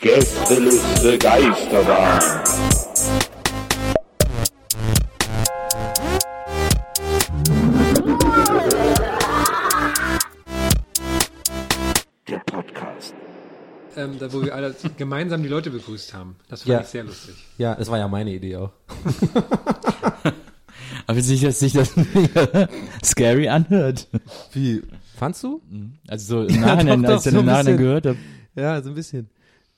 Gästeliste Geisterbahn. Der Podcast. ähm, da wo wir alle gemeinsam die Leute begrüßt haben. Das fand Ja. ich sehr lustig. Ja, das war ja meine Idee auch. Aber sich, dass sich das scary anhört. Wie? Fandst du? Also so im Nachhinein, doch, als ich so dann im ein Nachhinein gehört habe. Ja, so ein bisschen.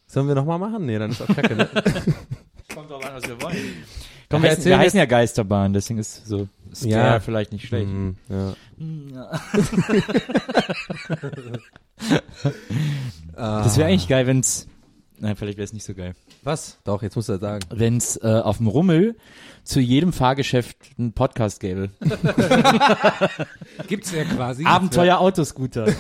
Sollen wir nochmal machen? Nee, dann ist auch kacke, ne? Kommt drauf an, was wir wollen. Komm, wir, heißen, wir heißen ja Geisterbahn, deswegen ist so scare Ja. vielleicht nicht schlecht. Mhm, ja. Das wäre eigentlich geil, wenn's Nein, vielleicht wäre es nicht so geil. Was? Doch, jetzt musst du das sagen. Wenn's äh, auf dem Rummel zu jedem Fahrgeschäft einen Podcast gäbe. Gibt's ja quasi. Abenteuer Autoscooter.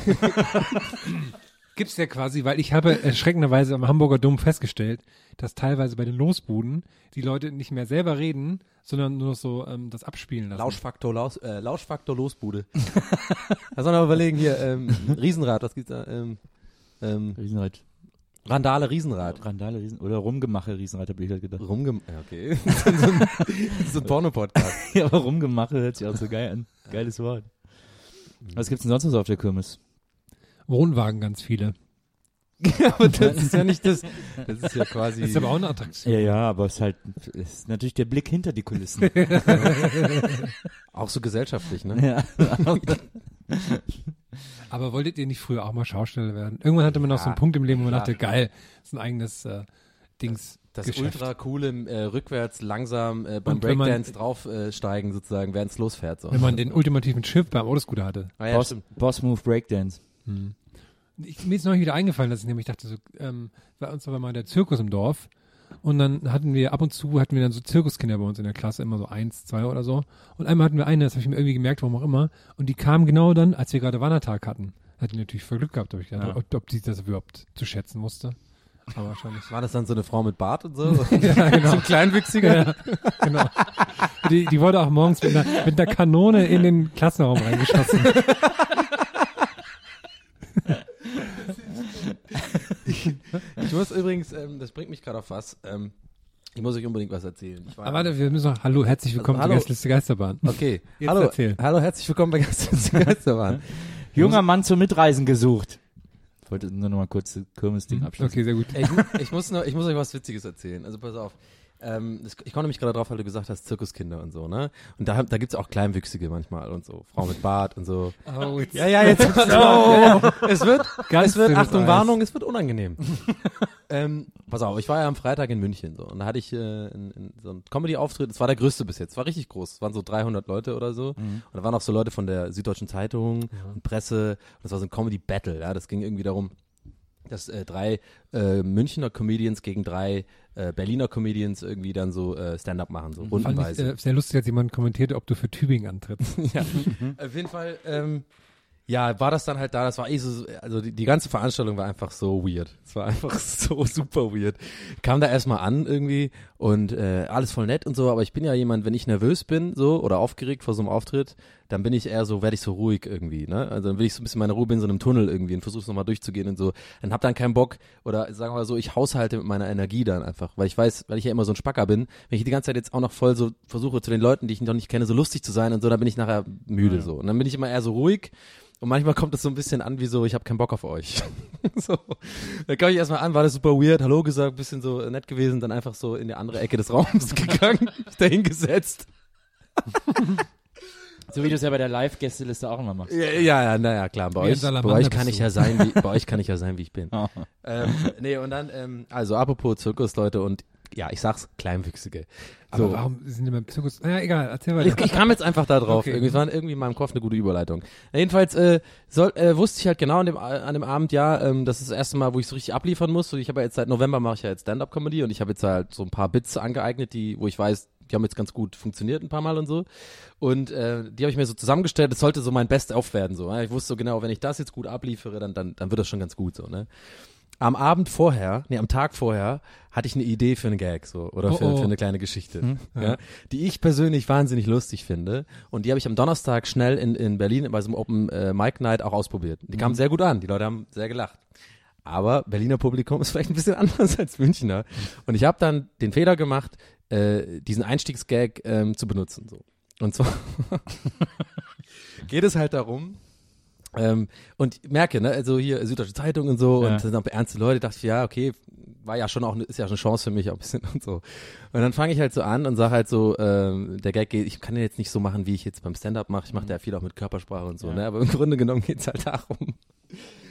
Gibt's ja quasi, weil ich habe erschreckenderweise am Hamburger Dom festgestellt, dass teilweise bei den Losbuden die Leute nicht mehr selber reden, sondern nur noch so ähm, das abspielen lassen. Lauschfaktor, Laus, äh, Lauschfaktor Losbude. da soll man überlegen, hier, ähm, Riesenrad, was gibt's da? Ähm, ähm, Riesenrad. Randale Riesenrad. Randale, Riesen oder Rumgemache Riesenrad, habe ich halt gedacht. Rumgem ja, okay. so ein, so ein Porno-Podcast. Ja, aber Rumgemache hört sich auch so geil an. Geiles Wort. Was gibt's denn sonst noch so auf der Kirmes? Wohnwagen ganz viele. aber das ist ja nicht das, das ist ja quasi. Das ist aber auch eine Attraktion. Ja, ja, aber es ist halt, es ist natürlich der Blick hinter die Kulissen. auch so gesellschaftlich, ne? ja. Aber wolltet ihr nicht früher auch mal Schausteller werden? Irgendwann hatte man noch so einen Ja, Punkt im Leben, wo man klar. dachte, geil, das ist ein eigenes äh, Dings. Das Geschäft. ultra coole, äh, rückwärts langsam äh, beim Breakdance draufsteigen äh, sozusagen, während es losfährt. So. Wenn man den ultimativen Schiff beim Autoscooter hatte. ah, ja, Boss. Boss Move Breakdance. Ich, mir ist neulich wieder eingefallen, dass ich nämlich dachte, so, ähm, bei uns war mal der Zirkus im Dorf und dann hatten wir ab und zu hatten wir dann so Zirkuskinder bei uns in der Klasse, immer so eins, zwei oder so. Und einmal hatten wir eine, das habe ich mir irgendwie gemerkt, warum auch immer, und die kam genau dann, als wir gerade Wandertag hatten. Hat die natürlich voll Glück gehabt, habe ich gedacht, Ja. ob, ob die das überhaupt zu schätzen wusste. Aber wahrscheinlich. War das dann so eine Frau mit Bart und so? ja, genau. so ein Kleinwüchsiger? Ja, genau. Die, die wurde auch morgens mit einer, mit einer Kanone in den Klassenraum reingeschossen. Ich muss übrigens, ähm, das bringt mich gerade auf was. Ähm, ich muss euch unbedingt was erzählen. Ich war, Aber warte, wir müssen noch, hallo, herzlich willkommen Hallo. zur Gästeliste Geisterbahn. okay, Jetzt hallo, erzähl. hallo, herzlich willkommen bei Gästeliste Geisterbahn. Junger Mann zum Mitreisen gesucht. Ich wollte nur noch mal kurz das Kirmes-Ding abschließen. Okay, sehr gut. Ey, ich, ich, muss noch, ich muss euch was Witziges erzählen. Also pass auf. Ähm, ich komme nämlich gerade drauf, weil du gesagt hast, Zirkuskinder und so, ne? Und da, da gibt's auch Kleinwüchsige manchmal und so. Frau mit Bart und so. Oh, jetzt Ja, ja, jetzt oh. Es wird, Ganz es wird, Achtung, Eis. Warnung, es wird unangenehm. ähm, pass auf, ich war ja am Freitag in München so und da hatte ich äh, in, in so einen Comedy-Auftritt, das war der größte bis jetzt, war richtig groß, es waren so 300 Leute oder so und da waren auch so Leute von der Süddeutschen Zeitung und Presse, das war so ein Comedy-Battle, ja, das ging irgendwie darum, dass äh, drei äh, Münchner Comedians gegen drei äh, Berliner Comedians irgendwie dann so äh, Stand-up machen, so Fand ich rundenweise. äh, sehr lustig, als jemand kommentierte, ob du für Tübingen antrittst. ja, auf jeden Fall, ähm, ja, war das dann halt da, das war eh so, also die, die ganze Veranstaltung war einfach so weird. Es war einfach so super weird. Kam da erstmal an irgendwie und äh, alles voll nett und so, aber ich bin ja jemand, wenn ich nervös bin so oder aufgeregt vor so einem Auftritt, dann bin ich eher so, werde ich so ruhig irgendwie, ne? Also dann will ich so ein bisschen meine Ruhe bin in so einem Tunnel irgendwie und versuche es nochmal durchzugehen und so. Dann hab dann keinen Bock oder sagen wir mal so, ich haushalte mit meiner Energie dann einfach, weil ich weiß, weil ich ja immer so ein Spacker bin, wenn ich die ganze Zeit jetzt auch noch voll so versuche zu den Leuten, die ich noch nicht kenne, so lustig zu sein und so, dann bin ich nachher müde so. Und dann bin ich immer eher so ruhig und manchmal kommt es so ein bisschen an wie so, ich habe keinen Bock auf euch. so. Da kam ich erstmal an, war das super weird, Hallo gesagt, bisschen so nett gewesen, dann einfach so in die andere Ecke des Raums gegangen, dahingesetzt. So wie du es ja bei der Live-Gästeliste auch immer machst. Ja, ja, ja naja, klar, bei euch, bei euch kann ich ja sein, wie, bei euch kann ich ja sein, wie ich bin. Oh. ähm, nee, und dann, ähm, also apropos Zirkusleute und ja, ich sag's, Kleinwüchsige. Aber So. warum sind die beim Zirkus? Naja, egal, erzähl weiter. Ich, ich kam jetzt einfach da drauf. Okay. Irgendwie, es war irgendwie in meinem Kopf eine gute Überleitung. Jedenfalls äh, soll, äh, wusste ich halt genau an dem, an dem Abend, ja, ähm, das ist das erste Mal, wo ich so richtig abliefern muss. Und ich habe ja jetzt seit November mache ich ja jetzt Stand-Up-Comedy und ich habe jetzt halt so ein paar Bits angeeignet, die, wo ich weiß, die haben jetzt ganz gut funktioniert ein paar Mal und so. Und äh, die habe ich mir so zusammengestellt. Das sollte so mein Best-of werden. So. Ja? Ich wusste so genau, wenn ich das jetzt gut abliefere, dann, dann, dann wird das schon ganz gut so. Ne? Am Abend vorher, nee, am Tag vorher, hatte ich eine Idee für einen Gag so oder für, Oh, oh. für eine kleine Geschichte, ja, die ich persönlich wahnsinnig lustig finde. Und die habe ich am Donnerstag schnell in, in Berlin bei so einem Open äh, Mic Night auch ausprobiert. Die kam sehr gut an. Die Leute haben sehr gelacht. Aber Berliner Publikum ist vielleicht ein bisschen anders als Münchner. Und ich habe dann den Fehler gemacht, äh, diesen Einstiegsgag ähm, zu benutzen. So. Und zwar geht es halt darum, ähm, und merke, ne, also hier Süddeutsche Zeitung und so, Ja. und sind auch ernste Leute, dachte ich, ja, okay, war ja schon auch, ne- ist ja schon eine Chance für mich auch ein bisschen und so. Und dann fange ich halt so an und sage halt so, ähm, der Gag geht, ich kann den jetzt nicht so machen, wie ich jetzt beim Stand-Up mache, ich mache ja viel auch mit Körpersprache und so, Ja. ne, aber im Grunde genommen geht's halt darum,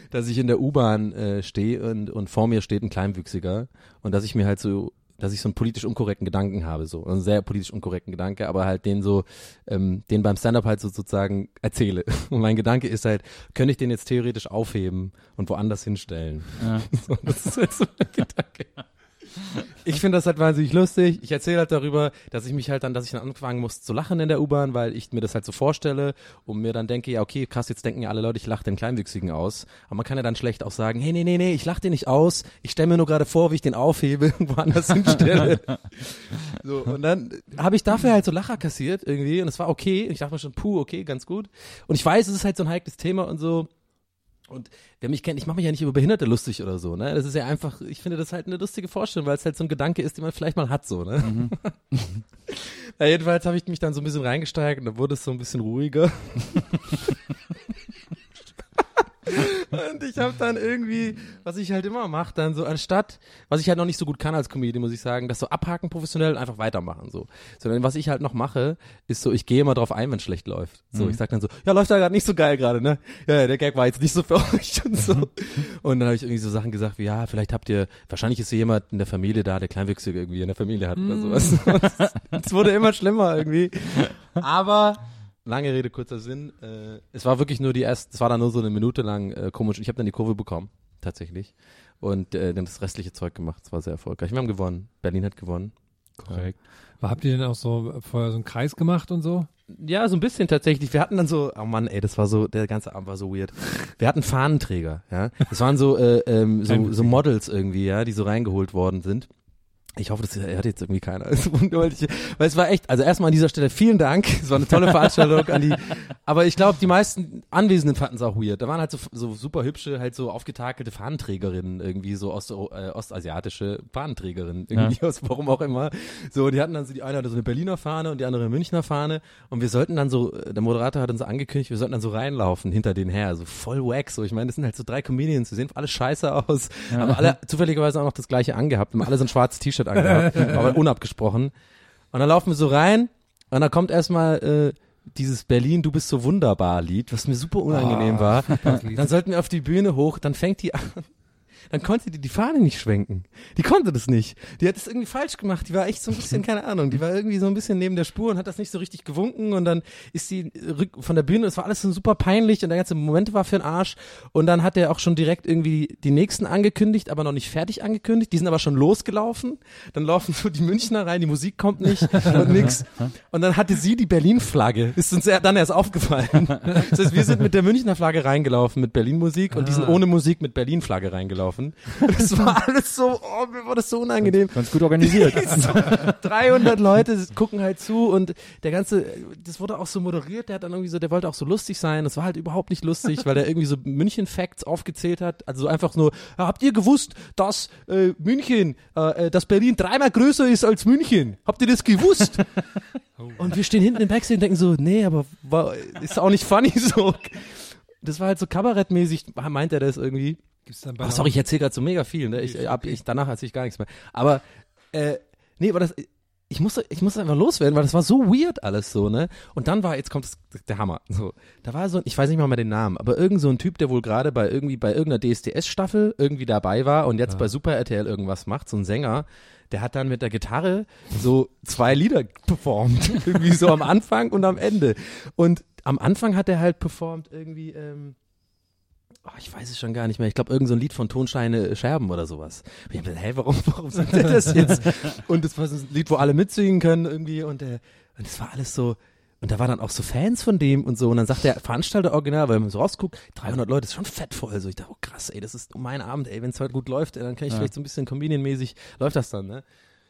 dass ich in der U-Bahn äh, stehe und, und vor mir steht ein Kleinwüchsiger und dass ich mir halt so dass ich so einen politisch unkorrekten Gedanken habe, so einen sehr politisch unkorrekten Gedanke, aber halt den so, ähm, den beim Stand-up halt so sozusagen erzähle. Und mein Gedanke ist halt, könnte ich den jetzt theoretisch aufheben und woanders hinstellen? Ja. So, das ist halt so mein Gedanke. Ich finde das halt wahnsinnig lustig. Ich erzähle halt darüber, dass ich mich halt dann, dass ich dann anfangen muss zu lachen in der U-Bahn, weil ich mir das halt so vorstelle und mir dann denke, ja okay, krass, jetzt denken ja alle Leute, ich lache den Kleinwüchsigen aus. Aber man kann ja dann schlecht auch sagen, hey, nee, nee, nee, ich lache den nicht aus. Ich stelle mir nur gerade vor, wie ich den aufhebe und woanders hinstelle. so, und dann habe ich dafür halt so Lacher kassiert irgendwie und es war okay. Und ich dachte mir schon, puh, okay, ganz gut. Und ich weiß, es ist halt so ein heikles Thema und so. Und wer mich kennt, ich mache mich ja nicht über Behinderte lustig oder so, ne? Das ist ja einfach, ich finde das halt eine lustige Vorstellung, weil es halt so ein Gedanke ist, den man vielleicht mal hat, so, ne? ja, jedenfalls habe ich mich dann so ein bisschen reingesteigert und dann wurde es so ein bisschen ruhiger. Und ich habe dann irgendwie, was ich halt immer mache, dann so anstatt, was ich halt noch nicht so gut kann als Comedian, muss ich sagen, das so abhaken professionell und einfach weitermachen so. Sondern was ich halt noch mache, ist so, ich gehe immer drauf ein, wenn schlecht läuft. So, ich sag dann so, ja, läuft da gerade nicht so geil gerade, ne? Ja, der Gag war jetzt nicht so für euch und so. Und dann habe ich irgendwie so Sachen gesagt wie, ja, vielleicht habt ihr, wahrscheinlich ist hier jemand in der Familie da, der Kleinwüchsige irgendwie in der Familie hat oder sowas. Es wurde immer schlimmer irgendwie. Aber lange Rede, kurzer Sinn. Äh, es war wirklich nur die erste, es war dann nur so eine Minute lang äh, komisch. Ich habe dann die Kurve bekommen, tatsächlich. Und äh, dann das restliche Zeug gemacht. Es war sehr erfolgreich. Wir haben gewonnen. Berlin hat gewonnen. Korrekt. Aber habt ihr denn auch so vorher so einen Kreis gemacht und so? Ja, so ein bisschen tatsächlich. Wir hatten dann so, oh Mann, ey, das war so, der ganze Abend war so weird. Wir hatten Fahnenträger, ja. Das waren so, äh, ähm, so, so Models irgendwie, ja, die so reingeholt worden sind. Ich hoffe, das hört jetzt irgendwie keiner. Weil es war echt, also erstmal an dieser Stelle vielen Dank. Es war eine tolle Veranstaltung an die, aber ich glaube, die meisten Anwesenden fanden es auch weird. Da waren halt so, so super hübsche, halt so aufgetakelte Fahnenträgerinnen irgendwie, so Ost, äh, ostasiatische Fahnenträgerinnen, irgendwie aus warum auch immer. So, die hatten dann so, die eine hatte so eine Berliner Fahne und die andere eine Münchner Fahne und wir sollten dann so, äh, der Moderator hat uns angekündigt, wir sollten dann so reinlaufen hinter denen her, so voll wack, so. Ich meine, das sind halt so drei Comedians, die sehen alle scheiße aus, haben alle zufälligerweise auch noch das gleiche angehabt, haben alle so ein schwarzes T-Shirt angehabt, aber unabgesprochen. Und dann laufen wir so rein und dann kommt erstmal äh, dieses Berlin, du bist so wunderbar Lied, was mir super unangenehm war. Dann sollten wir auf die Bühne hoch, dann fängt die an. Dann konnte die die Fahne nicht schwenken. Die konnte das nicht. Die hat das irgendwie falsch gemacht. Die war echt so ein bisschen, keine Ahnung, die war irgendwie so ein bisschen neben der Spur und hat das nicht so richtig gewunken und dann ist sie rück von der Bühne, es war alles so super peinlich und der ganze Moment war für den Arsch und dann hat er auch schon direkt irgendwie die nächsten angekündigt, aber noch nicht fertig angekündigt. Die sind aber schon losgelaufen. Dann laufen so die Münchner rein, die Musik kommt nicht und nix. Und dann hatte sie die Berlin-Flagge. Ist uns dann erst aufgefallen. Das heißt, wir sind mit der Münchner Flagge reingelaufen mit Berlin-Musik und die sind ohne Musik mit Berlin-Flagge reingelaufen. Schaffen. Das war alles so, oh, mir war das so unangenehm. Ganz gut organisiert. 300 Leute gucken halt zu und der ganze, das wurde auch so moderiert, der hat dann irgendwie so, der wollte auch so lustig sein, das war halt überhaupt nicht lustig, weil der irgendwie so München-Facts aufgezählt hat, also so einfach nur, habt ihr gewusst, dass äh, München, äh, äh, dass Berlin dreimal größer ist als München? Habt ihr das gewusst? Und wir stehen hinten im Backstage und denken so, nee, aber war, ist auch nicht funny so. Das war halt so kabarettmäßig, meint er das irgendwie. Gibt's dann bei Oh, sorry, ich erzähle gerade so mega viel, ne? Ich, ab, ich, danach erzähle ich gar nichts mehr. Aber, äh, nee, aber das, ich musste, ich musste einfach loswerden, weil das war so weird alles so, ne? Und dann war, jetzt kommt das, der Hammer, so. Da war so, ein- ich weiß nicht mal mehr den Namen, aber irgend so ein Typ, der wohl gerade bei irgendwie, bei irgendeiner DSDS-Staffel irgendwie dabei war und jetzt bei Super RTL irgendwas macht, so ein Sänger, der hat dann mit der Gitarre so zwei Lieder performt. irgendwie so am Anfang und am Ende. Und am Anfang hat er halt performt irgendwie, ähm, Oh, ich weiß es schon gar nicht mehr. Ich glaube, irgendein so ein Lied von Tonsteine Scherben oder sowas. Und ich hab gedacht, hä, warum, warum sagt er das jetzt? Und das war so ein Lied, wo alle mitsingen können irgendwie und, äh, und das war alles so, und da waren dann auch so Fans von dem und so. Und dann sagt der Veranstalter original, weil man so rausguckt, 300 Leute ist schon fett voll. So, ich dachte, oh krass, ey, das ist mein Abend, ey, wenn es heute gut läuft, ey, dann kann ich Ja. vielleicht so ein bisschen Comedian-mäßig, läuft das dann, ne?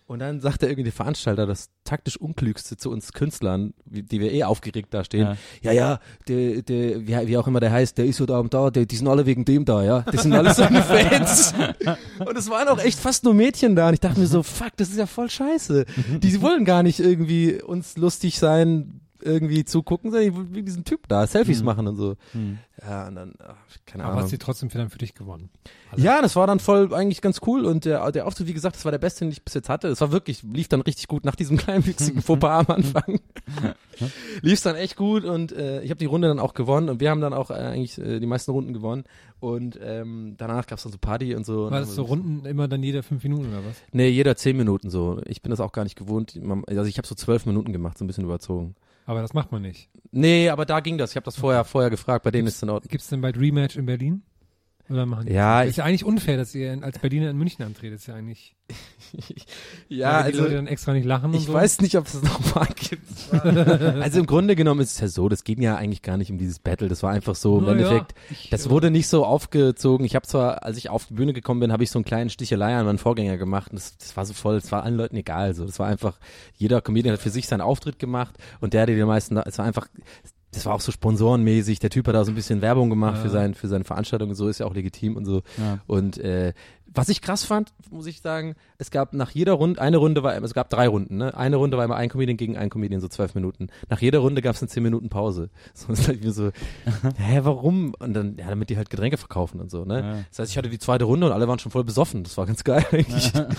Und dann sagt der irgendwie der Veranstalter das taktisch unklügste zu uns Künstlern, die wir eh aufgeregt da stehen. Ja, ja, der, der, wie, wie auch immer der heißt, der ist heute Abend da, der, die sind alle wegen dem da, ja. Das sind alle seine Fans. Und es waren auch echt fast nur Mädchen da. Und ich dachte mir so, fuck, das ist ja voll scheiße. Die wollen gar nicht irgendwie uns lustig sein, irgendwie zugucken, sondern wie diesen Typ da, Selfies machen und so. Ja, und dann, ach, keine Aber Ahnung. hast du trotzdem für, dann für dich gewonnen. Alle. Ja, das war dann voll eigentlich ganz cool und der, der Auftritt, wie gesagt, das war der beste, den ich bis jetzt hatte. Es war wirklich, lief dann richtig gut nach diesem kleinen witzigen Fauxpas am Anfang. lief dann echt gut und äh, ich habe die Runde dann auch gewonnen und wir haben dann auch äh, eigentlich äh, die meisten Runden gewonnen und ähm, danach gab's dann so Party und so. War das so Runden immer dann jeder fünf Minuten oder was? Nee, jeder zehn Minuten so. Ich bin das auch gar nicht gewohnt. Also ich habe so zwölf Minuten gemacht, so ein bisschen überzogen. Aber das macht man nicht. Nee, aber da ging das. Ich habe das vorher vorher gefragt. Bei denen ist es in Ordnung. Gibt es denn bald Rematch in Berlin? Oder machen Ja, das? Ist ja eigentlich unfair, dass ihr als Berliner in München antretet. Ist ja eigentlich. Ja, weil die also Leute dann extra nicht lachen Ich so. weiß nicht, ob es das nochmal gibt. also im Grunde genommen ist es ja so, das ging ja eigentlich gar nicht um dieses Battle. Das war einfach so im Na ja, Endeffekt. ich, Das äh, wurde nicht so aufgezogen. Ich habe zwar, als ich auf die Bühne gekommen bin, habe ich so einen kleinen Stichelei an meinen Vorgänger gemacht. Und das, das war so voll, das war allen Leuten egal. So, das war einfach, jeder Comedian hat für sich seinen Auftritt gemacht und der, der die meisten, es war einfach, das war auch so sponsorenmäßig. Der Typ hat da so ein bisschen Werbung gemacht Ja. für sein, für seine Veranstaltung und so ist ja auch legitim und so. Ja. Und äh, was ich krass fand, muss ich sagen, es gab nach jeder Runde, eine Runde war, es gab drei Runden, ne? Eine Runde war immer ein Comedian gegen ein Comedian, so zwölf Minuten. Nach jeder Runde gab es eine zehn Minuten Pause. So ist halt mir so, hä, warum? Und dann, ja, damit die halt Getränke verkaufen und so, ne? Ja. Das heißt, ich hatte die zweite Runde und alle waren schon voll besoffen. Das war ganz geil eigentlich. ja.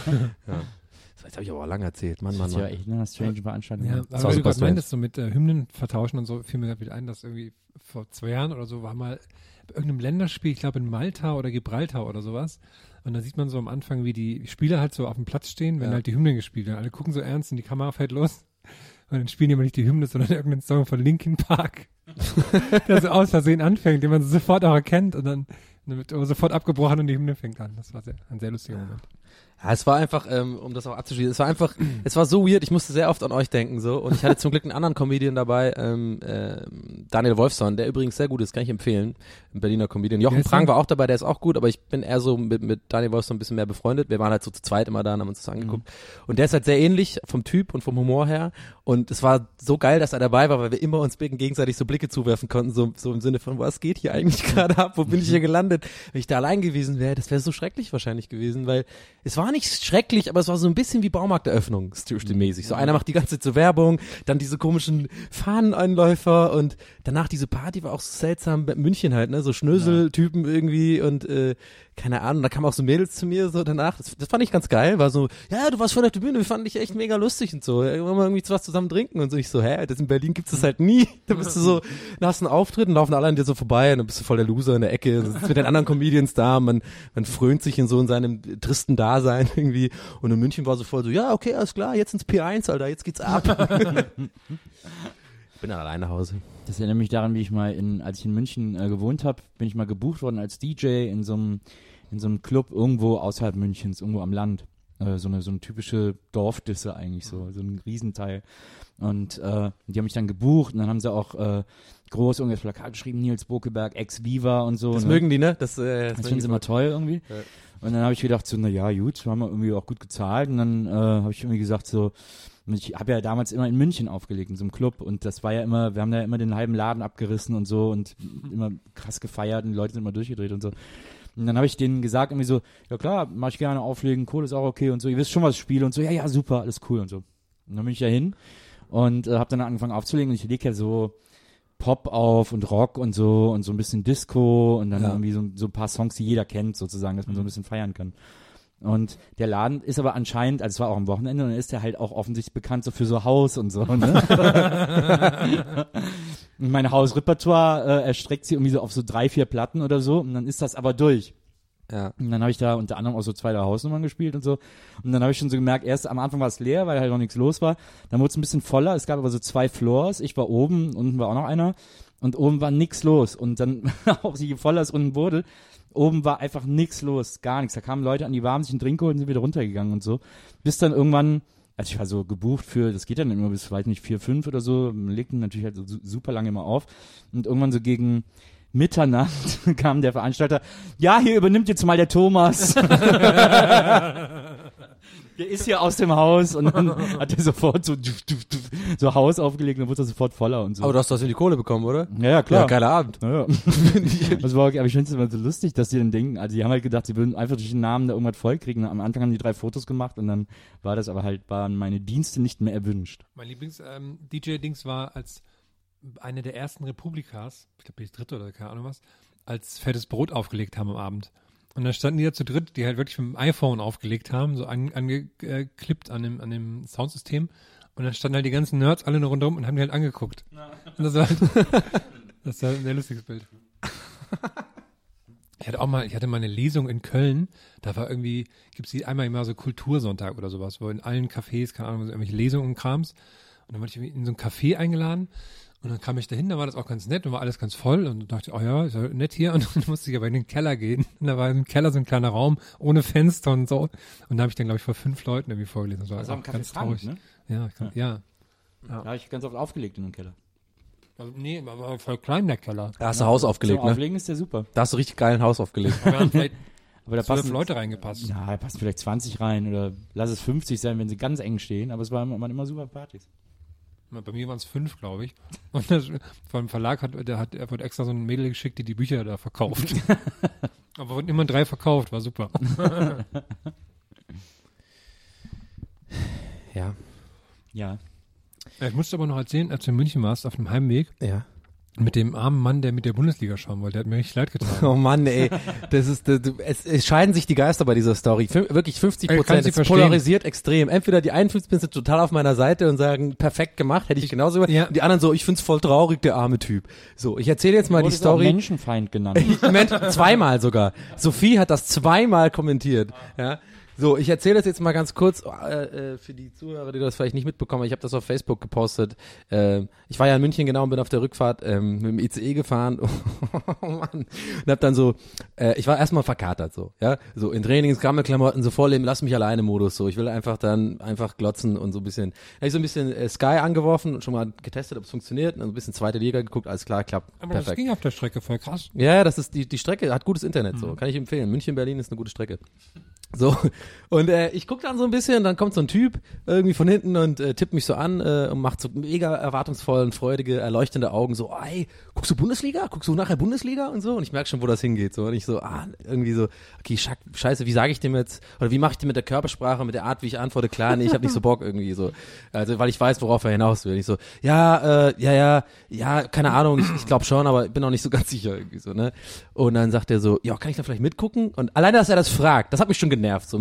Das habe ich aber auch lang erzählt. Mann, Mann, Das ist ja Mann. echt eine strange Veranstaltung. Ja, Das aber du gerade meintest, so mit äh, Hymnen vertauschen und so, fiel mir gerade wieder ein, dass irgendwie vor zwei Jahren oder so war mal bei irgendeinem Länderspiel, ich glaube in Malta oder Gibraltar oder sowas. Und da sieht man so am Anfang, wie die Spieler halt so auf dem Platz stehen, wenn Ja. halt die Hymnen gespielt werden. Alle gucken so ernst und die Kamera fällt los. Und dann spielen die aber nicht die Hymne, sondern irgendeinen Song von Linkin Park, der so aus Versehen anfängt, den man sofort auch erkennt und dann, dann wird sofort abgebrochen und die Hymne fängt an. Das war sehr, ein sehr lustiger Moment. Ja, es war einfach, ähm, um das auch abzuschließen, es war einfach, es war so weird, ich musste sehr oft an euch denken so. Und ich hatte zum Glück einen anderen Comedian dabei, ähm, ähm, Daniel Wolfson, der übrigens sehr gut ist, kann ich empfehlen, ein Berliner Comedian. Jochen Prang war auch dabei, der ist auch gut, aber ich bin eher so mit, mit Daniel Wolfson ein bisschen mehr befreundet. Wir waren halt so zu zweit immer da und haben uns das angeguckt. Und der ist halt sehr ähnlich vom Typ und vom Humor her. Und es war so geil, dass er dabei war, weil wir immer uns gegenseitig so Blicke zuwerfen konnten, so, so im Sinne von, was geht hier eigentlich gerade ab, wo bin ich hier gelandet? Wenn ich da allein gewesen wäre, das wäre so schrecklich wahrscheinlich gewesen, weil es war nicht schrecklich, aber es war so ein bisschen wie Baumarkteröffnung, mäßig. So einer macht die ganze Zeit so Werbung, dann diese komischen Fahneneinläufer und danach diese Party war auch so seltsam, München halt, ne, so Schnöseltypen irgendwie und äh, keine Ahnung, da kamen auch so Mädels zu mir so danach, das, das fand ich ganz geil, war so, ja, du warst voll auf der Bühne, wir fanden dich echt mega lustig und so, wollen wir irgendwie was zusammen trinken und so, ich so, hä, das in Berlin gibt's das halt nie, da bist du so, da hast einen Auftritt und laufen alle an dir so vorbei und dann bist du voll der Loser in der Ecke, sitzt mit den anderen Comedians da, man, man frönt sich in so in seinem tristen Dasein irgendwie. Und in München war so voll so, ja, okay, alles klar, jetzt ins P1, Alter, jetzt geht's ab. ich bin dann alleine nach Hause. Das erinnert mich daran, wie ich mal in, als ich in München äh, gewohnt habe, bin ich mal gebucht worden als DJ in so einem in so einem Club irgendwo außerhalb Münchens, irgendwo am Land. Äh, so eine so eine typische Dorfdisse eigentlich so, so ein Riesenteil. Und äh, die haben mich dann gebucht und dann haben sie auch äh, groß irgendwas Plakat geschrieben, Nils Bokeberg, ex-Viva und so. Das ne? mögen die, ne? Das, äh, Das finden sie immer toll irgendwie. Ja. Und dann habe ich gedacht, so, na ja, gut, haben wir irgendwie auch gut gezahlt. Und dann äh, habe ich irgendwie gesagt, so, ich habe ja damals immer in München aufgelegt, in so einem Club. Und das war ja immer, wir haben da immer den halben Laden abgerissen und so und immer krass gefeiert und die Leute sind immer durchgedreht und so. Und dann habe ich denen gesagt, irgendwie so, ja klar, mach ich gerne auflegen, Kohle ist auch okay und so, ihr wisst schon, was ich spiele und so, ja, ja, super, alles cool und so. Und dann bin ich da hin und äh, habe dann angefangen aufzulegen und ich lege ja so Pop auf und Rock und so und so ein bisschen Disco und dann Ja. irgendwie so, so ein paar Songs, die jeder kennt sozusagen, dass man so ein bisschen feiern kann. Und der Laden ist aber anscheinend, also es war auch am Wochenende, und dann ist der halt auch offensichtlich bekannt so für so Haus und so. Ne? und mein Hausrepertoire äh, erstreckt sich irgendwie so auf so drei, vier Platten oder so und dann ist das aber durch. Ja. Und dann habe ich da unter anderem auch so zwei, drei Hausnummern gespielt und so. Und dann habe ich schon so gemerkt, erst am Anfang war es leer, weil halt noch nichts los war. Dann wurde es ein bisschen voller. Es gab aber so zwei Floors. Ich war oben, unten war auch noch einer. Und oben war nix los. Und dann, auch je voller es unten wurde, oben war einfach nix los. Gar nichts. Da kamen Leute an, die warm sich einen Drink geholt und sind wieder runtergegangen und so. Bis dann irgendwann, also ich war so gebucht für, das geht dann immer bis, weiß nicht, vier, fünf oder so. Man legt ihn natürlich halt so su- super lange immer auf. Und irgendwann so gegen Mitternacht kam der Veranstalter, ja, hier übernimmt jetzt mal der Thomas. der ist hier aus dem Haus und dann hat er sofort so, so Haus aufgelegt und dann wurde er sofort voller und so. Aber du hast trotzdem die Kohle bekommen, oder? ja, ja, klar. Ja, geiler Abend. Ja, ja. das war aber ich finde es immer so lustig, dass die dann denken, also die haben halt gedacht, sie würden einfach durch den Namen da irgendwas vollkriegen. Am Anfang haben die drei Fotos gemacht und dann war das aber halt, waren meine Dienste nicht mehr erwünscht. Mein Lieblings-DJ-Dings war als eine der ersten Republikas, ich glaube die dritte oder keine Ahnung was, als fettes Brot aufgelegt haben am Abend. Und dann standen die da zu dritt, die halt wirklich mit dem iPhone aufgelegt haben, so angeklippt an, dem, an dem Soundsystem. Und dann standen halt die ganzen Nerds alle nur rundherum und haben die halt angeguckt. Und das war halt, das war ein sehr lustiges Bild. Ich hatte auch mal, ich hatte mal eine Lesung in Köln, da war irgendwie, gibt's die einmal im Jahr so Kultursonntag oder sowas, wo in allen Cafés, keine Ahnung, so irgendwelche Lesungen und Krams. Und dann wurde ich in so ein Café eingeladen und dann kam ich dahin, da war das auch ganz nett und war alles ganz voll und dachte ich, oh ja, ist ja nett hier. Und dann musste ich aber in den Keller gehen. Und da war im Keller so ein kleiner Raum ohne Fenster und so. Und da habe ich dann, glaube ich, vor fünf Leuten irgendwie vorgelesen. Das war Also am ganz Frank, traurig. ne? Ja, ich kann, ja. Da habe ich ganz oft aufgelegt in den Keller. Also, nee, war war voll klein der Keller. Da hast du Haus aufgelegt, Zum ne? Auflegen ist der super. Da hast du richtig geilen Haus aufgelegt. Da haben vielleicht Aber da passen Leute reingepasst. Ja, da passen vielleicht 20 rein oder lass es 50 sein, wenn sie ganz eng stehen, aber es waren immer, waren immer super Partys. Bei mir waren es fünf, glaube ich. Und das, vom Verlag hat, der hat, er wurde extra so ein Mädel geschickt, die die Bücher da verkauft. Aber wurden immer drei verkauft, war super. ja. Ja. Ja, Ich musste aber noch erzählen, als du in München warst, auf dem Heimweg, Ja. Mit dem armen Mann, der mit der Bundesliga schauen wollte, der hat mir richtig leid getan. Oh Mann, ey. Das ist, das, es, es scheiden sich die Geister bei dieser Story. Fün wirklich 50 Ich kann's Prozent. Es polarisiert extrem. Entweder die 51 sind total auf meiner Seite und sagen, perfekt gemacht, hätte ich genauso gemacht. Ja. Und die anderen so, ich find's voll traurig, der arme Typ. So, ich erzähle jetzt mal die Wurdest auch Story. Menschenfeind genannt. Moment, zweimal sogar. Sophie hat das zweimal kommentiert. Ja. So, ich erzähle das jetzt mal ganz kurz äh, äh, für die Zuhörer, die das vielleicht nicht mitbekommen. Ich habe das auf Facebook gepostet. Ähm, ich war ja in München genau und bin auf der Rückfahrt ähm, mit dem ICE gefahren. oh Mann. Und hab dann so, äh, ich war erstmal verkatert so, ja, so in Trainings, so voll im Lass mich alleine Modus so. Ich will einfach dann einfach glotzen und so ein bisschen. Hab ich so ein bisschen äh, Sky angeworfen und schon mal getestet, ob es funktioniert, und ein bisschen zweite Liga geguckt, alles klar, klappt. Aber das perfekt. ging auf der Strecke voll krass. Ja, ja, das ist die, die Strecke, hat gutes Internet, Mhm. so. Kann ich empfehlen. München, Berlin ist eine gute Strecke. So. Und äh, ich guck dann so ein bisschen, dann kommt so ein Typ irgendwie von hinten und äh, tippt mich so an äh, und macht so mega erwartungsvoll und freudige, erleuchtende Augen, so, ey, guckst du Bundesliga? Guckst du nachher Bundesliga und so? Und ich merk schon, wo das hingeht. So. Und ich so, ah, irgendwie so, okay, schack, scheiße, wie sage ich dem jetzt, oder wie mache ich dem mit der Körpersprache, mit der Art, wie ich antworte, klar, nee, ich habe nicht so Bock irgendwie so. Also, weil ich weiß, worauf er hinaus will. Ich so, ja, äh, ja, ja, ja, keine Ahnung, ich, ich glaube schon, aber bin auch nicht so ganz sicher irgendwie so, ne? Und dann sagt er so, ja, kann ich da vielleicht mitgucken? Und alleine, dass er das fragt, das hat mich schon genervt. So.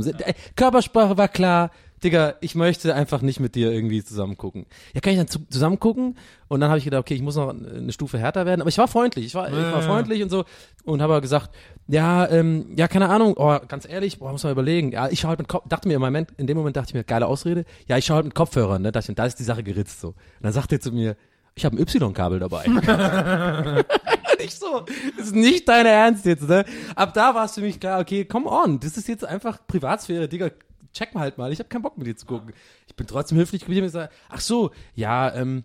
Körpersprache war klar, Digga, ich möchte einfach nicht mit dir irgendwie zusammen gucken. Ja, kann ich dann zu, zusammen gucken? Und dann habe ich gedacht, okay, ich muss noch eine Stufe härter werden. Aber ich war freundlich, ich war, ich war freundlich und so. Und habe gesagt, ja, ähm, ja, keine Ahnung, oh, ganz ehrlich, boah, muss man überlegen. Ja, ich schaue halt mit Kopf, dachte mir im Moment, in dem Moment dachte ich mir, geile Ausrede. Ja, ich schaue halt mit Kopfhörern, ne? Dachte ich, da ist die Sache geritzt so. Und dann sagt er zu mir, ich habe ein Y-Kabel dabei. nicht so. Das ist nicht dein Ernst jetzt, ne? Ab da war es für mich klar, okay, come on, das ist jetzt einfach Privatsphäre, Digga. check mal halt mal, ich habe keinen Bock mit dir zu gucken. Ich bin trotzdem höflich geblieben und gesagt, ach so, ja, ähm,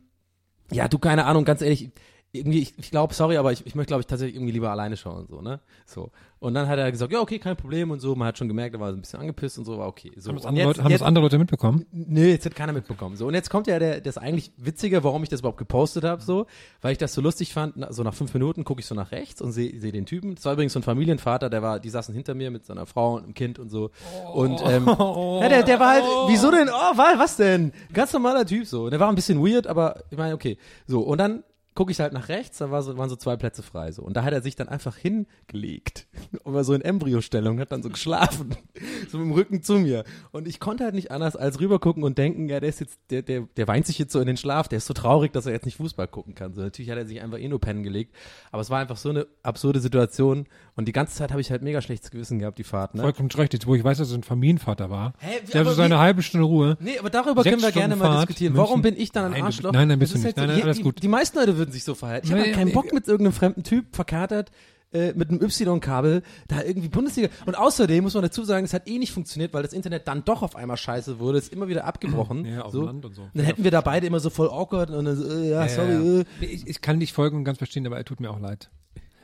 ja, du, keine Ahnung, ganz ehrlich, irgendwie, ich, ich glaube, sorry, aber ich, ich möchte, glaube ich, tatsächlich irgendwie lieber alleine schauen, so, ne? So. Und dann hat er gesagt, ja, okay, kein Problem und so. Man hat schon gemerkt, er war so ein bisschen angepisst und so, war okay. So. Haben das und andere, Leute, haben das andere Leute mitbekommen? Nö, jetzt hat keiner mitbekommen. So, und jetzt kommt ja der, das eigentlich Witzige, warum ich das überhaupt gepostet habe, so, weil ich das so lustig fand, so nach fünf Minuten gucke ich so nach rechts und sehe seh den Typen. Das war übrigens so ein Familienvater, der war, die saßen hinter mir mit seiner Frau und einem Kind und so. Und ähm, ja, der, der war halt, wieso denn? Oh, wa- was denn? Ganz normaler Typ so. Der war ein bisschen weird, aber ich meine, okay. So, und dann gucke ich halt nach rechts, da war so, waren so zwei Plätze frei. So. Und da hat er sich dann einfach hingelegt. Und war so in Embryostellung, hat dann so geschlafen. so mit dem Rücken zu mir. Und ich konnte halt nicht anders als rübergucken und denken, ja, der ist jetzt, der, der, der weint sich jetzt so in den Schlaf, der ist so traurig, dass er jetzt nicht Fußball gucken kann. So, natürlich hat er sich einfach eh nur pennen gelegt. Aber es war einfach so eine absurde Situation. Und die ganze Zeit habe ich halt mega schlechtes Gewissen gehabt, die Fahrt, ne? Vollkommen recht, jetzt wo ich weiß, dass es ein Familienvater war. Hä, Der hat so seine halbe Stunde Ruhe. Nee, aber darüber Sechs können wir gerne Stunden mal Fahrt, diskutieren. München. Warum bin ich dann ein Nein, Arschloch? nein, nein, bist Das du nicht. halt Nein, so- nein, alles die, gut. Die meisten Leute würden sich so verhalten. Ich habe halt keinen nee, Bock mit irgendeinem fremden Typ verkatert äh, mit einem Y-Kabel da irgendwie Bundesliga. Und außerdem muss man dazu sagen, es hat eh nicht funktioniert, weil das Internet dann doch auf einmal scheiße wurde. Es ist immer wieder abgebrochen. Ja, auf so. dem Land und so. Und dann hätten wir da beide immer so voll awkward und dann so, äh, ja, sorry. Äh. Ich, ich kann dich folgen und ganz verstehen, aber er tut mir auch leid.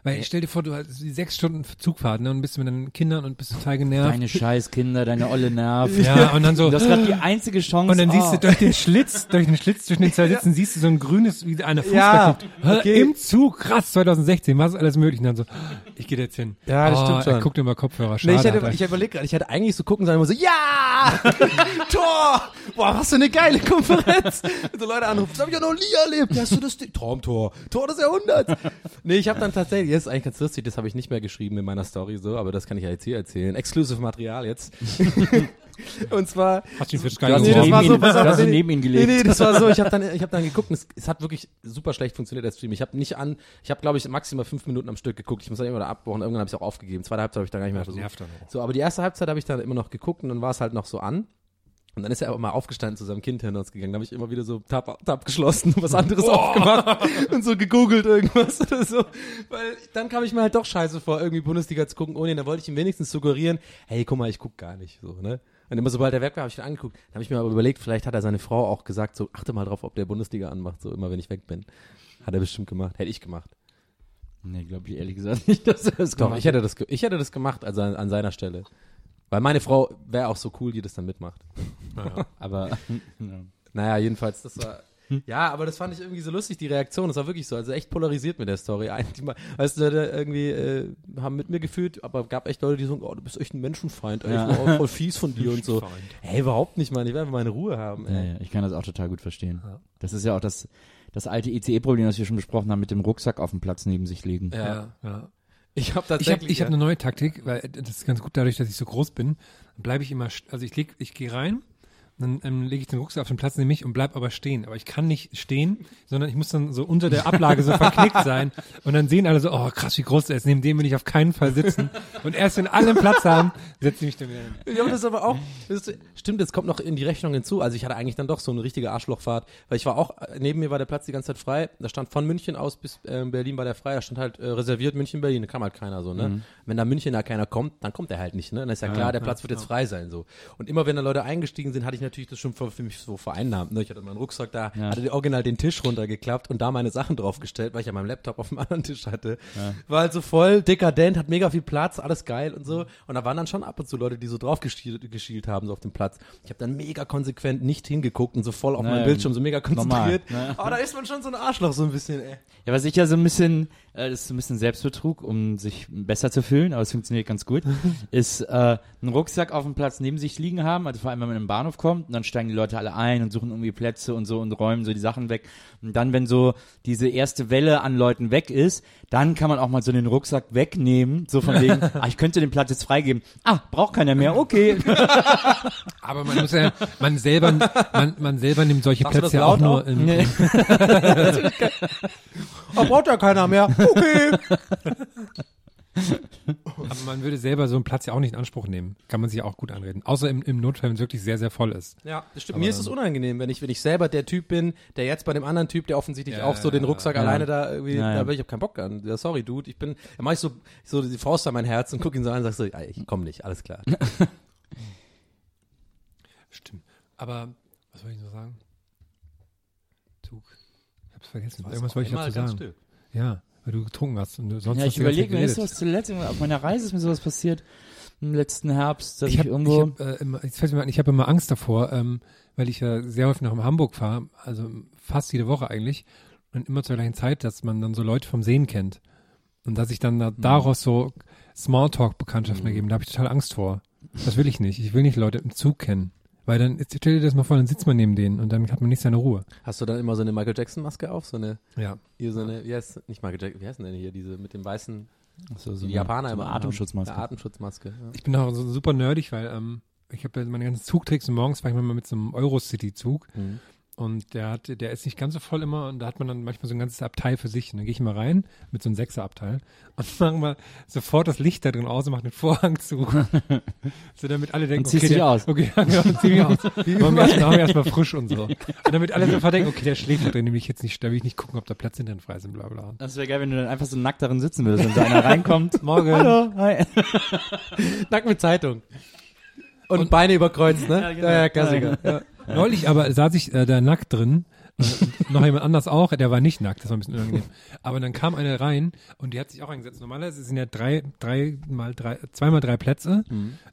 Weil stell dir vor, du hast die sechs Stunden Zugfahrt ne, und bist mit deinen Kindern und bist total genervt. Deine Scheißkinder, deine olle Nerv. ja, und dann so. Das ist gerade die einzige Chance. Und dann siehst oh. du durch den Schlitz, durch den Schlitz zwischen den zwei Sitzen, siehst du so ein grünes, wie einer Fuß Ja, okay. Im Zug, krass, 2016, was alles möglich? Und dann so, ich gehe jetzt hin. Ja, das oh, stimmt schon. Er guckt immer Kopfhörer, schade. Nee, ich hätte, Alter. ich überlegt gerade, ich hätte eigentlich so gucken sollen und so, ja! Tor! Boah, was für eine geile Konferenz! Und so Leute anrufen, das habe ich ja noch nie erlebt. Hast du das? Traumtor. Tor des Jahrhunderts. Nee, ich habe dann tatsächlich, jetzt ist eigentlich ganz lustig, das habe ich nicht mehr geschrieben in meiner Story so, aber das kann ich ja jetzt hier erzählen. Exclusive Material jetzt. und zwar, Hast du ihn für hast Nee, das neben war so, ihn- pass auf, nee, neben ihn Nee, gelegt. nee, das war so, ich habe dann, ich hab dann geguckt und es, es hat wirklich super schlecht funktioniert, der Stream. Ich habe nicht an, ich habe glaube ich maximal fünf Minuten am Stück geguckt. Ich muss dann immer da abbauen, irgendwann habe ich auch aufgegeben. Zweite Halbzeit habe ich dann gar nicht mehr versucht. So, aber die erste Halbzeit habe ich dann immer noch geguckt und dann war es halt noch so an. Und dann ist er aber mal aufgestanden zu seinem Kind hinter uns gegangen. Da habe ich immer wieder so Tab, Tab geschlossen und was anderes aufgemacht und so gegoogelt irgendwas oder so. Weil dann kam ich mir halt doch scheiße vor, irgendwie Bundesliga zu gucken ohne ihn. Da wollte ich ihm wenigstens suggerieren, hey, guck mal, ich guck gar nicht so, ne? Und immer sobald er weg war, habe ich ihn angeguckt. Dann habe ich mir aber überlegt, vielleicht hat er seine Frau auch gesagt, so achte mal drauf, ob der Bundesliga anmacht, so immer wenn ich weg bin. Hat er bestimmt gemacht. Hätte ich gemacht. Nee, glaube ich ehrlich gesagt nicht, dass er das Doch, gemacht ich hätte das, ich hätte das gemacht, also an, an seiner Stelle. Weil meine Frau wäre auch so cool, die das dann mitmacht. hat. Aber ja. Naja, jedenfalls, das war. Ja, aber das fand ich irgendwie so lustig, die Reaktion. Das war wirklich so, also echt polarisiert mit der Story. Mal- weißt du, da irgendwie äh, haben mit mir gefühlt, aber gab echt Leute, die so, oh, du bist echt ein Menschenfeind, ey, Ja. ich war auch voll fies von dir und so. Menschenfeind. Hey, überhaupt nicht, Mann, ich will einfach meine Ruhe haben. Ja, Ey. ja, ich kann das auch total gut verstehen. Das ist ja auch das, das alte ICE-Problem, das wir schon besprochen haben, mit dem Rucksack auf dem Platz neben sich legen. Ja. ja. Ich habe Ich tatsächlich. habe ich hab eine neue Taktik, weil das ist ganz gut dadurch, dass ich so groß bin. Bleibe ich immer, also ich leg, ich gehe rein, dann ähm, lege ich den Rucksack auf den Platz neben mich und bleib aber stehen. Aber ich kann nicht stehen, sondern ich muss dann so unter der Ablage so verknickt sein. Und dann sehen alle so, oh krass, wie groß der ist. Neben dem will ich auf keinen Fall sitzen. Und erst wenn alle einen Platz haben, setze ich mich dann wieder hin. Ja, aber das ist aber auch, ist, stimmt, jetzt kommt noch in die Rechnung hinzu. Also ich hatte eigentlich dann doch so eine richtige Arschlochfahrt, weil ich war auch, neben mir war der Platz die ganze Zeit frei. Da stand von München aus bis äh, Berlin war der frei. Da stand halt äh, reserviert München, Berlin. Da kam halt keiner so, ne? Wenn da München da keiner kommt, dann kommt er halt nicht, ne? Dann ist ja klar, der Platz wird jetzt frei sein, so. Und immer wenn da Leute eingestiegen sind, hatte ich natürlich das schon für, mich so vereinnahmt, ne? Ich hatte meinen Rucksack da, Ja. hatte original den Tisch runtergeklappt und da meine Sachen draufgestellt, weil ich ja meinen Laptop auf dem anderen Tisch hatte. War halt so voll dekadent, hat mega viel Platz, alles geil und so. Und da waren dann schon ab und zu Leute, die so drauf geschielt, geschielt haben, so auf dem Platz. Ich habe dann mega konsequent nicht hingeguckt und so voll auf Naja, meinen Bildschirm, so mega normal, konzentriert. ne? Aber da ist man schon so ein Arschloch, so ein bisschen, ey. Ja, was ich ja so ein bisschen, äh, das ist so ein bisschen Selbstbetrug, um sich besser zu fühlen, aber es funktioniert ganz gut, ist äh, einen Rucksack auf dem Platz neben sich liegen haben, also vor allem, wenn man in den Bahnhof kommt, und dann steigen die Leute alle ein und suchen irgendwie Plätze und so und räumen so die Sachen weg. Und dann, wenn so diese erste Welle an Leuten weg ist, dann kann man auch mal so den Rucksack wegnehmen, so von wegen, ah, ich könnte den Platz jetzt freigeben. Ah, braucht keiner mehr, okay. Aber man muss ja, man selber, man, man selber nimmt solche du Plätze ja auch nur im, Nee. Oh, braucht ja keiner mehr. Okay. Aber man würde selber so einen Platz ja auch nicht in Anspruch nehmen. Kann man sich ja auch gut anreden. Außer im, im Notfall, wenn es wirklich sehr, sehr voll ist. Ja, das stimmt. Mir ist es unangenehm, wenn ich, wenn ich selber der Typ bin, der jetzt bei dem anderen Typ, der offensichtlich Ja, auch so den Rucksack ja. alleine da irgendwie, Ja, ja. da will ich hab keinen Bock an. Ja, sorry, Dude, ich bin, da mach ich so, so die Faust an mein Herz und guck ihn so an und sag so, ja, ich komm nicht, alles klar. Stimmt. Aber, was wollte ich noch sagen? Zug. Ich hab's vergessen. Irgendwas wollte ich dazu sagen. still. Ja, weil du getrunken hast und du sonst Ja, ich überlege, mir ist was zuletzt, auf meiner Reise ist mir sowas passiert, im letzten Herbst, dass ich, ich habe irgendwo, ich hab, äh, immer, jetzt fällt mir ein, ich habe immer Angst davor, ähm, weil ich ja sehr häufig nach Hamburg fahre, also fast jede Woche eigentlich, und immer zur gleichen Zeit, dass man dann so Leute vom Sehen kennt. Und dass ich dann da, daraus so Smalltalk-Bekanntschaften ergeben, da habe ich total Angst vor. Das will ich nicht. Ich will nicht Leute im Zug kennen. Weil dann, stell dir das mal vor, dann sitzt man neben denen und dann hat man nicht seine Ruhe. Hast du dann immer so eine Michael Jackson Maske auf? So eine, Ja. hier so eine, wie heißt, nicht Michael Jackson, wie heißt denn hier, diese mit dem weißen, so, so die Japaner so eine immer Atemschutzmaske. Eine Atemschutzmaske. Ja. Ich bin auch so super nerdig, weil ähm, ich habe ja meine ganzen Zugtricks und morgens fahre ich mal mit so einem Eurocity-Zug Mhm. Und der hat, der ist nicht ganz so voll immer und da hat man dann manchmal so ein ganzes Abteil für sich. Und dann gehe ich mal rein mit so einem Sechser-Abteil und mache mal sofort das Licht da drin aus und mache den Vorhang zu. so damit alle denken, Und okay, der, aus. Okay, ja, genau, zieh mich aus. Machen wir erstmal machen frisch und so. Und damit alle sofort denken, okay, der schläft da drin, nämlich jetzt nicht, da will ich nicht gucken, ob da Platz hinten frei ist und bla bla. Das wäre geil, wenn du dann einfach so nackt darin sitzen würdest, wenn so einer reinkommt. Morgen. Hallo, hi. Nackt mit Zeitung. Und, Beine überkreuzt, ne? Ja, genau. ja, Klassiker. Ja, Neulich aber saß ich äh, da nackt drin. Äh, und noch jemand anders auch, der war nicht nackt, das war ein bisschen unangenehm. Aber dann kam eine rein und die hat sich auch eingesetzt. Normalerweise sind ja drei, drei mal drei, zweimal drei Plätze.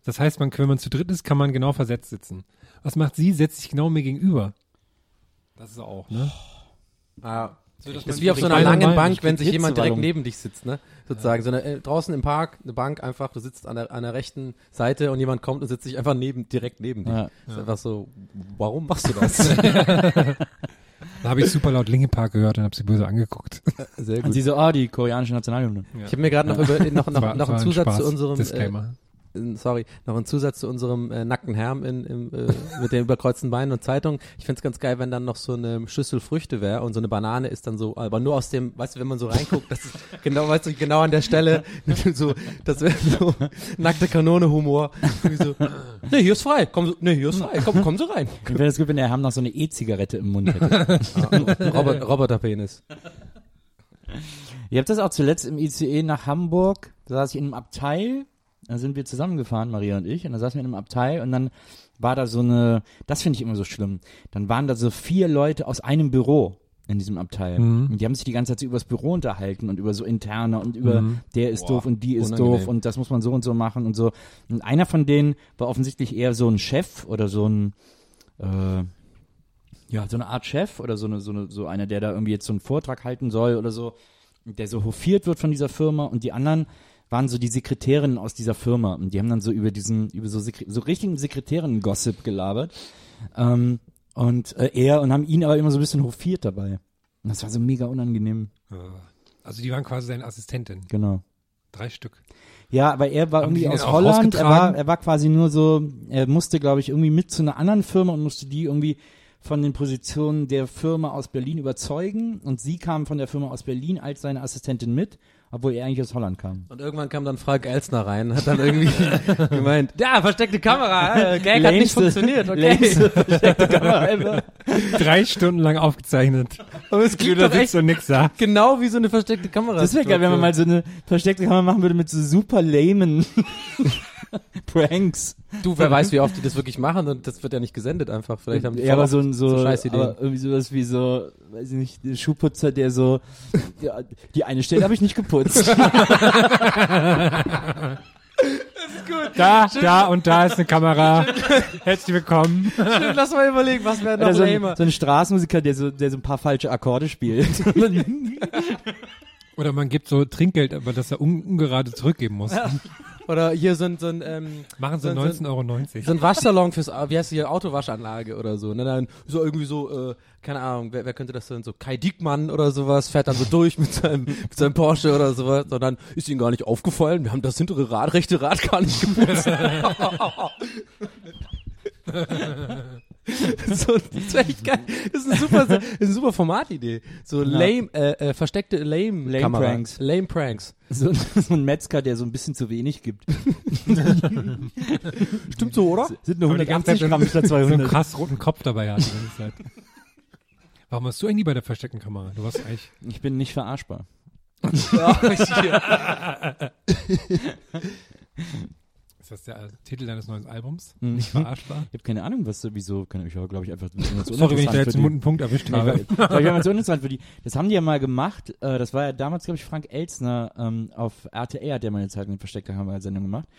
Das heißt, man, wenn man zu dritt ist, kann man genau versetzt sitzen. Was macht sie? Setzt sich genau mir gegenüber. Das ist auch, ne? Ah, So, das ist wie auf so einer langen Bank, wenn sich jemand direkt neben dich sitzt, ne? Sozusagen. So eine, äh, draußen im Park, eine Bank einfach, du sitzt an der, an der rechten Seite und jemand kommt und sitzt sich einfach neben, direkt neben dich. Ja. Ist einfach so, warum machst du das? Da habe ich super laut Linkin Park gehört und habe sie böse angeguckt. Sehr Und sie so, ah, die koreanische Nationalhymne. Ich habe mir gerade noch, über, noch, noch, War- noch einen ein Zusatz Spaß. zu unserem, äh, Disclaimer. Sorry, noch einen Zusatz zu unserem äh, nackten Herrn in, im, äh, mit den überkreuzten Beinen und Zeitung. Ich find's ganz geil, wenn dann noch so eine Schüssel Früchte wäre und so eine Banane ist dann so, aber nur aus dem, weißt du, wenn man so reinguckt, das ist genau, weißt du, genau an der Stelle, so, das wäre so nackte Kanone Humor. Irgendwie so, nee, hier ist frei, komm, so, nee, hier ist frei, komm, komm so rein. Ich wäre das gut, wenn der Herr noch so eine E-Zigarette im Mund hätte. Robert, Roboterpenis. Ihr habt das auch zuletzt im ICE nach Hamburg, da saß ich in einem Abteil, da sind wir zusammengefahren, Maria und ich, und da saßen wir in einem Abteil und dann war da so eine, das finde ich immer so schlimm, dann waren da so vier Leute aus einem Büro in diesem Abteil. Mhm. Und die haben sich die ganze Zeit so übers Büro unterhalten und über so interne und über Mhm. der ist Boah, doof und die ist unangenehm. doof und das muss man so und so machen und so. Und einer von denen war offensichtlich eher so ein Chef oder so ein äh, ja, so eine Art Chef oder so eine, so eine, so einer, der da irgendwie jetzt so einen Vortrag halten soll oder so, der so hofiert wird von dieser Firma und die anderen waren so die Sekretärinnen aus dieser Firma und die haben dann so über diesen, über so, Sekre so richtigen Sekretärinnen-Gossip gelabert. Ähm, und äh, er und haben ihn aber immer so ein bisschen hofiert dabei. Und das war so mega unangenehm. Also die waren quasi seine Assistentin. Genau. Drei Stück. Ja, aber er war Haben irgendwie aus Holland. Er war, er war quasi nur so, er musste, glaube ich, irgendwie mit zu einer anderen Firma und musste die irgendwie von den Positionen der Firma aus Berlin überzeugen. Und sie kam von der Firma aus Berlin als seine Assistentin mit, obwohl er eigentlich aus Holland kam. Und irgendwann kam dann Frank Elsner rein, hat dann irgendwie gemeint, ja, versteckte Kamera, äh, Gag hat nicht Längste- funktioniert, okay. längste versteckte Kamera ever. Drei Stunden lang aufgezeichnet. Aber es klingt doch echt und nix sagt. genau wie so eine versteckte Kamera. Das wäre geil, wenn man mal so eine versteckte Kamera machen würde mit so super lamen Pranks. Du, wer weiß, wie oft die das wirklich machen und das wird ja nicht gesendet einfach. Vielleicht haben die ja, aber so ein so, so aber irgendwie sowas wie so, weiß ich nicht, der Schuhputzer, der so, ja, die eine Stelle habe ich nicht geputzt. Da, da und da ist eine Kamera. Herzlich willkommen. oft. Lass mal überlegen, was wäre noch so ein, so ein Straßenmusiker, der so, der so ein paar falsche Akkorde spielt. Oder man gibt so Trinkgeld, aber das er un ungerade zurückgeben muss. Oder hier ein, so ein, ähm, Machen sie So- so- 19,90 Euro. so ein Waschsalon fürs, wie heißt hier, Autowaschanlage oder so. Ne? Dann so irgendwie so, äh, keine Ahnung, wer, wer könnte das sein? So Kai Diekmann oder sowas, fährt dann so durch mit seinem, mit seinem Porsche oder sowas. Und dann ist ihnen gar nicht aufgefallen, wir haben das hintere Rad, rechte Rad gar nicht geputzt. so, das ist echt geil. Das ist eine super, das ist eine super Formatidee. So lame, äh, äh, versteckte lame, Lame Kamera. Pranks. Lame Pranks. so, so ein Metzger, der so ein bisschen zu wenig gibt. Stimmt so, oder? Sind nur Aber die ganze 180 Zeit Gramm statt So einen 200. krass roten Kopf dabei hat. Zeit. Warum hast du eigentlich bei der versteckten Kamera? Du warst eigentlich. Ich bin nicht verarschbar. Ist das ist der Titel deines neuen Albums. Mhm. Nicht verarschbar. Ich habe keine Ahnung, was wieso, kann ich glaube ich einfach. Sorry, wenn ich da jetzt einen Punkt erwischt Nee, habe. ich war so uninteressant für die. Das haben die ja mal gemacht. Äh, das war ja damals, glaube ich, Frank Elzner ähm, auf RTL hat der mal eine Zeit eine versteckte Kamera-Sendung gemacht.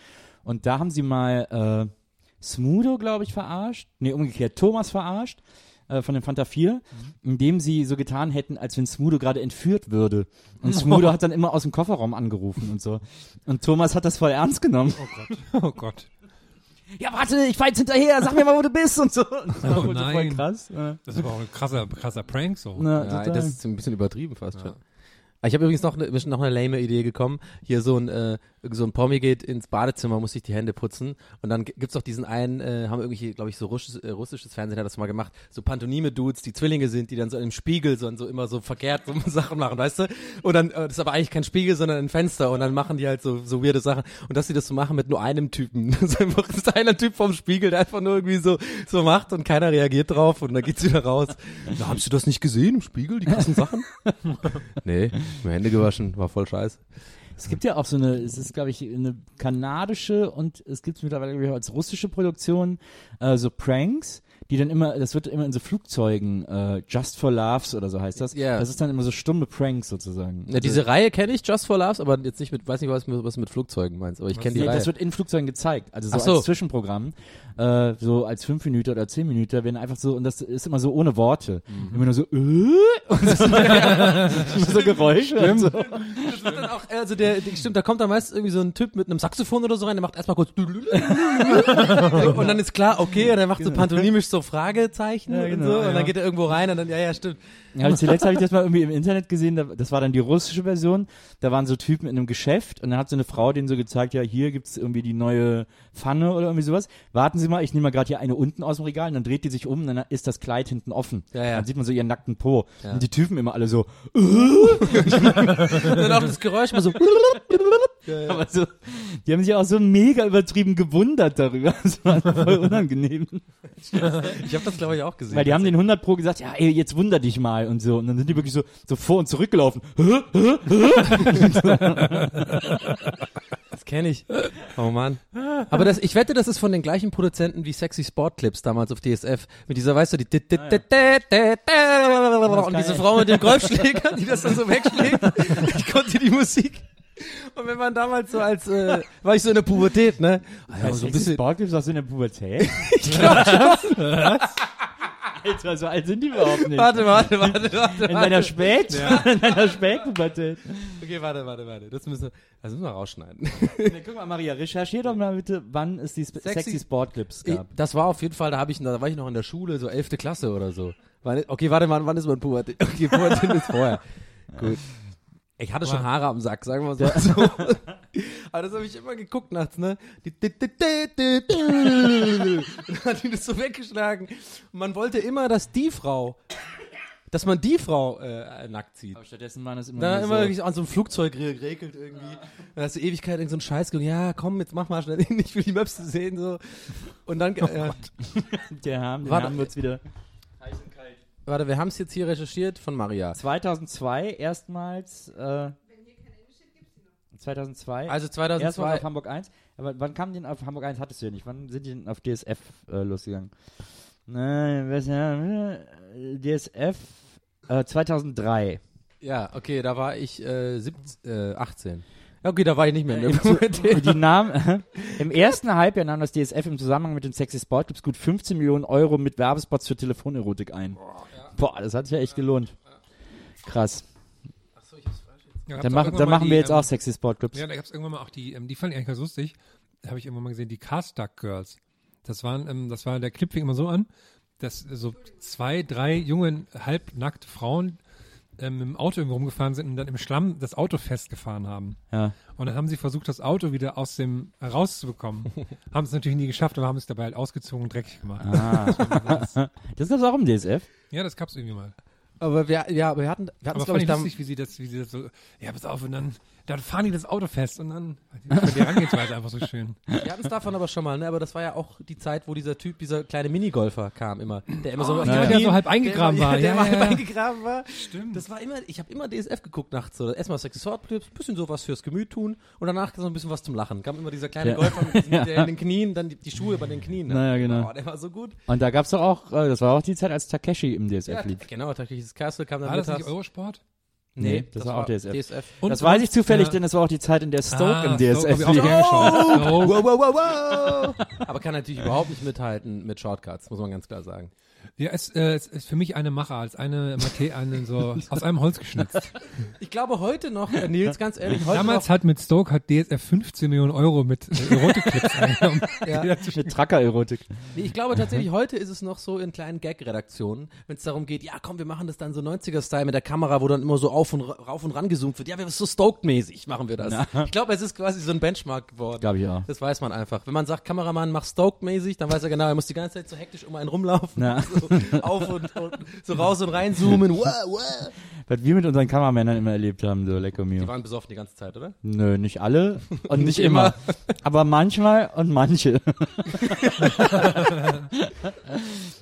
Und da haben sie mal äh, Smudo, glaube ich, verarscht. Nee, umgekehrt, Thomas verarscht äh, von den Fanta 4, indem sie so getan hätten, als wenn Smudo gerade entführt würde. Und Smudo hat dann immer aus dem Kofferraum angerufen und so. Und Thomas hat das voll ernst genommen. Oh Gott. Ja, warte, ich fahr jetzt hinterher, sag mir mal, wo du bist und so. Das war Oh voll nein. krass. Ja. Das ist aber auch ein krasser, krasser Prank so. Na, Ja, total. das ist ein bisschen übertrieben fast schon. Ich habe übrigens noch ist noch eine lame Idee gekommen. Hier so ein äh, so ein Promi geht ins Badezimmer, muss sich die Hände putzen und dann g- gibt's doch diesen einen, äh, haben irgendwie, glaube ich, so russisches, äh, russisches Fernsehen hat das mal gemacht, so Pantomime-Dudes, die Zwillinge sind, die dann so im Spiegel so, so immer so verkehrt so Sachen machen, weißt du? Und dann, äh, das ist aber eigentlich kein Spiegel, sondern ein Fenster und dann machen die halt so, so weirde Sachen und dass sie das so machen mit nur einem Typen. Das ist einfach ist einer Typ vom Spiegel, der einfach nur irgendwie so, so macht und keiner reagiert drauf und dann geht's wieder raus. Na, hast du das nicht gesehen im Spiegel, die krassen Sachen? nee, mir Hände gewaschen, war voll scheiße. Es gibt ja auch so eine, es ist glaube ich eine kanadische und es gibt mittlerweile ich, auch als russische Produktion äh, so Pranks, die dann immer, das wird immer in so Flugzeugen, äh, Just for Laughs oder so heißt das. Ja. Das ist dann immer so stumme Pranks sozusagen. Ja, diese Reihe kenne ich, Just for Laughs, aber jetzt nicht mit, weiß nicht, was, was du mit Flugzeugen meinst, aber ich kenne die Nee, Reihe. das wird in Flugzeugen gezeigt, also so, so. als Zwischenprogramm, äh, so als fünf Minuten oder zehn Minuten werden einfach so und das ist immer so ohne Worte, Mhm. immer nur so äh, und so, immer so Geräusche und so. Das wird dann auch, also der, der, stimmt, da kommt dann meist irgendwie so ein Typ mit einem Saxophon oder so rein, der macht erstmal kurz und dann ist klar, okay, und er macht so pantomimisch so Fragezeichen Ja, und genau, so, ja. und dann geht er irgendwo rein und dann, ja, ja, stimmt. Ja, zuletzt habe ich das mal irgendwie im Internet gesehen, da, das war dann die russische Version, da waren so Typen in einem Geschäft und dann hat so eine Frau denen so gezeigt, ja, hier gibt's irgendwie die neue Pfanne oder irgendwie sowas. Warten Sie mal, ich nehme mal gerade hier eine unten aus dem Regal und dann dreht die sich um und dann ist das Kleid hinten offen. Ja, ja. Dann sieht man so ihren nackten Po. Ja. Und die Typen immer alle so, Und dann auch das Geräusch mal so, aber so, die haben sich auch so mega übertrieben gewundert darüber. Das war voll unangenehm. ich habe das glaube ich auch gesehen. Weil die haben den 100 Pro gesagt, ja, ey, jetzt wunder dich mal und so. Und dann sind die wirklich so, so vor und zurück gelaufen. Hä? Hä? Das kenne ich. Oh Mann. Aber das, ich wette, das ist von den gleichen Produzenten wie Sexy Sport Clips damals auf DSF. Mit dieser, weißt du, die und diese Frau mit dem Golfschläger, die das dann so wegschlägt. Ich konnte die Musik. Und wenn man damals so als, äh, war ich so in der Pubertät, ne? Ja, so ein bisschen, Sportclips aus in der Pubertät? ich glaub schon. Alter, so alt sind die überhaupt nicht. Warte, warte, warte, warte. in deiner. Spät? In deiner Spätpubertät. Okay, warte, warte, warte. Das müssen wir, das müssen wir rausschneiden. Nee, guck mal, Maria, recherchier doch mal bitte, wann es die Sp Sexy- Sexy, Sportclips gab. das war auf jeden Fall, da ich, da war ich noch in der Schule, so elfte Klasse oder so. Okay, warte mal, wann ist mein Pubertät? Okay, Pubertät ist vorher. Gut. Ich hatte schon Haare am Sack, sagen wir mal so. Aber das habe ich immer geguckt nachts, ne? Und dann hat die das so weggeschlagen. Und man wollte immer, dass die Frau, dass man die Frau äh, nackt sieht. Aber stattdessen waren es immer, Da nur immer so, an so einem Flugzeug re- regelt irgendwie. Dann hast du Ewigkeit irgend so einen Scheiß gemacht. Ja, komm, jetzt mach mal schnell. Ich will die Möpse sehen, so. Und dann, ja. der Haben, den wird's wieder. Warte, wir haben es jetzt hier recherchiert von Maria. 2002 erstmals, äh, 2002. Also Erstmal 2002. auf Hamburg 1. Aber wann kam die denn auf Hamburg 1? Hattest du ja nicht. Wann sind die denn auf DSF äh, losgegangen? Nein, äh, DSF äh, 2003. Ja, okay, da war ich äh, 17, äh, 18. Ja, okay, da war ich nicht mehr in der Im, die nahm, Im ersten Halbjahr nahm das DSF im Zusammenhang mit den Sexy Sportclips gut 15 Millionen Euro mit Werbespots für Telefonerotik ein. Boah, das hat sich ja echt gelohnt. Krass. Ja, gab's Dann, auch machen, irgendwann dann mal machen die, wir jetzt ähm, auch Sexy Sportclips. Ja, da gab es irgendwann mal auch die, ähm, die fand ich eigentlich ganz lustig. Da habe ich irgendwann mal gesehen, die Cast-Duck Girls. Das waren, ähm, das war, der Clip fing immer so an, dass so zwei, drei junge, halbnackte Frauen ähm, im Auto irgendwo rumgefahren sind und dann im Schlamm das Auto festgefahren haben. Ja. Und dann haben sie versucht, das Auto wieder aus dem rauszubekommen. haben es natürlich nie geschafft, aber haben es dabei halt ausgezogen und dreckig gemacht. Ah. das gab's auch im DSF. Ja, das gab's irgendwie mal. Aber wir, ja, aber wir hatten, wir hatten Aber es, glaube ich ich, dann, lustig, wie sie das, wie sie das so, ja, pass auf, und dann dann fahren die das Auto fest und dann, die Herangehensweise einfach so schön. Wir hatten es davon aber schon mal, ne? aber das war ja auch die Zeit, wo dieser Typ, dieser kleine Minigolfer kam immer, der immer so Oh, auf ja, die der so halb eingegraben der war. immer, Der Ja, immer ja, halb ja. eingegraben war. Stimmt. Das war immer, ich habe immer DSF geguckt nachts. So. Erstmal Sexy Sword Clips, bisschen sowas fürs Gemüt tun und danach so ein bisschen was zum Lachen. Kam immer dieser kleine Ja. Golfer mit, diesen- der in den Knien, dann die, die Schuhe bei den Knien. Ne? Naja, genau. Oh, der war so gut. Und da gab's doch auch, äh, das war auch die Zeit, als Takeshi im DSF Ja, lief. genau, tatsächlich. Castle kam dann War das nicht Eurosport? Nee, das war auch DSF. DSF. Und das weiß ich zufällig, Ja. denn das war auch die Zeit, in der Stoke Ah, im DSF lief. Stoke. Wow, wow, wow, wow. Aber kann natürlich überhaupt nicht mithalten mit Shortcuts, muss man ganz klar sagen. Ja, es, äh, es ist für mich eine Macher, als eine Mate, eine so aus einem Holz geschnitzt. Ich glaube heute noch, äh, Nils, ganz ehrlich, heute Damals noch, hat mit Stoke hat DSF 15 Millionen Euro mit äh, Erotikclips eingenommen. Ja. Mit Tracker-Erotik. Nee, ich glaube tatsächlich, heute ist es noch so in kleinen Gag-Redaktionen, wenn es darum geht, ja komm, wir machen das dann so 90er-Style mit der Kamera, wo dann immer so auf und ra- rauf und ran gezoomt wird. Ja, wir sind so Stoked-mäßig machen wir das. Ich glaube, es ist quasi so ein Benchmark geworden. Glaube ich auch. Das weiß man einfach. Wenn man sagt, Kameramann, mach Stoked-mäßig, dann weiß er genau, er muss die ganze Zeit so hektisch um einen rumlaufen. Ja. So auf und, und so raus und rein zoomen. Wow, wow. Was wir mit unseren Kameramännern immer erlebt haben, so lecker Die mio. waren besoffen die ganze Zeit, oder? Nö, nicht alle und nicht immer. Aber manchmal und manche.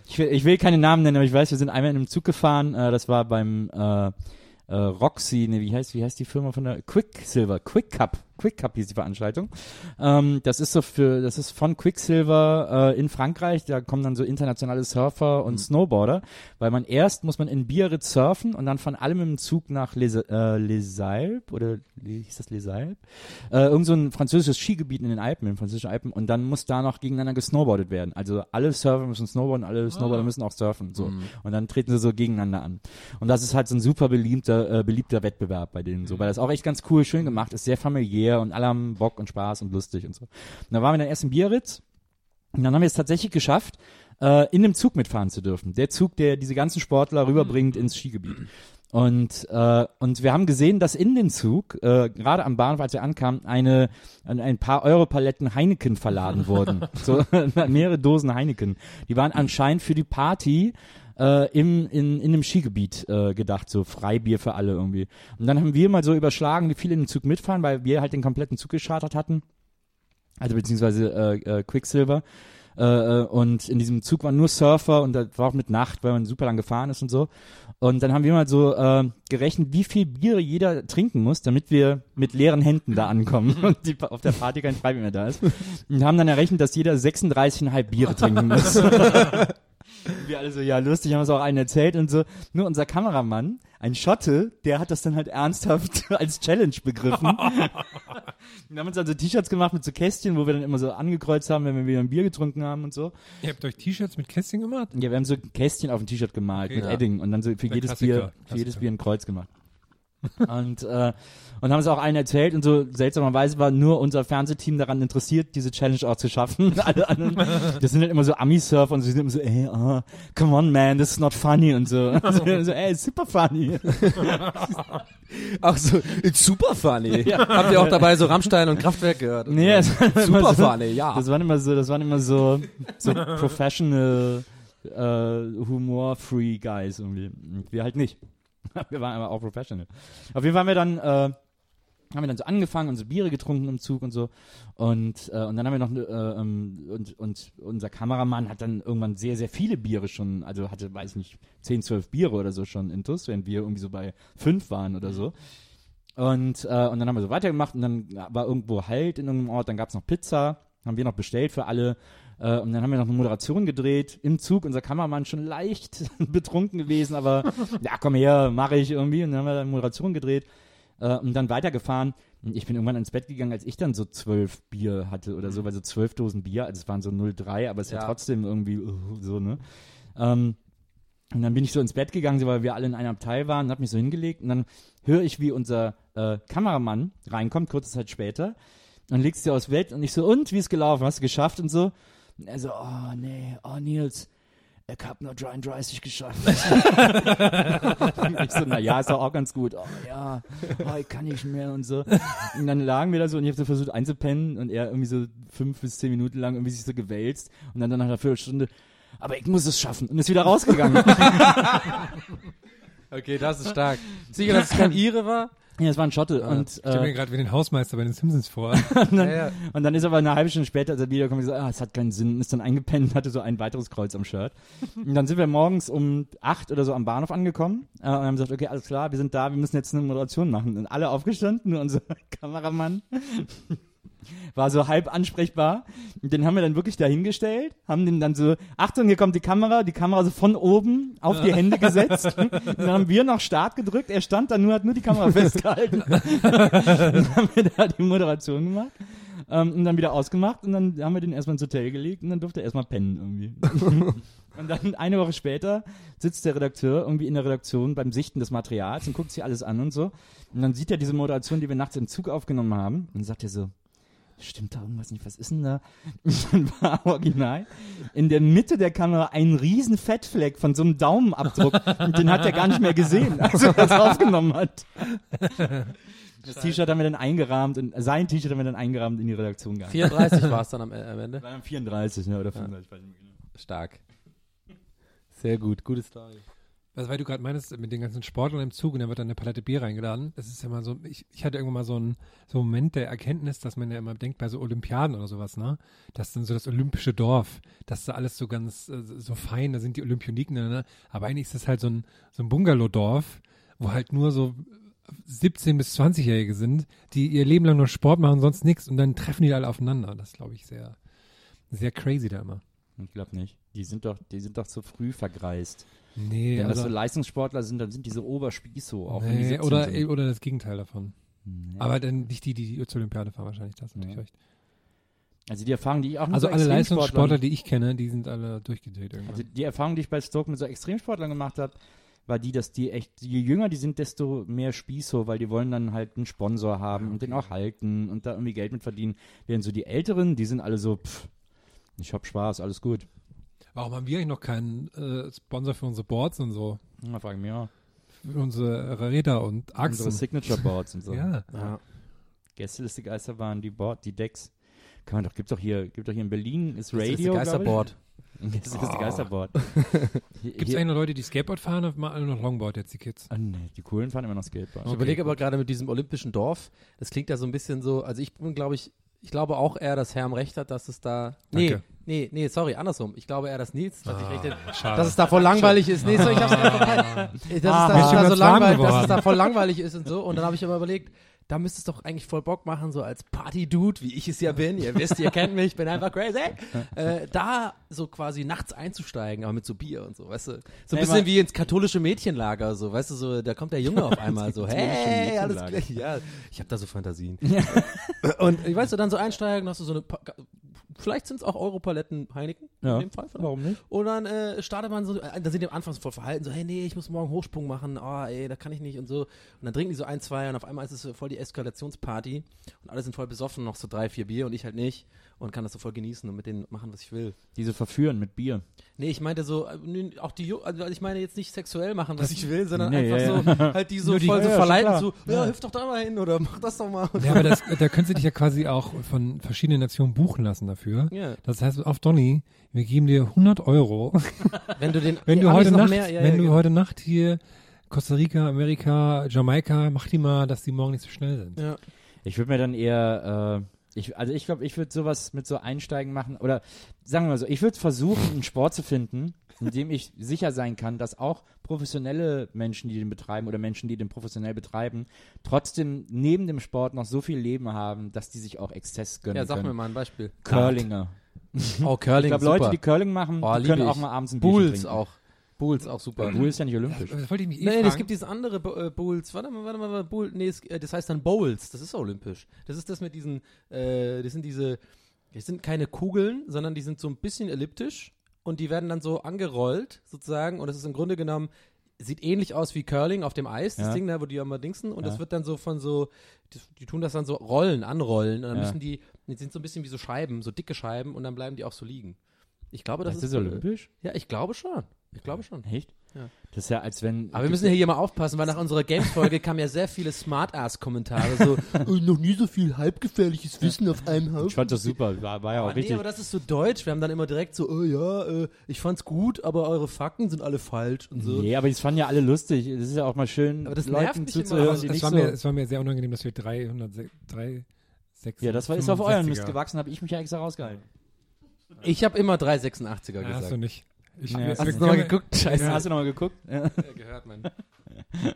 ich, will, ich will keine Namen nennen, aber ich weiß, wir sind einmal in einem Zug gefahren, äh, das war beim äh, äh, Roxy, ne, wie heißt, wie heißt die Firma von der Quicksilver, Quick Cup, Quick Cup hieß die Veranstaltung. Ähm, das ist so für, das ist von Quicksilver äh, in Frankreich, da kommen dann so internationale Surfer und Snowboarder, weil man erst muss man in Biarritz surfen und dann von allem im Zug nach Les, äh, Les Alpes oder wie hieß das Les Alpes? Äh, irgend so ein französisches Skigebiet in den Alpen, in den französischen Alpen und dann muss da noch gegeneinander gesnowboardet werden. Also alle Surfer müssen snowboarden, alle Snowboarder müssen auch surfen, so. Und dann treten sie so gegeneinander an. Und das ist halt so ein super beliebter, äh, beliebter Wettbewerb bei denen so, weil das auch echt ganz cool, schön gemacht ist, sehr familiär und alle haben Bock und Spaß und lustig und so. Und da waren wir dann erst in Biarritz und dann haben wir es tatsächlich geschafft, äh, in dem Zug mitfahren zu dürfen. Der Zug, der diese ganzen Sportler rüberbringt ins Skigebiet. Und, äh, und wir haben gesehen, dass in den Zug, äh, gerade am Bahnhof, als wir ankamen, eine, ein, ein paar Europaletten Heineken verladen wurden. so mehrere Dosen Heineken. Die waren anscheinend für die Party äh, im, in, in einem Skigebiet äh, gedacht, so Freibier für alle irgendwie. Und dann haben wir mal so überschlagen, wie viele in den Zug mitfahren, weil wir halt den kompletten Zug geschartert hatten. Also beziehungsweise äh, äh, Quicksilver. Äh, äh, und in diesem Zug waren nur Surfer und das war auch mit Nacht, weil man super lang gefahren ist und so. Und dann haben wir mal so äh, gerechnet, wie viel Bier jeder trinken muss, damit wir mit leeren Händen da ankommen und die, auf der Party kein Freibier mehr da ist. Und haben dann errechnet, dass jeder 36,5 Biere trinken muss. wir alle so, ja, lustig, haben uns auch einen erzählt und so. Nur unser Kameramann, ein Schotte, der hat das dann halt ernsthaft als Challenge begriffen. Wir haben uns also T-Shirts gemacht mit so Kästchen, wo wir dann immer so angekreuzt haben, wenn wir wieder ein Bier getrunken haben und so. Ihr habt euch T-Shirts mit Kästchen gemacht? Ja, wir haben so Kästchen auf ein T-Shirt gemalt Okay. mit Ja. Edding und dann so für Der jedes Klassiker, Bier, für jedes. Bier ein Kreuz gemacht. Und, äh, und haben es auch allen erzählt und so seltsamerweise war nur unser Fernsehteam daran interessiert, diese Challenge auch zu schaffen. Alle anderen, das sind halt immer so Ami-Surfer und sie sind immer so, ey, oh, come on man, this is not funny und so. Also, so ey, it's super funny. Ach so, it's super funny. Habt ihr auch dabei so Rammstein und Kraftwerk gehört? Nee, immer super so, funny, ja. Das waren immer so, das waren immer so, so professional, äh, humor-free Guys irgendwie. Und Wir halt nicht. Wir waren aber auch professional. Auf jeden Fall haben wir dann, äh, haben wir dann so angefangen, unsere Biere getrunken im Zug und so. Und, äh, und dann haben wir noch, äh, ähm, und, und unser Kameramann hat dann irgendwann sehr, sehr viele Biere schon, also hatte, weiß ich nicht, 10, 12 Biere oder so schon intus, während wir irgendwie so bei fünf waren oder so. Und, äh, und dann haben wir so weitergemacht und dann war irgendwo Halt in irgendeinem Ort, dann gab's noch Pizza, haben wir noch bestellt für alle. Äh, und dann haben wir noch eine Moderation gedreht im Zug, unser Kameramann schon leicht betrunken gewesen, aber ja, komm her, mache ich irgendwie. Und dann haben wir eine Moderation gedreht äh, und dann weitergefahren. Und ich bin irgendwann ins Bett gegangen, als ich dann so zwölf Bier hatte oder so, weil so zwölf Dosen Bier, also es waren so 0,3, aber es ist ja. Ja. trotzdem irgendwie uh, so, ne? Ähm, und dann bin ich so ins Bett gegangen, weil wir alle in einem Abteil waren, und hab mich so hingelegt und dann höre ich, wie unser äh, Kameramann reinkommt, kurze Zeit später, und legst dir aufs Bett und ich so, und, wie ist gelaufen, hast du geschafft und so? Und er so, oh nee, oh Nils, ich hab nur 33 geschafft. ich so, na ja, ist doch auch ganz gut. Oh ja, oh, ich kann nicht mehr und so. Und dann lagen wir da so und ich habe so versucht einzupennen und er irgendwie so fünf bis zehn Minuten lang irgendwie sich so gewälzt und dann, dann nach einer Viertelstunde, aber ich muss es schaffen und ist wieder rausgegangen. Okay, das ist stark. Sicher, dass es kein Ire war? Ja, es war ein Schotte. Und, Ich stelle mir äh, gerade wie den Hausmeister bei den Simpsons vor. und, dann, und dann ist aber eine halbe Stunde später, als er wiederkommt, gesagt, ah, es hat keinen Sinn, ist dann eingepennt und hatte so ein weiteres Kreuz am Shirt. Und dann sind wir morgens um acht oder so am Bahnhof angekommen äh, und haben gesagt, okay, alles klar, wir sind da, wir müssen jetzt eine Moderation machen. Und alle aufgestanden, nur unser Kameramann war so halb ansprechbar. Und den haben wir dann wirklich dahingestellt, haben den dann so, Achtung, hier kommt die Kamera, die Kamera so von oben auf die Hände gesetzt. Und dann haben wir noch Start gedrückt, er stand da nur, hat nur die Kamera festgehalten. dann haben wir da die Moderation gemacht. Ähm, und dann wieder ausgemacht und dann haben wir den erstmal ins Hotel gelegt und dann durfte er erstmal pennen irgendwie. und dann eine Woche später sitzt der Redakteur irgendwie in der Redaktion beim Sichten des Materials und guckt sich alles an und so. Und dann sieht er diese Moderation, die wir nachts im Zug aufgenommen haben und sagt er so, stimmt da irgendwas nicht, was ist denn da? Dann war original in der Mitte der Kamera ein riesen Fettfleck von so einem Daumenabdruck und den hat er gar nicht mehr gesehen, als er das aufgenommen hat. Das T-Shirt haben wir dann eingerahmt und sein T-Shirt haben wir dann eingerahmt in die Redaktion gegangen. 34 war es dann am, äh, am Ende. War dann 34, ne, oder 35, weiß ich nicht genau. Stark. Sehr gut, gute Story. Also, weil du gerade meinst, mit den ganzen Sportlern im Zug und dann wird dann eine Palette Bier reingeladen. Das ist ja mal so, ich, ich hatte irgendwann mal so einen, so Moment der Erkenntnis, dass man ja immer denkt bei so Olympiaden oder sowas, ne? Das ist dann so das olympische Dorf. Das ist da alles so ganz, äh, so fein, da sind die Olympioniken, ne? Aber eigentlich ist das halt so ein, so ein Bungalow-Dorf, wo halt nur so 17- bis 20-Jährige sind, die ihr Leben lang nur Sport machen, sonst nichts und dann treffen die alle aufeinander. Das glaube ich sehr, sehr crazy da immer. Ich glaube nicht. Die sind doch, die sind doch zu früh vergreist. Nee, Wenn das so also, Leistungssportler sind, dann sind diese Oberspießo, auch wenn die nee 17 oder, sind. oder das Gegenteil davon. Nee. Aber dann nicht die, die, die zur Olympiade fahren, wahrscheinlich. Das ist natürlich Ja. recht. Also die Erfahrung, die ich auch mit Also so alle Leistungssportler, die ich kenne, die sind alle durchgedreht irgendwann. Also die Erfahrung, die ich bei Stoke mit so Extremsportlern gemacht habe, war die, dass die echt, je jünger die sind, desto mehr Spießo, weil die wollen dann halt einen Sponsor haben und den auch halten und da irgendwie Geld mit verdienen. Während so die Älteren, die sind alle so, pff, ich hab Spaß, alles gut. Warum haben wir eigentlich noch keinen äh, Sponsor für unsere Boards und so? Da frage ich mich auch. Für unsere Räder und Unsere Achsen. Signature Boards und so. Ja. Ja. Gästeliste Geisterbahn, die Board, die Decks. Kann man doch, gibt's doch hier, gibt doch hier in Berlin, ist Das ist Radio. das Geisterboard. Gästeliste Geisterboard. Gibt es eigentlich noch Leute, die Skateboard fahren oder mal alle noch Longboard jetzt, die Kids? Ah, nee, die coolen fahren immer noch Skateboard. Ich überlege aber gerade mit diesem olympischen Dorf, das klingt ja so ein bisschen so, also ich bin, glaube ich, ich glaube auch eher, dass Herm recht hat, dass es da. Nee, Danke. nee, nee, sorry, andersrum. Ich glaube eher, dass Nils, dass ich recht Ah, schade. dass es da voll langweilig ist. Nee, so, ich hab's einfach verpeilt. Dass es da, Mir dass ist es schon da so langweilig, dass es da voll langweilig ist und so. Und dann habe ich aber überlegt, da müsste es doch eigentlich voll Bock machen, so als Party-Dude, wie ich es ja bin. Ihr wisst, ihr kennt mich, ich bin einfach crazy. Äh, da so quasi nachts einzusteigen, aber mit so Bier und so, weißt du. So ein Nee, bisschen wie ins katholische Mädchenlager, so, weißt du, so, da kommt der Junge auf einmal so, hey, alles klar. Ja, ich habe da so Fantasien. Und ich weiß du, dann so einsteigen, hast du so eine, vielleicht sind es auch Europaletten Heineken, Ja. in dem Fall. Warum nicht? Und dann äh, startet man so, äh, da sind die am Anfang voll verhalten, so, hey, nee, ich muss morgen Hochsprung machen, oh, ey, da kann ich nicht und so. Und dann trinken die so ein, zwei und auf einmal ist es voll die Eskalationsparty und alle sind voll besoffen, noch so drei, vier Bier und ich halt nicht und kann das so voll genießen und mit denen machen, was ich will. Diese verführen mit Bier. Nee, ich meinte so, äh, auch die, also ich meine jetzt nicht sexuell machen, was ich will, sondern Nee, einfach ja, so, halt die so die- voll so Ja, ja, verleiten, so, ja, hüpf doch da mal hin oder mach das doch mal. Ja, aber das, da könntest du dich ja quasi auch von verschiedenen Nationen buchen lassen dafür. Ja. Das heißt, auf Donny, wir geben dir 100 Euro, Wenn du den, wenn du heute Nacht, mehr, ja, wenn ja, du genau. heute Nacht hier Costa Rica, Amerika, Jamaika, mach die mal, dass die morgen nicht so schnell sind. Ja. Ich würde mir dann eher, äh, ich, also ich glaube, ich würde sowas mit so Einsteigen machen oder sagen wir mal so, ich würde versuchen, einen Sport zu finden, in dem ich sicher sein kann, dass auch professionelle Menschen, die den betreiben oder Menschen, die den professionell betreiben, trotzdem neben dem Sport noch so viel Leben haben, dass die sich auch Exzess gönnen Ja, sag mir können. mal ein Beispiel. Curlinger. Oh, Curling, Ich glaube. Leute, die Curling machen, Oh, die können auch ich. mal abends ein Bulls trinken. auch. Bulls auch super. Bull ist ja nicht olympisch. Das wollte ich mich eh Nee, fragen. es gibt dieses andere äh, Bulls. Warte mal, warte mal, warte, Bull, nee, es, äh, das heißt dann Bowls. Das ist olympisch. Das ist das mit diesen, äh, das sind diese, das sind keine Kugeln, sondern die sind so ein bisschen elliptisch und die werden dann so angerollt sozusagen und das ist im Grunde genommen sieht ähnlich aus wie Curling auf dem Eis, das Ja. Ding da, wo die immer dingsen und das Ja. wird dann so von so, die, die tun das dann so rollen, anrollen und dann Ja. müssen die, die sind so ein bisschen wie so Scheiben, so dicke Scheiben und dann bleiben die auch so liegen. Ich glaube, das, Das ist äh, olympisch? Ja, ich glaube schon. Ich glaube schon. Echt? Das ist ja, als wenn. Aber wir müssen ja hier mal aufpassen, weil nach unserer Games-Folge kamen ja sehr viele Smart-Ass-Kommentare. So, "Oh, noch nie so viel halbgefährliches Wissen auf einem Ich Haufen. fand das super, war, war ja auch Aber nee, aber das ist so deutsch. Wir haben dann immer direkt so, oh ja, äh, ich fand's gut, aber eure Fakten sind alle falsch und so. Nee, aber das fanden ja alle lustig. Das ist ja auch mal schön, Aber das Leuten zuzuhören, die es, nicht war so. mir, es war mir sehr unangenehm, dass wir 300, 3, 6, ja, das war, ist auf euren Mist gewachsen, habe ich mich ja extra rausgehalten. Ich habe immer 386er Ja, hast gesagt. du nicht. Ich, Ja, wir- hast du nochmal geguckt? Scheiße. Ja. Hast du nochmal geguckt? Ja. gehört, Mann.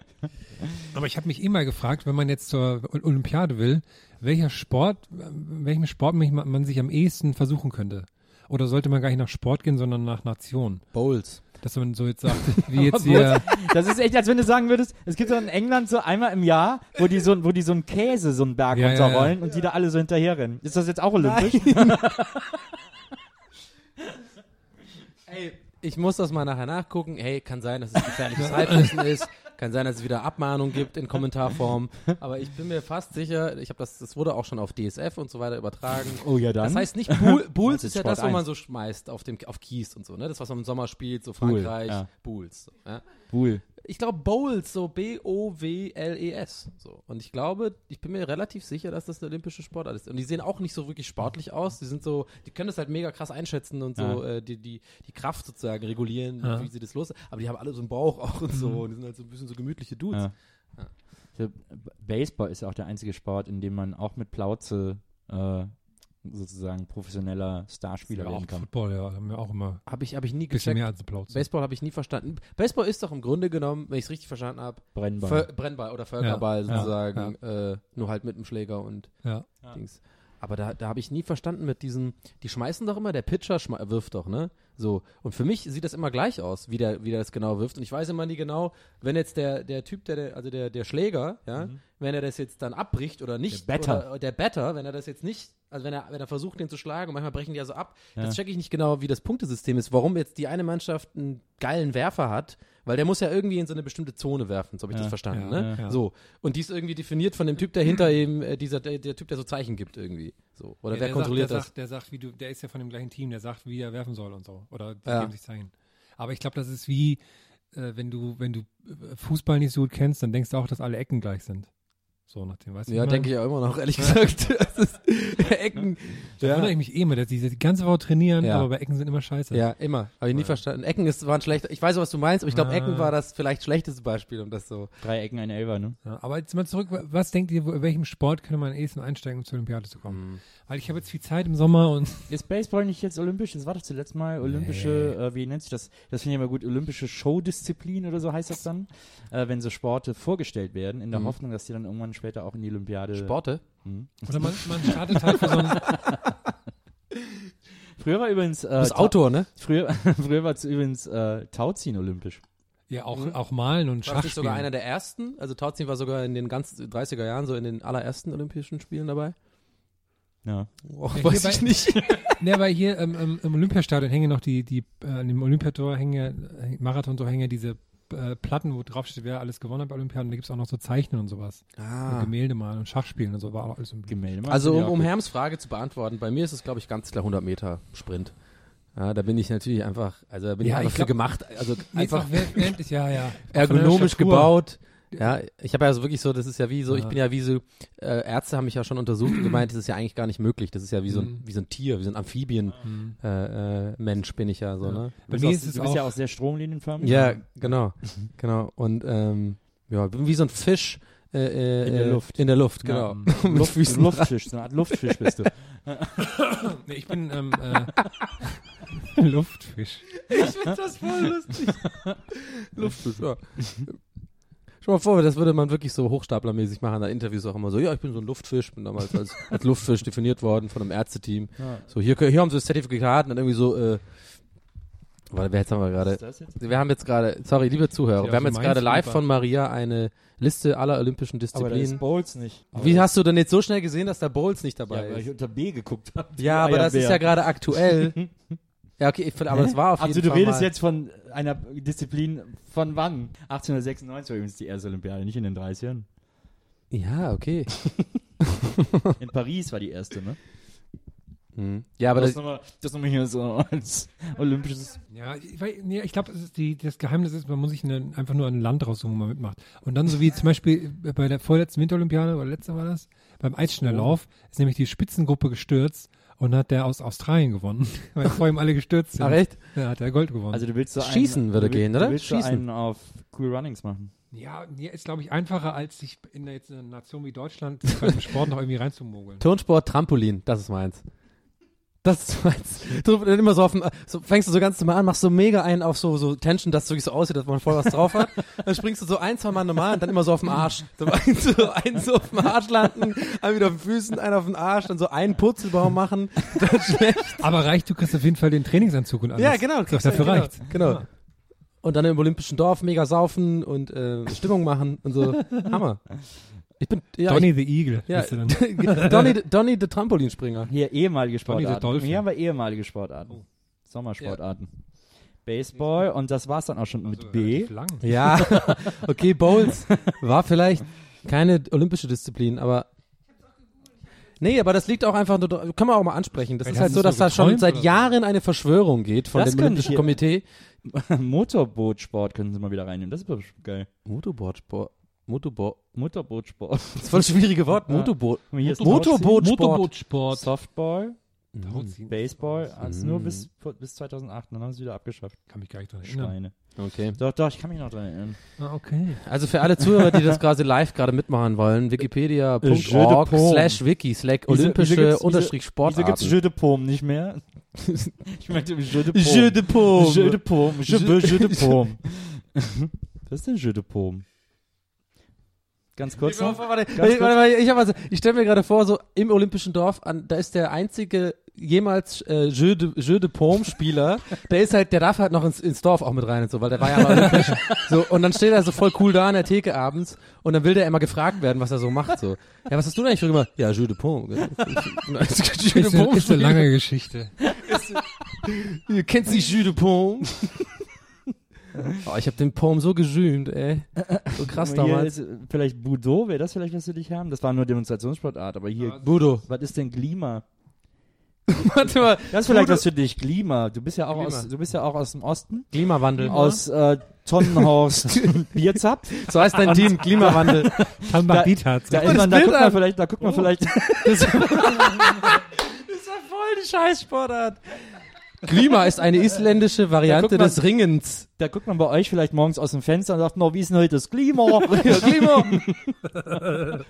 Aber ich habe mich immer gefragt, wenn man jetzt zur Olympiade will, welcher Sport, welchem Sport man sich am ehesten versuchen könnte. Oder sollte man gar nicht nach Sport gehen, sondern nach Nation? Bowls. Dass man so jetzt sagt, wie jetzt hier. Das ist echt, als wenn du sagen würdest, es gibt so in England so einmal im Jahr, wo die so, wo die so einen Käse, so einen Berg Ja, ja, ja. runterrollen und die da alle so hinterherrennen. Ist das jetzt auch olympisch? Ey, ich muss das mal nachher nachgucken. Hey, kann sein, dass es gefährliches Halbwissen ist. Kann sein, dass es wieder Abmahnung gibt in Kommentarform. Aber ich bin mir fast sicher, ich habe das, das wurde auch schon auf DSF und so weiter übertragen. Oh ja, dann. Das heißt nicht, Bull, Bulls ist ist ja Sport das, wo man so schmeißt auf dem auf Kies und so, ne? Das, was man im Sommer spielt, so Bull, Frankreich, ja. Bulls. So, ja? Bull. Ich glaube Bowls, so B-O-W-L-E-S. So. Und ich glaube, ich bin mir relativ sicher, dass das eine olympische Sportart ist. Und die sehen auch nicht so wirklich sportlich aus. Die sind so, die können das halt mega krass einschätzen und so Ja. äh, die, die, die Kraft sozusagen regulieren, Ja. wie sie das los. Aber die haben alle so einen Bauch auch und so. Und die sind halt so ein bisschen so gemütliche Dudes. Ja. Baseball ist ja auch der einzige Sport, in dem man auch mit Plauze äh, sozusagen professioneller Starspieler Ja, auch werden kann. Football, ja, haben wir auch immer Habe ich, hab ich nie gecheckt. mehr als Applaus. Baseball habe ich nie verstanden. Baseball ist doch im Grunde genommen, wenn ich es richtig verstanden habe, Brennball. Brennball oder Völkerball Ja, ja, sozusagen. Äh, nur halt mit dem Schläger und Ja. Dings. Aber da, da habe ich nie verstanden mit diesen, die schmeißen doch immer, der Pitcher wirft doch, ne? So. Und für mich sieht das immer gleich aus, wie der, wie der das genau wirft. Und ich weiß immer nie genau, wenn jetzt der, der Typ, der, der also der, der Schläger, ja, wenn er das jetzt dann abbricht oder nicht, Der Batter. oder der Batter, wenn er das jetzt nicht, also wenn er, wenn er versucht, den zu schlagen, und manchmal brechen die ja so ab, Ja. das checke ich nicht genau, wie das Punktesystem ist, warum jetzt die eine Mannschaft einen geilen Werfer hat, weil der muss ja irgendwie in so eine bestimmte Zone werfen, so habe ich Ja, das verstanden, ja, ne? ja. So. Und die ist irgendwie definiert von dem Typ, der hinter ihm, äh, dieser, der, der Typ, der so Zeichen gibt irgendwie. So. Oder Ja, wer der kontrolliert sagt, der das? Sagt, der sagt, wie du, der ist ja von dem gleichen Team, der sagt, wie er werfen soll und so. Oder die Ja. geben sich Zeichen. Aber ich glaube, das ist wie, äh, wenn du, wenn du äh, Fußball nicht so gut kennst, dann denkst du auch, dass alle Ecken gleich sind. So nach dem, weißt du? Ja, denke ich auch immer noch, ehrlich gesagt. Ecken. Da wundere ich mich eh immer, dass die die ganze Woche trainieren, Ja. aber bei Ecken sind immer scheiße. Ja, immer. Habe ich nie verstanden. Ecken ist, waren schlecht. Ich weiß, was du meinst, aber ich glaube, Ah. Ecken war das vielleicht schlechteste Beispiel, um das so. Drei Ecken, ein Elfer, ne? Ja, aber jetzt mal zurück, was denkt ihr, wo- in welchem Sport könnte man am ehesten einsteigen, um zur Olympiade zu kommen? Weil ich habe jetzt viel Zeit im Sommer und Ist Baseball nicht jetzt olympisch? Das war doch zuletzt mal olympische, äh, wie nennt sich das? Das finde ich immer gut, olympische Showdisziplin oder so heißt das dann. Äh, wenn so Sporte vorgestellt werden, in der Mhm. Hoffnung, dass die dann irgendwann später auch in die Olympiade. Sporte? Mhm. oder man, man startet halt für so ein, Früher war übrigens. Äh, Du bist Ta- Autor, ne? Früher, früher war übrigens äh, Tauziehen olympisch. ja auch, Mhm. auch malen und War das sogar einer der ersten? Also Tauziehen war sogar in den ganz 30er Jahren so in den allerersten Olympischen Spielen dabei? Ja. Oh, Ja, weiß hier ich bei- nicht. Ne, weil hier ähm, im, im Olympiastadion hängen noch die, die äh, an dem Olympiator hängen ja, äh, Marathon-Tor hängen ja diese äh, Platten, wo drauf steht, wer alles gewonnen hat bei Olympiaden. Da gibt es auch noch so Zeichnen und sowas. Und Ah. Gemälde malen und Schachspielen und so war auch alles im Gemälde. machen Also um, um. Herms Frage zu beantworten, bei mir ist es, glaube ich, ganz klar 100 Meter Sprint. Ja, da bin ich natürlich einfach, also da bin Ja, ich einfach ich für glaub- gemacht, also einfach während- ja, ja. ergonomisch gebaut. Ja, ich habe ja also wirklich so, das ist ja wie so, ich Ja. bin ja wie so, äh, Ärzte haben mich ja schon untersucht und gemeint, das ist ja eigentlich gar nicht möglich. Das ist ja wie so ein, Mhm. wie so ein Tier, wie so ein Amphibien Mhm. äh, äh, Mensch bin ich ja so, Ja. ne? Du Bei bist, mir ist es du bist ja auch sehr stromlinienförmig. Ja, genau, genau. Und ähm, ja, bin wie so ein Fisch äh, äh, In der äh, Luft. In der Luft, Ja. genau. Mit Luft, Luftfisch, so eine Art Luftfisch bist du. nee, ich bin ähm, äh, Luftfisch. Ich finde das voll lustig. Luftfisch, ja. Schau mal vor, das würde man wirklich so hochstaplermäßig machen, da Interviews auch immer so, ja, ich bin so ein Luftfisch, bin damals als, als Luftfisch definiert worden von einem Ärzteteam. Ja. So, hier, hier haben sie das Zertifikat und dann irgendwie so, äh, warte, wer jetzt haben wir gerade? Ist? Wir haben jetzt gerade, sorry, liebe Zuhörer, wir haben jetzt gerade live von Maria eine Liste aller olympischen Aber da ist Disziplinen. Bowls nicht. Wie hast du denn jetzt so schnell gesehen, dass da Bowls nicht ja, dabei weil ich ist? unter B geguckt habe. Ja, aber das ist ja gerade aktuell. Ja, okay, ich- aber das war auf Also jeden du Fall redest mal. jetzt von einer Disziplin von wann? 1896 war übrigens die erste Olympiade, nicht in den 30ern. Ja, okay. In Paris war die erste, ne? Hm. Ja, aber das, das, nochmal, das nochmal hier so als olympisches. Ja, ich, nee, ich glaube, das Geheimnis ist, man muss sich eine, einfach nur ein Land raussuchen, wo man mitmacht. Und dann so wie zum Beispiel bei der vorletzten Winterolympiade, oder letzte war das, beim Eisschnelllauf ist nämlich die Spitzengruppe gestürzt und hat der aus Australien gewonnen, weil vor ihm alle gestürzt sind. Ach, echt? Ja, hat er Gold gewonnen. Also du willst so einen, Schießen würde du will- gehen, du oder? willst Schießen. so einen auf Cool Runnings machen. ja, ja, ist glaube ich einfacher, als sich in der, jetzt in einer Nation wie Deutschland beim Sport noch irgendwie reinzumogeln. Turnsport, Trampolin, das ist meins. Das ist meins. Du immer so auf dem, so fängst du so ganz normal an, machst so mega einen auf so, so Tension, dass es wirklich so aussieht, dass man voll was drauf hat. Dann springst du so ein, zwei Mal normal und dann immer so auf dem Arsch. So einen so, auf dem Arsch landen, einen wieder auf den Füßen, einen auf den Arsch, dann so einen Purzelbaum machen. Dann schlecht. Aber reicht, du kriegst auf jeden Fall den Trainingsanzug und alles. Ja, genau. Das dafür genau, reicht's. Genau. Und dann im Olympischen Dorf mega saufen und äh, Stimmung machen und so. Hammer. Ich bin, ja, Donny the Eagle. Ja, bist du dann. Donny, Donny der Trampolinspringer. Hier ehemalige the Sportarten. Hier haben wir ehemalige Sportarten. Sommersportarten. Baseball und das war's dann auch schon mit B. Lang. Ja, okay, Bowls war vielleicht keine olympische Disziplin, aber Nee, aber das liegt auch einfach nur, kann man auch mal ansprechen. Das Vielleicht ist halt so, dass da schon seit. Jahren eine Verschwörung geht von Das dem Olympischen Komitee. Motorbootsport können sie mal wieder reinnehmen. Das ist bestimmt geil. Motorbootsport. Motorboot. Motorbootsport. Das ist voll ein schwierige Wort. Ja. Motorboot. Hier ist Motorboot. Motorbootsport. Softball, Tauziehen. Baseball, also Mhm. nur bis, bis 2008, dann haben sie wieder abgeschafft. Kann mich gar nicht dran erinnern. Schweine. Okay. Doch, doch, ich kann mich noch dran erinnern. Ah, okay. Also für alle Zuhörer, die das quasi live gerade mitmachen wollen, de wikipedia.org slash wiki slash olympische gibt's- unterstrich Wieso gibt's. Jeu de Paume nicht mehr? ich meinte Jeu de Paume. Jeu de paume. Jeu de veux Jeu de Paume. Was ist denn Jeu de Paume? Ganz kurz noch. Warte, warte, Ganz warte, kurz. warte, ich, also, ich stelle mir gerade vor, so im Olympischen Dorf, an, da ist der einzige jemals äh, Jeu de, Jeu de Paume Spieler, der ist halt, der darf halt noch ins, ins Dorf auch mit rein und so, weil der war ja mal olympisch. so, und dann steht er so voll cool da an der Theke abends und dann will der immer gefragt werden, was er so macht. So. Ja, was hast du denn eigentlich für gemacht? Ja, Jeu de Paume. Jeu de Ist eine, Paume ist eine lange Geschichte. Ihr kennt sie Jus de Paume? Oh, ich habe den Paume so gesühnt, ey. So krass Hier damals. ist, äh, vielleicht Budo, wäre das vielleicht was für dich haben? Das war nur Demonstrationssportart, aber hier, Budo. was ist denn Glima? Warte mal. Das ist vielleicht Budo- was für dich, Glima. Du bist ja auch Glima. aus, du bist ja auch aus dem Osten, Klimawandel. aus äh, Tonnenhorst Bierzapf. So heißt dein Team, Klimawandel. Tambakita. Da, das ist man, da guckt man an. vielleicht, da guckt man vielleicht, Das ist voll die Scheißsportart. Klima ist eine isländische Variante mal. des Ringens. da guckt man bei euch vielleicht morgens aus dem Fenster und sagt, no, wie ist denn heute das Klima? Klima.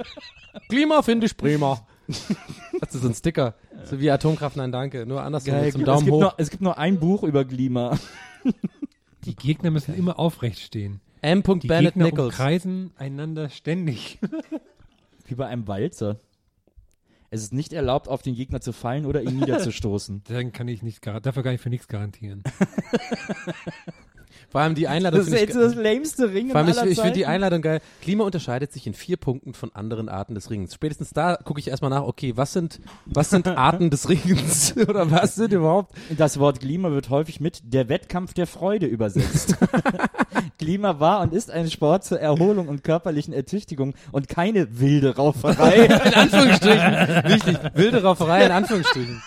Klima finde ich prima. Das ist so ein Sticker. So wie Atomkraft, nein, danke. Nur andersrum Geil, zum es, Daumen gibt hoch. nur, es gibt nur ein Buch über Klima. Die Gegner müssen immer aufrecht stehen. M. Die Bennett Gegner Nichols. umkreisen einander ständig. Wie bei einem Walzer. Es ist nicht erlaubt, auf den Gegner zu fallen oder ihn niederzustoßen. Dann kann ich nicht, dafür kann ich für nichts garantieren. Vor allem die Einladung Das ist jetzt ich, das lämste Ringen vor allem ich, aller ich finde die. Einladung geil. Klima unterscheidet sich in vier Punkten von anderen Arten des Ringens. Spätestens da gucke ich erstmal nach, okay, was sind, was sind Arten des Ringens? Oder was sind überhaupt? Das Wort Klima wird häufig mit der Wettkampf der Freude übersetzt. Klima war und ist ein Sport zur Erholung und körperlichen Ertüchtigung und keine wilde Rauferei. In Anführungsstrichen. Wichtig. Wilde Rauferei in Anführungsstrichen.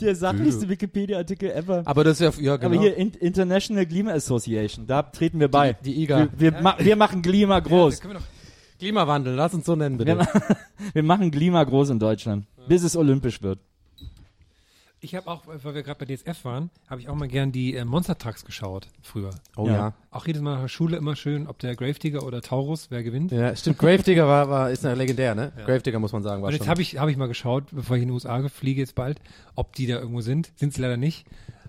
der sachlichste Wikipedia-Artikel ever. Aber das ist ja, ja genau. Aber hier in International Klima Association, da treten wir bei. die, die IGA. wir, wir, ma wir machen Klima groß. Klimawandel, lass uns so nennen, Wir, bitte. ma wir machen Klima groß in Deutschland, bis es olympisch wird. Ich habe auch, weil wir gerade bei DSF waren, habe ich auch mal gern die äh, Monster Trucks geschaut, früher. Oh Ja. ja. Auch jedes Mal nach der Schule immer schön, ob der Gravedigger oder Taurus, wer gewinnt. Ja, stimmt. Gravedigger war, war, ist eine legendär, ne? Gravedigger muss man sagen, war Und jetzt schon. habe ich, hab ich mal geschaut, bevor ich in die USA fliege jetzt bald, ob die da irgendwo sind. Sind sie leider nicht.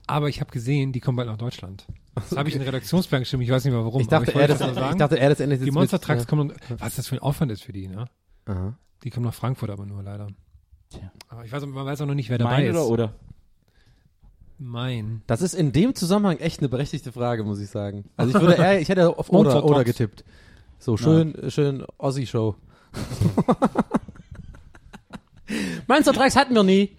Aber ich habe gesehen, die kommen bald nach Deutschland. Das habe ich in den Redaktionsplan geschrieben, ich weiß nicht mehr warum. ich dachte, aber er ich das, wollte nur ich sagen. dachte, er das endet die Monster mit, Trucks ja. kommen und, was das für ein Aufwand ist für die, ne? Aha. Die kommen nach Frankfurt aber nur leider. Tja. Aber ich weiß, man weiß auch noch nicht, wer dabei Mein ist. oder oder? Mein. Das ist in dem Zusammenhang echt eine berechtigte Frage, muss ich sagen. Also ich würde eher, ich hätte auf Oder, oder getippt. So, schön, schön Ossi-Show. Monster Trucks hatten wir nie.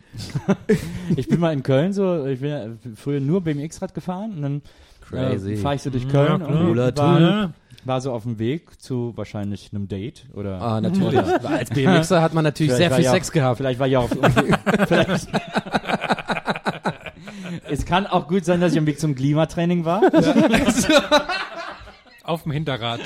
Ich bin mal in Köln so, ich bin ja früher nur BMX-Rad gefahren und dann Crazy. äh, fahre ich so durch Ja, Köln klar. und war, Ja. War so auf dem Weg zu wahrscheinlich einem Date oder Ah, natürlich. Als BMXer hat man natürlich sehr Vielleicht war viel ja auch- Sex gehabt. Vielleicht war ich auch auf vielleicht Es kann auch gut sein, dass ich am Weg zum Klimatraining war. Auf dem Hinterrad.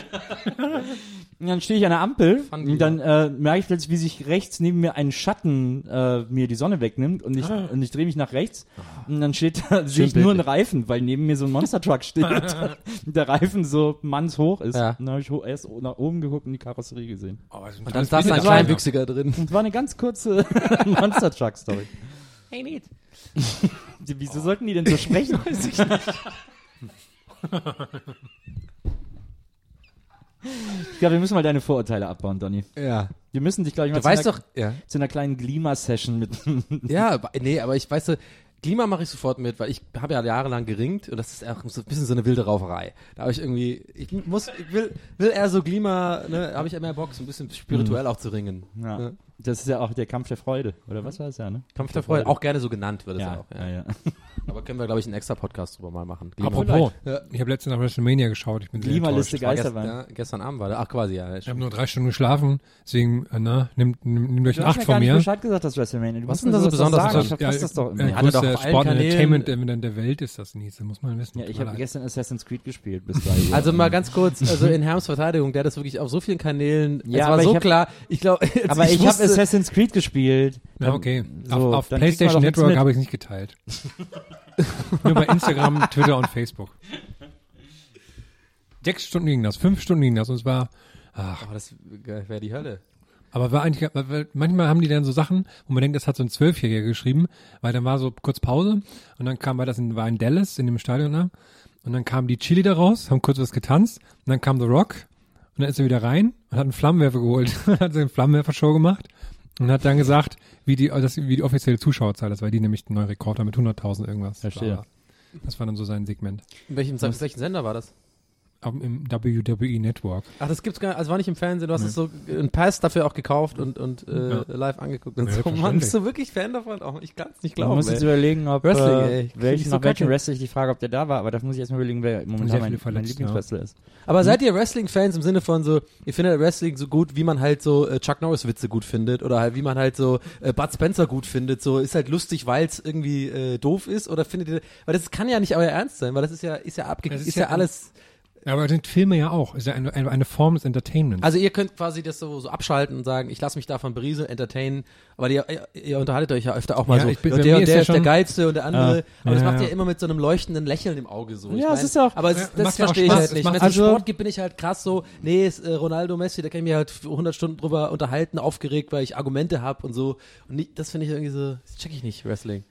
Und dann stehe ich an der Ampel Fun und dann äh, merke ich plötzlich, wie sich rechts neben mir ein Schatten äh, mir die Sonne wegnimmt und ich, und ich drehe mich nach rechts und dann steht da, sehe ich nur einen. Reifen, weil neben mir so ein Monster Truck steht und der Reifen so mannshoch ist. Ja. Und dann habe ich ho erst nach oben geguckt und die Karosserie gesehen. Oh, Und dann saß Bild ein. Kleinwüchsiger drin. Und war eine ganz kurze Monster Truck Story. Hey, neat. Wieso sollten die denn so sprechen? Weiß ich nicht. Ich glaube, wir müssen mal deine Vorurteile abbauen, Donny. Ja. Wir müssen dich, glaube ich, mal Du zu, weißt einer, doch, ja. zu einer kleinen Glima-Session mit. Ja, nee, aber ich weiß, Klima mache ich sofort mit, weil ich habe ja jahrelang geringt und das ist auch so ein bisschen so eine wilde Rauferei. Da habe ich irgendwie, ich muss, ich will, will eher so Klima, ne, habe ich mehr Bock, so ein bisschen spirituell auch zu ringen. ja. Ne? Das ist ja auch der Kampf der Freude, oder was war es ja, ne? Kampf der Freude, auch gerne so genannt wird es Ja, auch. ja, ja. Aber können wir, glaube ich, einen extra Podcast drüber mal machen. Klima. Apropos, Ja. ich habe letztens nach WrestleMania geschaut. Ich bin sehr Klimaliste Geisterbahn. ja, gestern Abend war der, ach quasi, ja. Ich habe nur drei Stunden geschlafen, deswegen, äh, na, nimmt, nimmt, nimmt euch Du eine hast Acht mir von gar nicht mir. Bescheid gesagt, dass WrestleMania. Du Was ist denn mir da so besonders sagen. Ich verpasse das doch äh, immer. Hatte doch auf allen Sport-Entertainment Kanälen- in der Welt ist das nicht. Das muss man wissen. Ja, ich mir habe gestern Assassin's Creed gespielt bis drei. Also mal ganz kurz, also in Herms Verteidigung, der hat das wirklich auf so vielen Kanälen, Ja, es war so klar, ich glaube, aber ich, habe Assassin's Creed gespielt. Ja, okay. So, auf auf PlayStation Network habe ich es nicht geteilt. Nur bei Instagram, Twitter und Facebook. Sechs Stunden ging das, fünf Stunden ging das und es war, ach, Oh, das wäre die Hölle. aber war eigentlich, weil- weil manchmal haben die dann so Sachen, wo man denkt, das hat so ein Zwölfjähriger geschrieben, weil dann war so kurz Pause und dann kam, war das in, war in Dallas, in dem Stadion da, und dann kam die Chili da raus, haben kurz was getanzt, und dann kam The Rock, und dann ist er wieder rein und hat einen Flammenwerfer geholt, und hat so eine Flammenwerfer-Show gemacht und hat dann gesagt, wie die, das, wie die offizielle Zuschauerzahl ist, weil die nämlich einen neuen Rekord haben mit 100.000 irgendwas. Verstehe. Das war dann so sein Segment. In welchem, auf welchen Sender war das? Im WWE Network. Ach, das gibt's gar nicht, also war nicht im Fernsehen, du hast es so einen Pass dafür auch gekauft und, und äh, Ja. live angeguckt und Ja, so. Mann, bist du wirklich Fan davon? Oh, ich kann's nicht Ich glauben. muss jetzt ey. überlegen, ob Wrestling, äh, welchen, die so nach welchem ich die Frage, ob der da war, aber da muss ich erstmal überlegen, wer momentan mein, mein Lieblingswrestler ist. Aber seid ihr Wrestling-Fans im Sinne von so, ihr findet Wrestling so gut, wie man halt so äh, Chuck Norris-Witze gut findet oder halt wie man halt so äh, Bud Spencer gut findet, so ist halt lustig, weil es irgendwie äh, doof ist oder findet ihr, weil das kann ja nicht euer Ernst sein, weil das ist ja, ist ja abge, Das ist, ist ja, ja- alles, Ja, aber sind Filme ja auch. Ist ja eine, eine, eine Form des Entertainments. also ihr könnt quasi das so, so abschalten und sagen, ich lasse mich davon berieseln, entertainen, aber ihr, ihr, unterhaltet euch ja öfter auch mal Ja, so, ich bin- und der und ist der ist der geilste und der andere, Ja. aber das Ja, macht ihr ja. immer mit so einem leuchtenden Lächeln im Auge so. Ich Ja, es mein, ist auch- aber es, Ja, das verstehe ich halt Es nicht. Wenn es einen also- Sport gibt, bin ich halt krass so, nee, ist, äh, Ronaldo, Messi, da kann ich mich halt für 100 Stunden drüber unterhalten, aufgeregt, weil ich Argumente habe und so. Und nicht, das finde ich irgendwie so, das check ich nicht, Wrestling.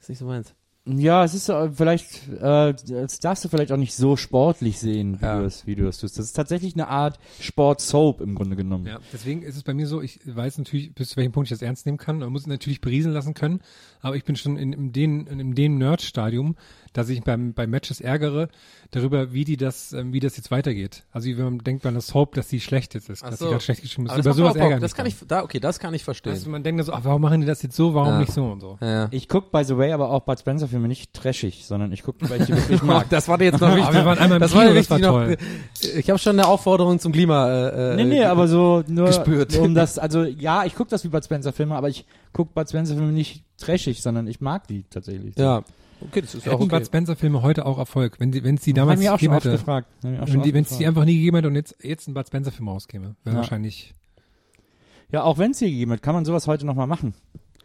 ist nicht so meins. Ja, es ist äh, vielleicht, äh, das darfst du vielleicht auch nicht so sportlich sehen, wie Ja. du es wie du es tust. Das ist tatsächlich eine Art Sport-Soap im Grunde genommen. Ja, deswegen ist es bei mir so, ich weiß natürlich, bis zu welchem Punkt ich das ernst nehmen kann. Man muss es natürlich berieseln lassen können, aber ich bin schon in, in dem, in dem Nerd-Stadium, dass ich beim, bei Matches ärgere darüber, wie die das, ähm, wie das jetzt weitergeht. Also wie wenn man denkt bei einer Soap, dass die schlecht jetzt ist, Ach dass so. die gerade schlecht geschrieben ist. Aber Über das, sowas ich das kann ich, da, okay, das kann ich verstehen. Also man denkt dann so, ach, warum machen die das jetzt so, warum Ja. nicht so und so. ja. Ich guck by the way aber auch Bud Spencer Filme nicht trashig, sondern ich guck, weil ich die wirklich mag. Das war dir jetzt noch Aber wichtig. wir waren einmal im das Kino, war dir das war toll. noch. Ich habe schon eine Aufforderung zum Klima. Äh, äh, Nee, nee, aber so nur gespürt. um das, also ja, ich guck das wie Bud Spencer Filme, aber ich guck Bud Spencer Filme nicht trashig, sondern ich mag die tatsächlich. Ja. Okay, das ist ja auch Hätten okay. Bud Spencer Filme heute auch Erfolg, wenn sie, wenn es die Haben damals mich auch schon gegeben oft hätte. gefragt. Wenn die, wenn es die einfach nie gegeben hätte und jetzt, jetzt ein Bud Spencer Film rauskäme, wäre Ja. wahrscheinlich. Ja, auch wenn es die gegeben hat, kann man sowas heute noch mal machen.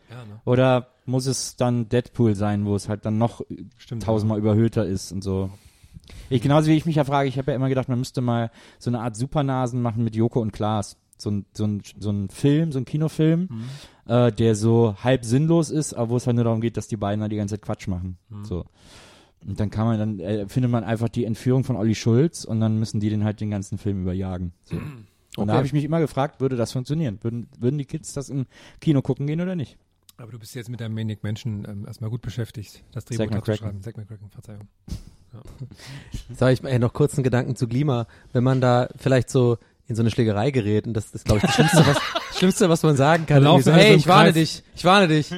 Ja, ne? Oder muss es dann Deadpool sein, wo es halt dann noch Stimmt. tausendmal überhöhter ist und so. Ich, genauso wie ich mich ja frage, ich habe ja immer gedacht, man müsste mal so eine Art Supernasen machen mit Joko und Klaas. So ein, so ein, so ein Film, so ein Kinofilm, äh, der so halb sinnlos ist, aber wo es halt nur darum geht, dass die beiden halt die ganze Zeit Quatsch machen. So. Und dann kann man, dann äh, findet man einfach die Entführung von Olli Schulz und dann müssen die den halt den ganzen Film überjagen. So. Und Okay. da habe ich mich immer gefragt, würde das funktionieren? Würden, würden die Kids das im Kino gucken gehen oder nicht? Aber du bist jetzt mit deinem Maniac Menschen ähm, erstmal gut beschäftigt, das Drehbuch da zu schreiben. Zack McCracken, Verzeihung. Sag ich ey, noch kurz einen Gedanken zu Klima. Wenn man da vielleicht so in so eine Schlägerei gerät, und das ist, glaube ich, das Schlimmste, was, das Schlimmste, was man sagen kann. So, hey, ich warne Kreis. dich, ich warne dich.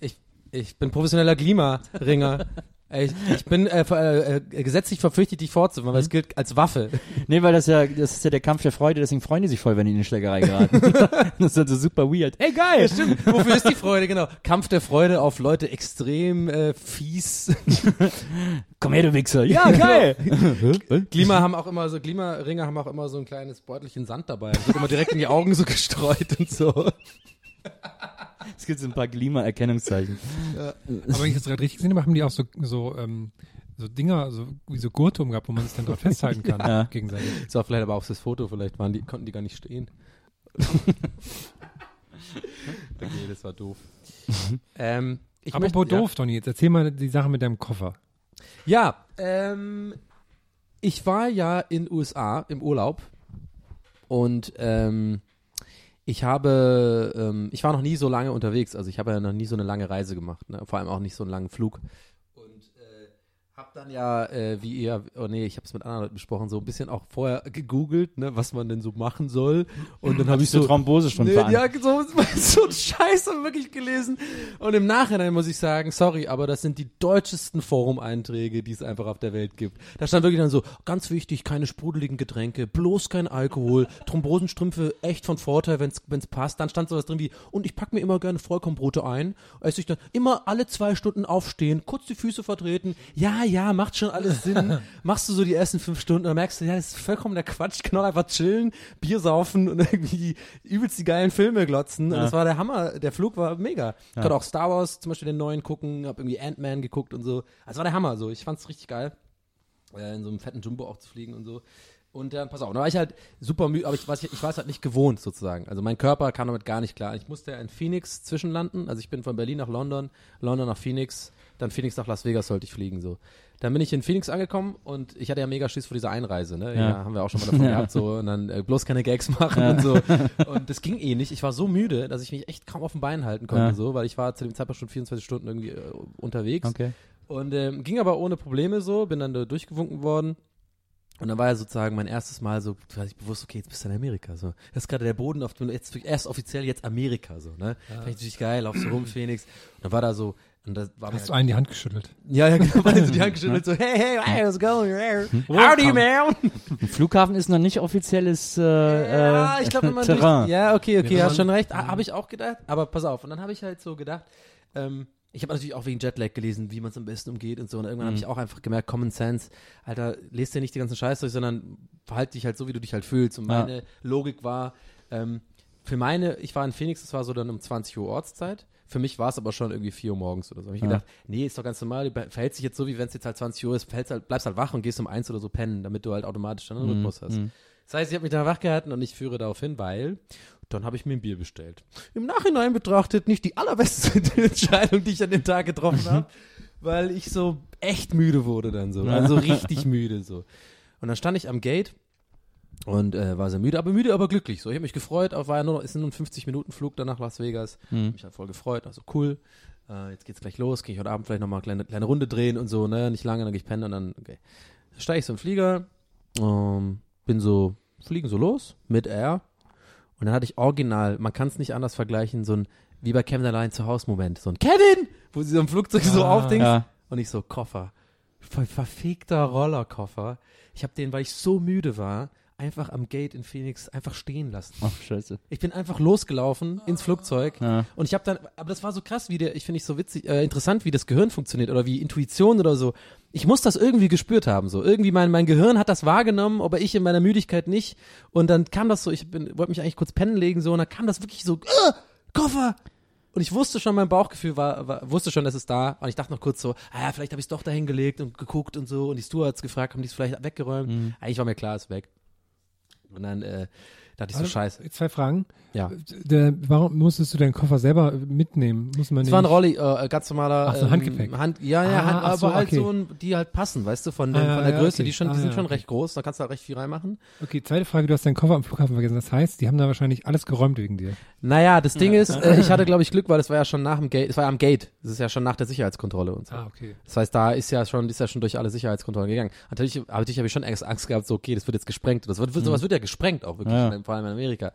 Ich, ich bin professioneller Klimaringer. Ey, Ich, ich bin äh, ver- äh, gesetzlich verpflichtet, dich fortzuführen, weil es gilt als Waffe. Nee, weil das ja, das ist ja der Kampf der Freude, deswegen freuen die sich voll, wenn die in eine Schlägerei geraten. das ist halt so super weird. Hey, geil! Stimmt. Wofür ist die Freude, genau. Kampf der Freude auf Leute extrem äh, fies. Komm her, du Wichser. Ja, geil! Klima haben auch immer so, Klimaringer haben auch immer so ein kleines Beutelchen Sand dabei. Das wird immer direkt in die Augen so gestreut und so. Es gibt so ein paar Klima-Erkennungszeichen. Aber wenn ich das gerade richtig gesehen habe, haben die auch so, so, ähm, so Dinger, so, wie so Gurte umgehabt, wo man sich dann dort festhalten kann, Ja. gegenseitig. Das war vielleicht aber auch das Foto, vielleicht waren die, konnten die gar nicht stehen. okay, das war doof. ähm, ich Apropos möchte- ja. doof, Donny, jetzt erzähl mal die Sache mit deinem Koffer. Ja, ähm, ich war ja in USA im Urlaub und ähm, ich habe, ähm, ich war noch nie so lange unterwegs, also ich habe ja noch nie so eine lange Reise gemacht, ne? vor allem auch nicht so einen langen Flug. Habe dann ja, äh, wie ihr, oh nee, ich habe es mit anderen Leuten besprochen, so ein bisschen auch vorher gegoogelt, ne, was man denn so machen soll. Und dann habe ich so Thrombose schon Nee, ja, so, so ein Scheiß wirklich gelesen. Und im Nachhinein muss ich sagen, sorry, aber das sind die deutschesten Forum-Einträge, die es einfach auf der Welt gibt. Da stand wirklich dann so, ganz wichtig, keine sprudeligen Getränke, bloß kein Alkohol, Thrombosenstrümpfe echt von Vorteil, wenn es passt. Dann stand sowas drin wie, und ich pack mir immer gerne Vollkornbrote ein, esse ich dann immer alle zwei Stunden aufstehen, kurz die Füße vertreten. Ja, ja, macht schon alles Sinn. Machst du so die ersten fünf Stunden, dann merkst du, ja, das ist vollkommen der Quatsch. Ich kann auch einfach chillen, Bier saufen und irgendwie übelst die geilen Filme glotzen. Und das war der Hammer. Der Flug war mega. Ich konnte auch Star Wars zum Beispiel den neuen gucken, hab irgendwie Ant-Man geguckt und so. Also war der Hammer so. Ich fand's richtig geil, äh, in so einem fetten Jumbo auch zu fliegen und so. Und dann, pass auf, da war ich halt super müde, aber ich, weiß, ich war es halt nicht gewohnt sozusagen. Also mein Körper kam damit gar nicht klar. Ich musste in Phoenix zwischenlanden. Also ich bin von Berlin nach London, London nach Phoenix, dann Phoenix nach Las Vegas sollte ich fliegen so. Dann bin ich in Phoenix angekommen und ich hatte ja mega Schiss vor dieser Einreise, ne? Ja, Ja. haben wir auch schon mal davon gehabt, so und dann äh, bloß keine Gags machen und so. Und das ging eh nicht. Ich war so müde, dass ich mich echt kaum auf den Beinen halten konnte, Ja. so, weil ich war zu dem Zeitpunkt schon 24 Stunden irgendwie äh, unterwegs. Okay. Und ähm, ging aber ohne Probleme so, bin dann da durchgewunken worden. Und dann war ja sozusagen mein erstes Mal so, da ich bewusst, okay, jetzt bist du in Amerika. So. Das ist gerade der Boden, auf dem jetzt erst offiziell jetzt Amerika. So, ne? Fand ich natürlich geil, laufst so rum, Phoenix. Und dann war da so, und da war Hast du einen die Hand geschüttelt? ja, ja, genau, weil so die Hand geschüttelt so, hey, hey, hey, it going? Howdy, man! Ein Flughafen ist noch nicht offizielles äh, Ja, äh, ich glaube, wenn man Terrain. Durch, ja, okay, okay, Ja, hast schon recht. Habe ich auch gedacht. Aber pass auf. Und dann habe ich halt so gedacht, ähm, ich habe natürlich auch wegen Jetlag gelesen, wie man es am besten umgeht und so. Und irgendwann habe ich auch einfach gemerkt, Common Sense, Alter, lest dir nicht die ganzen Scheiß durch, sondern verhalte dich halt so, wie du dich halt fühlst. Und Ja. meine Logik war, ähm, für meine, ich war in Phoenix, das war so dann um 20 Uhr Ortszeit. Für mich war es aber schon irgendwie 4 Uhr morgens oder so. Hab ich Ja. gedacht, nee, ist doch ganz normal, du verhältst dich jetzt so, wie wenn es jetzt halt 20 Uhr ist, halt, bleibst halt wach und gehst um 1 oder so pennen, damit du halt automatisch dann einen Rhythmus hast. mhm. Das heißt, ich habe mich da wach gehalten und ich führe darauf hin, weil dann habe ich mir ein Bier bestellt. Im Nachhinein betrachtet nicht die allerbeste Entscheidung, die ich an dem Tag getroffen habe, weil ich so echt müde wurde dann so, also richtig müde so. Und dann stand ich am Gate und äh, war sehr müde, aber müde, aber glücklich. So, ich habe mich gefreut. Auf war ja nur noch, ist nur ein 50 Minuten Flug dann nach Las Vegas. Mhm. Mich halt voll gefreut. Also cool. Äh, jetzt geht's gleich los. Gehe ich heute Abend vielleicht noch mal eine kleine, kleine Runde drehen und so. Ne, nicht lange, dann gehe ich pennen und dann okay. Dann steige ich so im Flieger. Ähm, bin so fliegen so los mit Air und dann hatte ich original, man kann es nicht anders vergleichen, so ein wie bei Kevin allein zu Hause Moment, so ein Kevin, wo sie so im Flugzeug so Ah, aufdingst ja. und ich so Koffer, voll verfickter Rollerkoffer. Ich habe den, weil ich so müde war, einfach am Gate in Phoenix einfach stehen lassen. Ach, scheiße. Ich bin einfach losgelaufen ins Flugzeug Ja. und ich habe dann, aber das war so krass, wie der, ich finde ich so witzig, äh, interessant, wie das Gehirn funktioniert oder wie Intuition oder so. Ich muss das irgendwie gespürt haben, so irgendwie mein mein Gehirn hat das wahrgenommen, aber ich in meiner Müdigkeit nicht. Und dann kam das so, ich bin, wollte mich eigentlich kurz pennen legen so und dann kam das wirklich so, äh, Koffer. Und ich wusste schon, mein Bauchgefühl war, war wusste schon, dass es da. Und ich dachte noch kurz so, ah ja, vielleicht habe ich es doch dahin gelegt und geguckt und so. Und die Stewards gefragt, haben die es vielleicht weggeräumt. Eigentlich war mir klar, es ist weg. Und dann äh, dachte ich so, Also, scheiße. Zwei Fragen. Ja. Der, warum musstest du deinen Koffer selber mitnehmen? Muss man nicht. war ein Rolli, äh, ganz normaler. Ach so, ähm, Handgepäck. Hand, ja, ja, Ah, Hand, aber so, halt okay. so, ein, die halt passen, weißt du, von, dem, Ah, von der ja, Größe. okay. Die, schon, Ah, die sind ja, schon okay. recht groß, da kannst du halt recht viel reinmachen. Okay, zweite Frage, du hast deinen Koffer am Flughafen vergessen. Das heißt, die haben da wahrscheinlich alles geräumt wegen dir. Naja, das Ding ist, äh, ich hatte, glaube ich, Glück, weil das war ja schon nach dem Gate, es war ja am Gate. Das ist ja schon nach der Sicherheitskontrolle und so. Ah, okay. Das heißt, da ist ja schon, ist ja schon durch alle Sicherheitskontrollen gegangen. Natürlich, aber natürlich habe ich schon Angst, Angst gehabt, so, okay, das wird jetzt gesprengt. Das wird, wird, sowas wird ja gesprengt auch wirklich, Ja. vor allem in Amerika.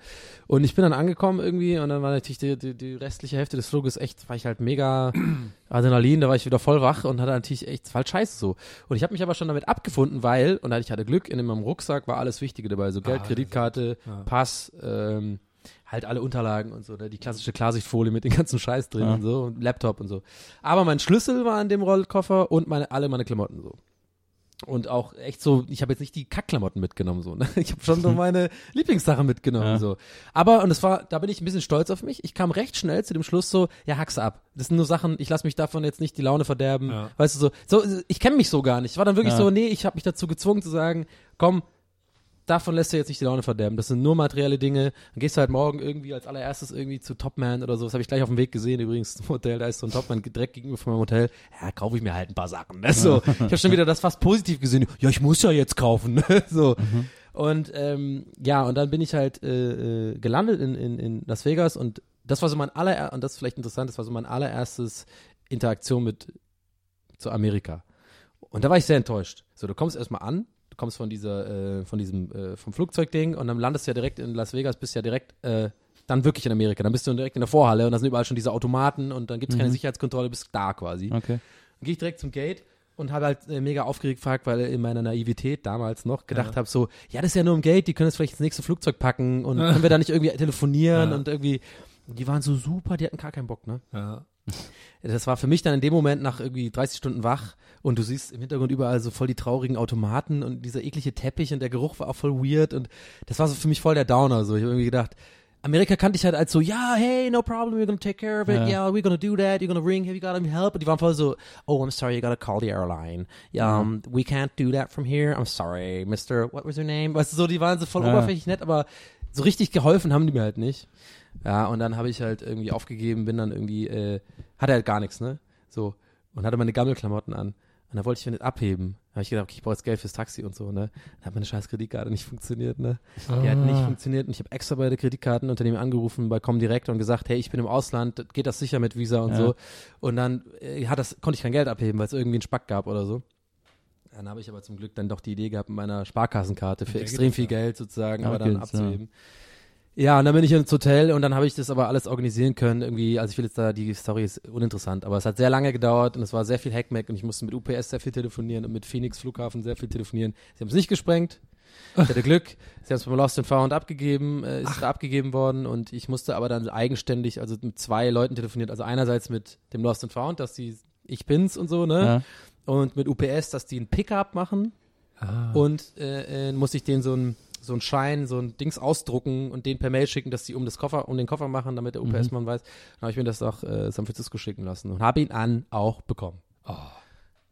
Und ich bin dann dann angekommen irgendwie und dann war natürlich die, die, die restliche Hälfte des Fluges echt, war ich halt mega Adrenalin, da war ich wieder voll wach und hatte natürlich echt, war halt scheiße so. Und ich habe mich aber schon damit abgefunden, weil, und ich hatte Glück, in meinem Rucksack war alles Wichtige dabei, so Geld, Ah, Kreditkarte, Pass, ähm, halt alle Unterlagen und so, ne? die klassische Klarsichtfolie mit den ganzen Scheiß drin Ja. und so, und Laptop und so. Aber mein Schlüssel war in dem Rollkoffer und meine, alle meine Klamotten so. Und auch echt so, ich habe jetzt nicht die Kackklamotten mitgenommen, so, ne? Ich habe schon so meine Lieblingssachen mitgenommen, Ja. so. Aber, und es war, da bin ich ein bisschen stolz auf mich. Ich kam recht schnell zu dem Schluss so, ja, hack's ab. Das sind nur Sachen, ich lasse mich davon jetzt nicht die Laune verderben. Ja. Weißt du, so, so ich kenne mich so gar nicht. Ich war dann wirklich Ja. so, nee, ich habe mich dazu gezwungen zu sagen, komm, davon lässt du jetzt nicht die Laune verderben. Das sind nur materielle Dinge. Dann gehst du halt morgen irgendwie als allererstes irgendwie zu Topman oder so. Das habe ich gleich auf dem Weg gesehen übrigens im Hotel. Da ist so ein Topman direkt gegenüber von meinem Hotel. Ja, kaufe ich mir halt ein paar Sachen. Ne? So, ich habe schon wieder das fast positiv gesehen. Ja, ich muss ja jetzt kaufen. Ne? So. Und ähm, ja, und dann bin ich halt äh, äh, gelandet in, in, in Las Vegas und das war so mein aller und das ist vielleicht interessant, das war so mein allererstes Interaktion mit zu Amerika. Und da war ich sehr enttäuscht. So, du kommst erstmal an, du kommst von dieser, äh, von diesem, äh, vom Flugzeugding und dann landest du ja direkt in Las Vegas, bist ja direkt äh, dann wirklich in Amerika. Dann bist du direkt in der Vorhalle und da sind überall schon diese Automaten und dann gibt es keine Sicherheitskontrolle, bist da quasi. Okay. Dann gehe ich direkt zum Gate und habe halt äh, mega aufgeregt gefragt, weil in meiner Naivität damals noch gedacht habe so, ja, das ist ja nur im Gate, die können das vielleicht ins nächste Flugzeug packen und können wir da nicht irgendwie telefonieren Ja. und irgendwie, die waren so super, die hatten gar keinen Bock, ne? Ja. Das war für mich dann in dem Moment nach irgendwie 30 Stunden wach und du siehst im Hintergrund überall so voll die traurigen Automaten und dieser eklige Teppich und der Geruch war auch voll weird und das war so für mich voll der Downer. So, ich habe irgendwie gedacht, Amerika kannte ich halt als so, ja, hey, no problem, we're gonna take care of it, Ja. yeah, we're gonna do that, you're gonna ring, have you got any help? Und die waren voll so, oh, I'm sorry, you gotta call the airline. Yeah, um, we can't do that from here, I'm sorry, Mr., what was your name? Weißt du, so, die waren so voll Ja. oberflächlich nett, aber so richtig geholfen haben die mir halt nicht. Ja, und dann habe ich halt irgendwie aufgegeben, bin dann irgendwie, äh, hatte halt gar nichts, ne? So. Und hatte meine Gammelklamotten an. Und da wollte ich mir nicht abheben. Da habe ich gedacht, okay, ich brauche jetzt Geld fürs Taxi und so, ne? Dann hat meine scheiß Kreditkarte nicht funktioniert, ne? Die hat nicht funktioniert und ich habe extra bei der Kreditkartenunternehmen angerufen, bei Comdirect und gesagt, hey, ich bin im Ausland, geht das sicher mit Visa und Ja. so. Und dann äh, hat das, konnte ich kein Geld abheben, weil es irgendwie einen Spack gab oder so. Dann habe ich aber zum Glück dann doch die Idee gehabt, mit meiner Sparkassenkarte für extrem viel. Geld sozusagen, aber dann geht's, ja. Ja, und dann bin ich ins Hotel und dann habe ich das aber alles organisieren können. Irgendwie, also ich will jetzt da, die Story ist uninteressant, aber es hat sehr lange gedauert und es war sehr viel Hackmack und ich musste mit UPS sehr viel telefonieren und mit Phoenix Flughafen sehr viel telefonieren. Sie haben es nicht gesprengt. Ich hatte Glück. Sie haben es beim Lost and Found abgegeben, äh, ist da abgegeben worden und ich musste aber dann eigenständig, also mit zwei Leuten telefoniert. Also einerseits mit dem Lost and Found, dass die ich bin's und so, ne? Ja. Und mit UPS, dass die ein Pickup machen Ah. und äh, äh, muss ich denen so ein so ein Schein, so ein Dings ausdrucken und den per Mail schicken, dass die um das Koffer, um den Koffer machen, damit der UPS-Mann weiß. Dann habe ich mir das auch äh, San Francisco schicken lassen und habe ihn an auch bekommen. Oh.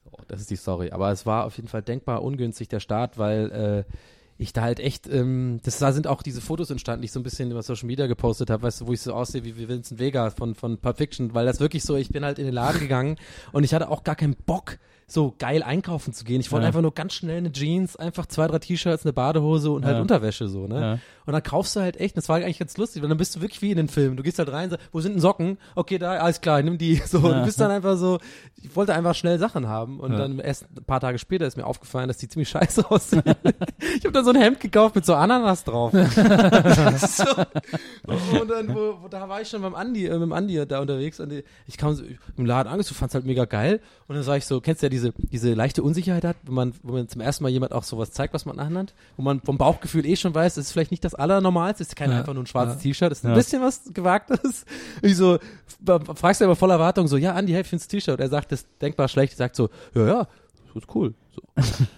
So, das ist die Story. Aber es war auf jeden Fall denkbar ungünstig der Start, weil äh, ich da halt echt, ähm, das da sind auch diese Fotos entstanden, die ich so ein bisschen über Social Media gepostet habe, weißt du, wo ich so aussehe wie, wie Vincent Vega von, von Pulp Fiction, weil das wirklich so, ich bin halt in den Laden gegangen und ich hatte auch gar keinen Bock, so geil einkaufen zu gehen. Ich wollte Ja. einfach nur ganz schnell eine Jeans, einfach zwei, drei T-Shirts, eine Badehose und halt. Unterwäsche so, ne? Und dann kaufst du halt echt, das war eigentlich ganz lustig, weil dann bist du wirklich wie in den Filmen. Du gehst halt rein, sagst, wo sind denn Socken? Okay, da, alles klar, nimm die. So, Ja. du bist dann einfach so, ich wollte einfach schnell Sachen haben. Und Ja. dann erst ein paar Tage später ist mir aufgefallen, dass die ziemlich scheiße aussehen. ich habe dann so ein Hemd gekauft mit so Ananas drauf. so. Und dann, wo, wo, da war ich schon beim Andi, äh, mit dem Andi da unterwegs. Und ich kam so im Laden an, du fand's halt mega geil. Und dann sag ich so, kennst du ja diese, diese leichte Unsicherheit hat, wenn man, wenn man zum ersten Mal jemand auch sowas zeigt, was man anhat, wo man vom Bauchgefühl eh schon weiß, das ist vielleicht nicht das Allernormalste, ist kein Ja. einfach nur ein schwarzes Ja. T-Shirt, ist ein Ja. bisschen was Gewagtes. Ich so, fragst du aber voller Erwartung so, ja, Andi, hey, findest T-Shirt? Er sagt, das denkbar schlecht. Er sagt so, ja, ja, das ist cool. So.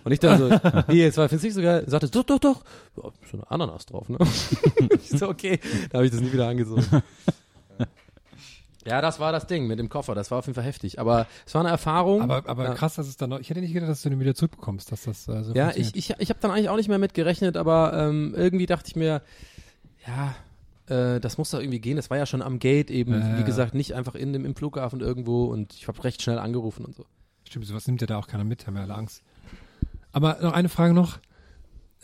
Und ich dann so, wie, jetzt war, findest du nicht so geil? Er sagte, doch, doch, doch. Ja, so eine Ananas drauf, ne? ich so, okay. Da habe ich das nie wieder angezogen. Ja, das war das Ding mit dem Koffer. Das war auf jeden Fall heftig. Aber es war eine Erfahrung. Aber, aber ja. krass, dass es dann noch, ich hätte nicht gedacht, dass du den wieder zurückbekommst, dass das äh, so Ja, ich, ich, ich habe dann eigentlich auch nicht mehr mit gerechnet, aber ähm, irgendwie dachte ich mir, ja, äh, das muss doch irgendwie gehen. Das war ja schon am Gate eben, Ja, wie gesagt, nicht einfach in dem, im Flughafen irgendwo und ich habe recht schnell angerufen und so. Stimmt, sowas nimmt ja da auch keiner mit, haben ja alle Angst. Aber noch eine Frage noch.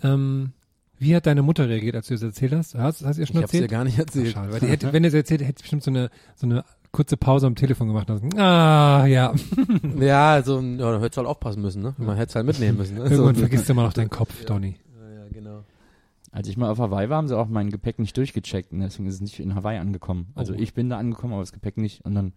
Ähm, wie hat deine Mutter reagiert, als du das erzählt hast? Hast, hast du ihr schon Ich habe dir erzählt? gar nicht erzählt. Schade, weil die hätte, wenn er es erzählt, hätte sie bestimmt so eine, so eine kurze Pause am Telefon gemacht. Und dann, ah, ja. Ja, also, ja, da hättest du halt aufpassen müssen, ne? Man hätte es halt mitnehmen müssen. Ne? Irgendwann so, vergisst du immer noch deinen Kopf, Donny. Ja, ja, genau. Als ich mal auf Hawaii war, haben sie auch mein Gepäck nicht durchgecheckt und deswegen ist es nicht in Hawaii angekommen. Also Oh. ich bin da angekommen, aber das Gepäck nicht. Und dann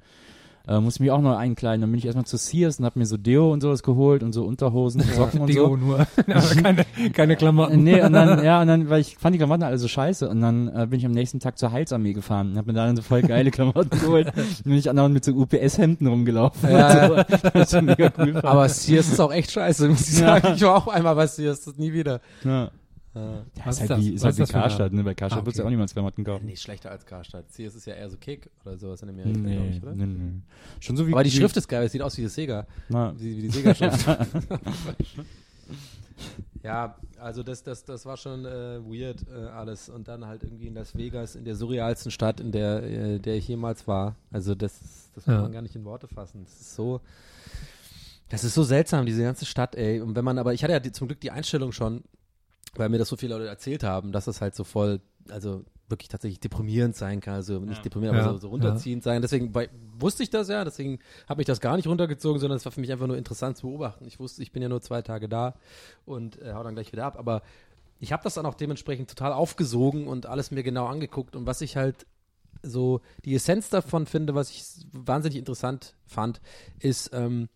äh, musste ich mich auch noch einkleiden. Dann bin ich erstmal zu Sears und hab mir so Deo und sowas geholt und so Unterhosen, Socken und Deo so. nur, aber keine, keine Klamotten. Nee, und dann, ja, und dann, weil ich fand die Klamotten alle so scheiße. Und dann äh, bin ich am nächsten Tag zur Heilsarmee gefahren und hab mir da dann so voll geile Klamotten geholt. Dann bin ich andauernd mit so UPS-Hemden rumgelaufen. Ja, und so. Das ist mega cool. Aber Sears ist auch echt scheiße, muss ich Ja. sagen. Ich war auch einmal bei Sears, das nie wieder. ja. Ja. Ja, Was ist halt das? wie, ist Was halt ist wie Karstadt, ne? Bei Karstadt Ah, würdest du okay. auch niemals Klamotten kaufen. Nee, schlechter als Karstadt. Sears ist ja eher so Kick oder sowas in Amerika, Nee, ich, oder? nee, nee. Schon so wie Aber die wie- Schrift ist geil, es sieht aus wie die Sega. Na, Wie, wie die Sega-Schrift. ja, also das, das, das war schon äh, weird äh, alles. Und dann halt irgendwie in Las Vegas, in der surrealsten Stadt, in der, äh, der ich jemals war. Also das, das kann Ja. man gar nicht in Worte fassen. Das ist so, das ist so seltsam, diese ganze Stadt, ey. Und wenn man aber, ich hatte ja die, zum Glück die Einstellung schon, weil mir das so viele Leute erzählt haben, dass es halt so voll, also wirklich tatsächlich deprimierend sein kann, also nicht deprimierend, aber Ja, so, so runterziehend sein. Deswegen bei, wusste ich das ja, deswegen habe ich das gar nicht runtergezogen, sondern es war für mich einfach nur interessant zu beobachten. Ich wusste, ich bin ja nur zwei Tage da und äh, hau dann gleich wieder ab, aber ich habe das dann auch dementsprechend total aufgesogen und alles mir genau angeguckt. Und was ich halt so die Essenz davon finde, was ich wahnsinnig interessant fand, ist, ähm,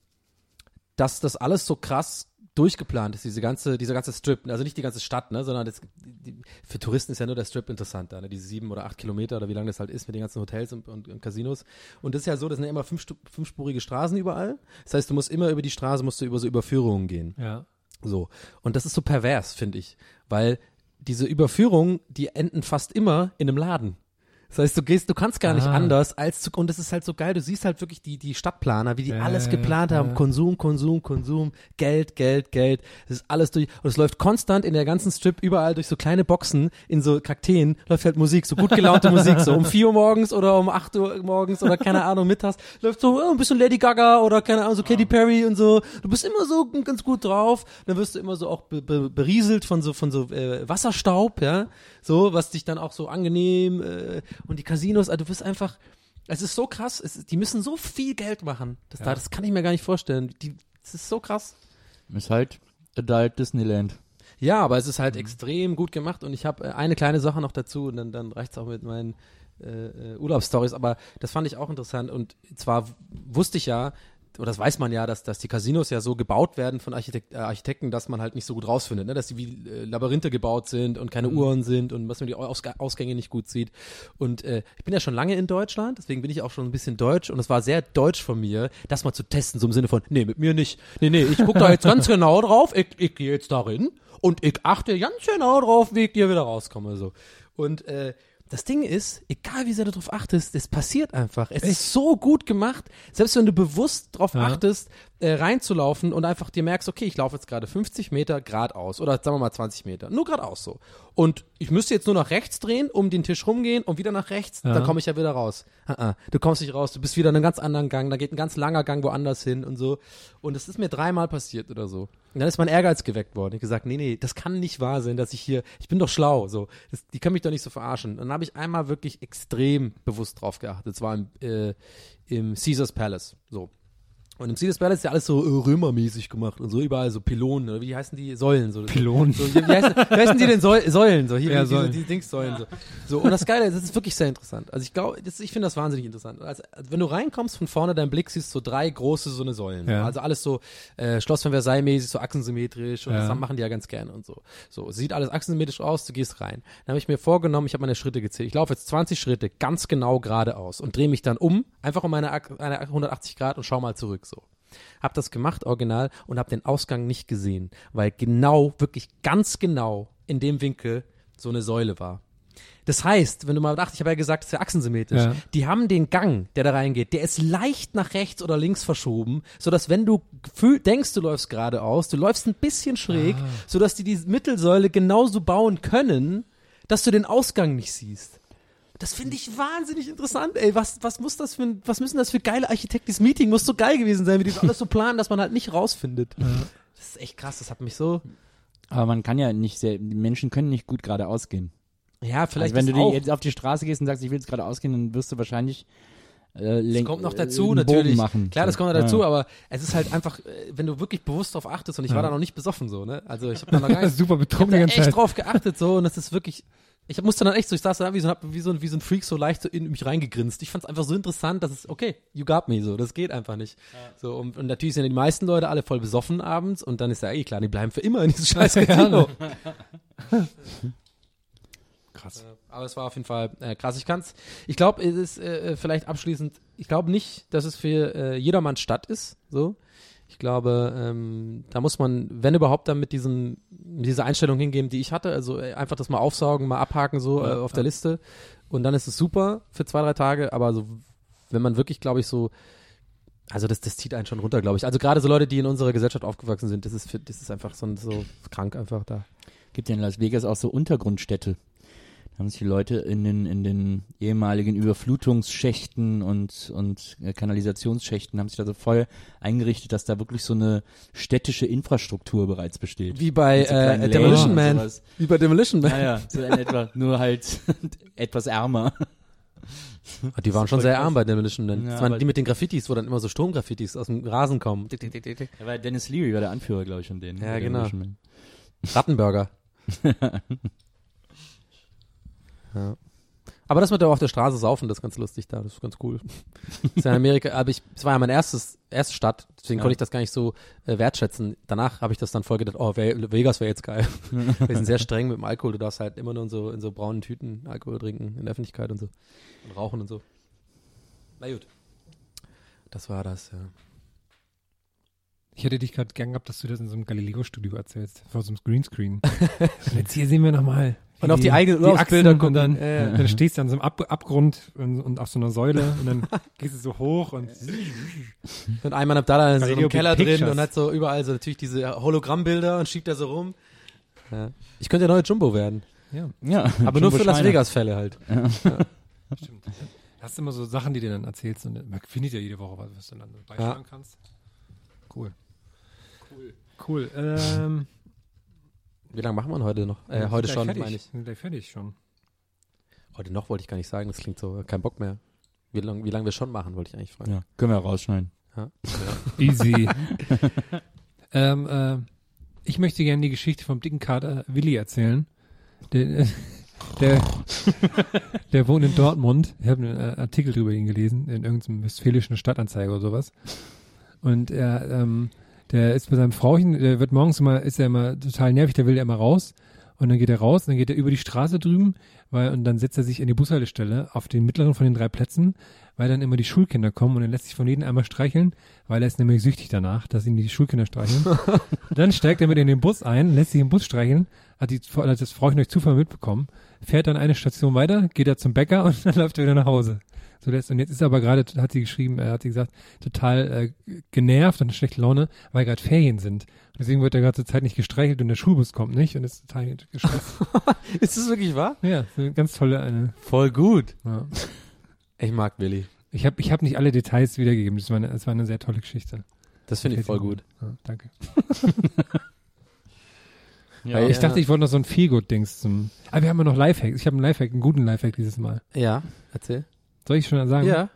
dass das alles so krass durchgeplant ist, diese ganze, dieser ganze Strip, also nicht die ganze Stadt, ne, sondern das, die, für Touristen ist ja nur der Strip interessant, da, ne, diese sieben oder acht Kilometer oder wie lang das halt ist mit den ganzen Hotels und, und, und Casinos. Und das ist ja so, das sind ja immer fünf, fünfspurige Straßen überall. Das heißt, du musst immer über die Straße, musst du über so Überführungen gehen. Ja. So. Und das ist so pervers, finde ich. Weil diese Überführungen, die enden fast immer in einem Laden. Das heißt, du gehst, du kannst gar nicht Ah. anders als zu, und das ist halt so geil, du siehst halt wirklich die, die Stadtplaner, wie die Ja, alles geplant haben. Konsum, Konsum, Konsum, Geld, Geld, Geld. Das ist alles durch, und es läuft konstant in der ganzen Strip überall durch so kleine Boxen in so Kakteen läuft halt Musik, so gut gelaunte Musik, so um 4 Uhr morgens oder um 8 Uhr morgens oder keine Ahnung, mittags läuft so oh, ein bisschen Lady Gaga oder keine Ahnung, so Katy Perry und so. Du bist immer so ganz gut drauf. Dann wirst du immer so auch be be berieselt von so, von so äh, Wasserstaub, ja. So, was dich dann auch so angenehm äh, und die Casinos, also du bist einfach, es ist so krass, es, die müssen so viel Geld machen. Das, da, das kann ich mir gar nicht vorstellen. Die, das ist so krass. ist halt Adult Disneyland. Ja, aber es ist Mhm. halt extrem gut gemacht und ich habe äh, eine kleine Sache noch dazu und dann, dann reicht's auch mit meinen äh, äh, Urlaubsstories, aber das fand ich auch interessant und zwar wusste ich ja, oder das weiß man ja, dass, dass die Casinos ja so gebaut werden von Architekt, äh, Architekten, dass man halt nicht so gut rausfindet, ne? dass die wie äh, Labyrinthe gebaut sind und keine Uhren sind und dass man die Aus Ausgänge nicht gut sieht. Und äh, ich bin ja schon lange in Deutschland, deswegen bin ich auch schon ein bisschen deutsch und es war sehr deutsch von mir, das mal zu testen, so im Sinne von, nee, mit mir nicht. Nee, nee, ich gucke da jetzt ganz genau drauf, ich, ich gehe jetzt darin und ich achte ganz genau drauf, wie ich hier wieder rauskomme. So. Und äh, das Ding ist, egal wie sehr du darauf achtest, es passiert einfach. Es ist so gut gemacht, selbst wenn du bewusst darauf Ja. achtest, äh, reinzulaufen und einfach dir merkst, okay, ich laufe jetzt gerade 50 Meter geradeaus oder sagen wir mal 20 Meter, nur geradeaus so. Und ich müsste jetzt nur nach rechts drehen, um den Tisch rumgehen und wieder nach rechts, Ja. dann komme ich ja wieder raus. Ah, ah. Du kommst nicht raus, du bist wieder in einem ganz anderen Gang, da geht ein ganz langer Gang woanders hin und so. Und es ist mir dreimal passiert oder so. Und dann ist mein Ehrgeiz geweckt worden. Ich gesagt, nee, nee, das kann nicht wahr sein, dass ich hier, ich bin doch schlau, so. Das, die können mich doch nicht so verarschen. Und dann habe ich einmal wirklich extrem bewusst drauf geachtet. Es war im, äh, im Caesars Palace, so. Und im Caesars Palace ist ja alles so äh, römermäßig gemacht und so überall so Pylonen oder wie heißen die Säulen so Pylonen. so, wie, heißen, wie heißen die denn Säu Säulen so hier Ja, diese, Säulen. diese Dingssäulen so. so und das Geile ist, das ist wirklich sehr interessant also ich glaube ich finde das wahnsinnig interessant also, wenn du reinkommst von vorne dein Blick siehst so drei große so eine Säulen Ja. also alles so äh, Schloss von Versailles mäßig so achsensymmetrisch und Ja. das machen die ja ganz gerne und so so sieht alles achsensymmetrisch aus du gehst rein dann habe ich mir vorgenommen ich habe meine Schritte gezählt ich laufe jetzt 20 Schritte ganz genau geradeaus und drehe mich dann um einfach um meine, Ach- eine 180 Grad und schau mal zurück so hab das gemacht, original, und hab den Ausgang nicht gesehen, weil genau, wirklich ganz genau in dem Winkel so eine Säule war. Das heißt, wenn du mal dachtest, ich habe ja gesagt, es ist ja achsensymmetrisch, Ja. die haben den Gang, der da reingeht, der ist leicht nach rechts oder links verschoben, sodass wenn du denkst, du läufst geradeaus, du läufst ein bisschen schräg, sodass die die Mittelsäule genauso bauen können, dass du den Ausgang nicht siehst. Das finde ich wahnsinnig interessant, ey. Was, was muss das für ein, was müssen das für geile Architekten? Dieses Meeting muss so geil gewesen sein, wie die das alles so planen, dass man halt nicht rausfindet. Das ist echt krass, das hat mich so. Aber man kann ja nicht sehr, die Menschen können nicht gut geradeaus gehen. Ja, vielleicht also wenn du jetzt auf die Straße gehst und sagst, ich will jetzt geradeaus gehen, dann wirst du wahrscheinlich äh, Das kommt noch äh, dazu, natürlich. machen. Klar, das kommt noch Ja. dazu, aber es ist halt einfach, äh, wenn du wirklich bewusst darauf achtest, und ich war Ja. da noch nicht besoffen so, ne? Also ich habe da noch gar nicht, Super ich hab betrunken echt Zeit. drauf geachtet so und das ist wirklich, ich musste dann echt so, ich saß da wie so, wie so, ein- wie so ein Freak so leicht so in mich reingegrinst. Ich fand's einfach so interessant, dass es, okay, you got me, so, das geht einfach nicht. So, und, und natürlich sind ja die meisten Leute alle voll besoffen abends und dann ist ja eh klar, die bleiben für immer in diesem scheiß Ja, Casino. Krass. Aber es war auf jeden Fall äh, krass. Ich kann's. Ich glaube, es ist äh, vielleicht abschließend. Ich glaube nicht, dass es für äh, jedermanns Stadt ist. So. Ich glaube, ähm, da muss man, wenn überhaupt, dann mit diesen, mit dieser Einstellung hingehen, die ich hatte. Also äh, einfach das mal aufsaugen, mal abhaken so äh, auf der Liste. Und dann ist es super für zwei, drei Tage. Aber so, wenn man wirklich, glaube ich, so also das, das zieht einen schon runter, glaube ich. Also gerade so Leute, die in unserer Gesellschaft aufgewachsen sind, das ist, für, das ist einfach so, so krank einfach da. Gibt ja in Las Vegas auch so Untergrundstädte. Da haben sich die Leute in den, in den ehemaligen Überflutungsschächten und, und äh, Kanalisationsschächten haben sich da so voll eingerichtet, dass da wirklich so eine städtische Infrastruktur bereits besteht. Wie bei so äh, Demolition Man. sowas. Wie bei Demolition Man. Ja, ja, so in etwa, nur halt etwas ärmer. Ah, Die waren schon sehr krass. arm bei Demolition Man. Ja, das waren die mit den Graffitis, wo dann immer so Stromgraffitis aus dem Rasen kommen. Ja, weil Dennis Leary war der Anführer, glaube ich, von denen. Ja, genau. Rattenburger. ja. Aber das mit der auf der Straße saufen, das ist ganz lustig da, das ist ganz cool. Das ist ja in Amerika, aber ich, es war ja mein erstes, erste Stadt, deswegen Ja. konnte ich das gar nicht so äh, wertschätzen. Danach habe ich das dann voll gedacht, oh, Ve- Vegas wäre jetzt geil. Wir sind sehr streng mit dem Alkohol, du darfst halt immer nur in so, in so braunen Tüten Alkohol trinken, in der Öffentlichkeit und so. Und rauchen und so. Na gut. Das war das, ja. Ich hätte dich gerade gern gehabt, dass du das in so einem Galileo-Studio erzählst, vor so einem Greenscreen. jetzt hier sehen wir nochmal. Und auf die eigenen Urlaubsbilder und dann, gucken. Ja, ja. dann stehst du an so einem Ab Abgrund und, und auf so einer Säule und dann gehst du so hoch und Und Ayman Abdallah in so einem Galileo Keller drin Pictures. und hat so überall so natürlich diese Hologrammbilder und schiebt da so rum. Ja. Ich könnte der neue Jumbo werden. ja, Ja, Aber nur Jumbo für Las. Vegas-Fälle halt. stimmt. Hast immer so Sachen, die du dann erzählst und man findet ja jede Woche was, was du dann so beisteuern kannst. Cool. Cool. Cool. Ähm, Wie lange machen wir heute noch? Äh, heute schon, meine ich. Sind gleich fertig schon. Heute noch wollte ich gar nicht sagen, das klingt so, kein Bock mehr. Wie lange wie lang wir schon machen, wollte ich eigentlich fragen. Ja, können wir rausschneiden. Ja. Easy. ähm, äh, ich möchte gerne die Geschichte vom dicken Kater Willi erzählen. Der, äh, der, der wohnt in Dortmund. Ich habe einen äh, Artikel drüber ihn gelesen, in irgendeinem westfälischen Stadtanzeiger oder sowas. Und er, ähm, der ist bei seinem Frauchen, der wird morgens immer, ist er immer total nervig, der will ja immer raus. Und dann geht er raus, und dann geht er über die Straße drüben, weil, und dann setzt er sich in die Bushaltestelle auf den mittleren von den drei Plätzen, weil dann immer die Schulkinder kommen und er lässt sich von jedem einmal streicheln, weil er ist nämlich süchtig danach, dass ihn die Schulkinder streicheln. dann steigt er mit in den Bus ein, lässt sich im Bus streicheln, hat, die, hat das Frauchen durch Zufall mitbekommen, fährt dann eine Station weiter, geht er zum Bäcker und dann läuft er wieder nach Hause. So lässt, und jetzt ist er aber gerade, hat sie geschrieben, er hat sie gesagt, total äh, genervt und schlechte Laune, weil gerade Ferien sind. Und deswegen wird er gerade zur Zeit nicht gestreichelt und der Schulbus kommt nicht und ist total gestresst. Ist das wirklich wahr? ja, so eine ganz tolle eine. Voll gut. Ja. Ich mag Willi. Ich habe ich hab nicht alle Details wiedergegeben. Das war eine, das war eine sehr tolle Geschichte. Das finde ich voll gut. Ja, danke. Ja, Ich dachte, ich wollte noch so ein Feelgood-Dings zum. Aber wir haben ja noch Lifehacks. Ich habe einen Lifehack, einen guten Lifehack dieses Mal. Ja, erzähl. Soll ich schon sagen? Ja.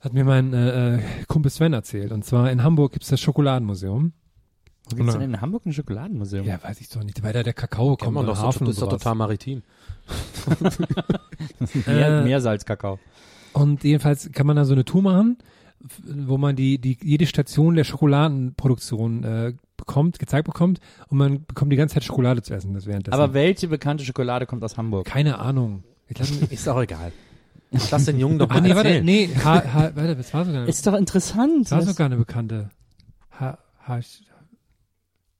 Hat mir mein äh, äh, Kumpel Sven erzählt. Und zwar in Hamburg gibt's das Schokoladenmuseum. Wo gibt's denn in Hamburg ein Schokoladenmuseum? Ja, weiß ich doch nicht. Weil da der Kakao Kann kommt man und doch so, Hafen das ist doch total maritim. Äh, Meersalzkakao. Und jedenfalls kann man da so eine Tour machen, wo man die, die jede Station der Schokoladenproduktion äh, bekommt, gezeigt bekommt und man bekommt die ganze Zeit Schokolade zu essen. Das währenddessen. Aber welche bekannte Schokolade kommt aus Hamburg? keine Ahnung. Ich mich, Ist auch egal. Lass den Jungen doch ah, mal nee, warte, erzählen. nee, ha, ha, warte, das war sogar, Ist doch interessant. das war sogar eine bekannte. Ha, ha,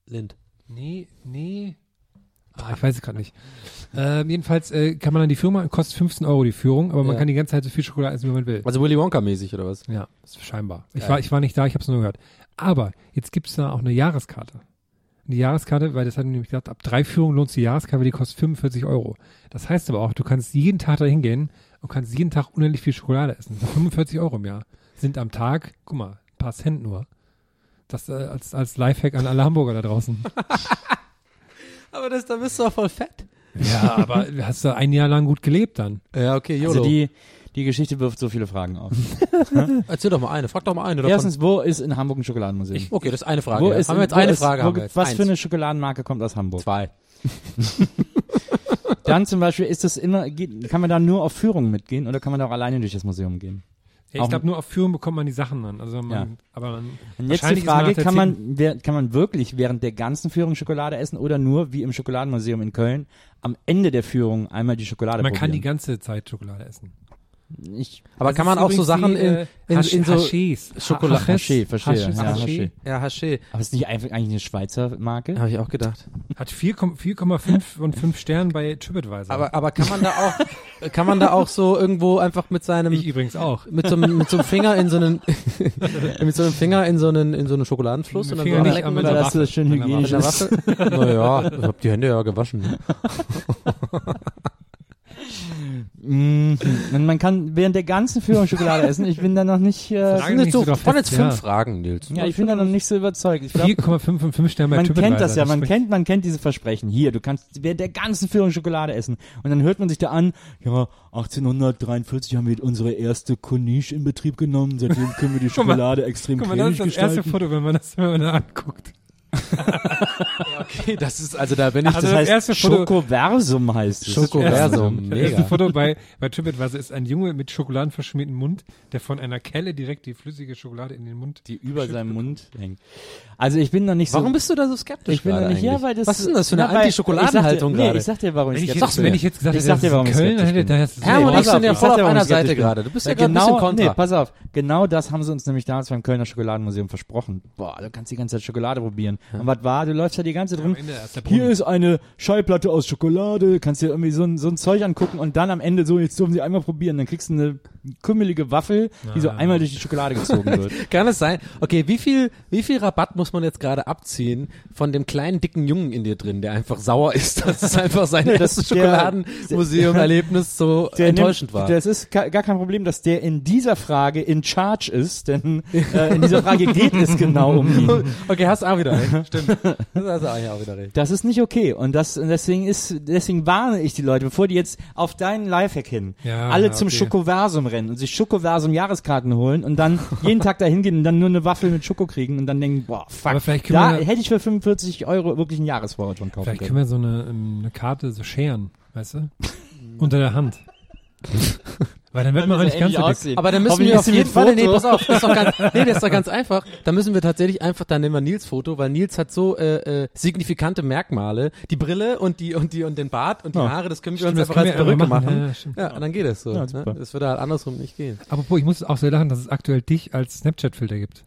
Lind. nee, nee. Ah, ich weiß es gerade nicht. Ähm, jedenfalls äh, kann man dann die Führung machen, kostet 15 Euro die Führung, aber man Ja. kann die ganze Zeit so viel Schokolade essen, wie man will. Also Willy Wonka-mäßig oder was? Ja, ist scheinbar. Ich Geil. war, ich war nicht da, ich habe es nur gehört. Aber jetzt gibt's da auch eine Jahreskarte. Die Jahreskarte, weil das hat nämlich gesagt, ab drei Führungen lohnt sich die Jahreskarte, weil die kostet 45 Euro. Das heißt aber auch, du kannst jeden Tag da hingehen und kannst jeden Tag unendlich viel Schokolade essen. 45 Euro im Jahr sind am Tag, guck mal, ein paar Cent nur. Das äh, als, als Lifehack an alle Hamburger da draußen. Aber das, da bist du doch voll fett. ja, aber hast du ein Jahr lang gut gelebt dann. Ja, okay, YOLO. Also die, Die Geschichte wirft so viele Fragen auf. Erzähl doch mal eine, frag doch mal eine davon. Erstens, wo ist in Hamburg ein Schokoladenmuseum? ich, okay, das ist eine Frage. wo ja. ist haben wir jetzt wo eine ist, Frage? wo, haben wir jetzt. was Eins. für eine Schokoladenmarke kommt aus Hamburg? Zwei. Dann zum Beispiel ist das immer, geht, kann man da nur auf Führungen mitgehen oder kann man da auch alleine durch das Museum gehen? Ja, ich glaube, nur auf Führung bekommt man die Sachen dann. Also man, Ja. aber man, Und jetzt die Frage, nach der kann man, kann man wirklich während der ganzen Führung Schokolade essen oder nur, wie im Schokoladenmuseum in Köln, am Ende der Führung einmal die Schokolade man kann die probieren? ganze Zeit Schokolade essen. Ich, Aber kann man auch so Sachen die, in, äh, in, Hasch- in so Hachés. Schokolade- Ha- Haché, verstehe, Hasch- ja, Haché. Ja, Haché. aber ist nicht einfach eigentlich eine Schweizer Marke? Habe ich auch gedacht. Hat 4,- 4,5 von 5 Sternen bei TripAdvisor. Aber, aber kann man da auch, kann man da auch so irgendwo einfach mit seinem, ich übrigens auch. mit so, einem- mit so einem Finger in so einen, mit so einem Finger in so einen, in so einen Schokoladenfluss Mit und dann Finger so nicht, der dass das schön hygienisch. Waffel? naja, ich hab die Hände ja gewaschen. Mhm. Und man kann während der ganzen Führung Schokolade essen. Ich bin da noch nicht, äh, sind jetzt so, so waren jetzt fünf ja. Fragen, Nils. ja, ich bin da noch nicht so überzeugt. Ich glaub, 4,5 von 5 Sternen bei man TripAdvisor. kennt das ja, man spricht- kennt, man kennt diese Versprechen. Hier, du kannst während der ganzen Führung Schokolade essen. Und dann hört man sich da an, ja, 1843 haben wir unsere erste Corniche in Betrieb genommen, seitdem können wir die Schokolade extrem Guck mal, das cremig ist das erste gestalten. Foto, wenn man das, wenn man das anguckt. Okay, das ist, also da bin ich, Also Das das heißt, erste Foto- Schokoversum heißt es. Schokoversum, Das erste mega. Foto bei, bei TripAdvisor ist ein Junge mit schokoladenverschmierten Mund, der von einer Kelle direkt die flüssige Schokolade in den Mund die über seinem Mund hängt. Also ich bin noch nicht so. Warum bist du da so skeptisch ich bin gerade nicht, ja, eigentlich? weil das. Was ist denn das für eine Anti-Schokoladenhaltung ich sag dir- gerade? Nee, ich sag dir, warum ich ich, skeptisch bin. wenn ich jetzt gesagt Ich hätte, sag das dir, warum ich Köln, dann hätte bin. da jetzt Hermann und ich sind auf, ja ich voll sag auf einer ich Seite gerade. Du bist ja gerade ein genau, bisschen kontra. Nee, pass auf. Genau das haben sie uns nämlich damals beim Kölner Schokoladenmuseum versprochen. Boah, du kannst die ganze Zeit Schokolade probieren. Und was war? Du läufst ja die ganze Zeit rum. Ende erst der Hier ist eine Schallplatte aus Schokolade. Kannst dir irgendwie so ein, so ein Zeug angucken und dann am Ende so, jetzt dürfen sie einmal probieren. Dann kriegst du eine kümmelige Waffel, die so Ah. einmal durch die Schokolade gezogen wird. Kann es sein? Okay, wie viel, wie viel Rabatt muss man jetzt gerade abziehen von dem kleinen dicken Jungen in dir drin, der einfach sauer ist, dass es einfach sein das- Schokoladenmuseum-Erlebnis so Der enttäuschend nimmt, war? Das ist gar kein Problem, dass der in dieser Frage in charge ist, denn äh, in dieser Frage geht es genau um ihn. Okay, hast auch wieder recht. Stimmt. Das hast du eigentlich auch wieder recht. Das ist nicht okay und das deswegen ist deswegen warne ich die Leute, bevor die jetzt auf deinen Lifehack hin Ja, alle ja, zum okay. Schokoversum rennen und sich Schokoversum Jahreskarten holen und dann jeden Tag dahin gehen und dann nur eine Waffel mit Schoko kriegen und dann denken, boah, fuck, Aber vielleicht können da wir- hätte ich für 45 Euro wirklich einen Jahresvorrat schon kaufen Vielleicht können können. wir so eine, ähm, eine Karte so scheren, weißt du? Unter der Hand. Weil dann wird man auch nicht ganz so dick. Aber dann müssen Hoffentlich wir auf jeden mit Fall, nee, Foto. pass auf, das ist doch ganz, nee, das ist doch ganz einfach. Da müssen wir tatsächlich einfach, dann nehmen wir Nils Foto, weil Nils hat so äh, äh, signifikante Merkmale. Die Brille und die und die und den Bart und die Ja. Haare, das können wir Stimmt, uns das einfach als Perücke machen. machen. Ja, ja, dann geht es so. Ja, ne? Das würde halt andersrum nicht gehen. Apropos, ich muss auch so lachen, dass es aktuell dich als Snapchat-Filter gibt.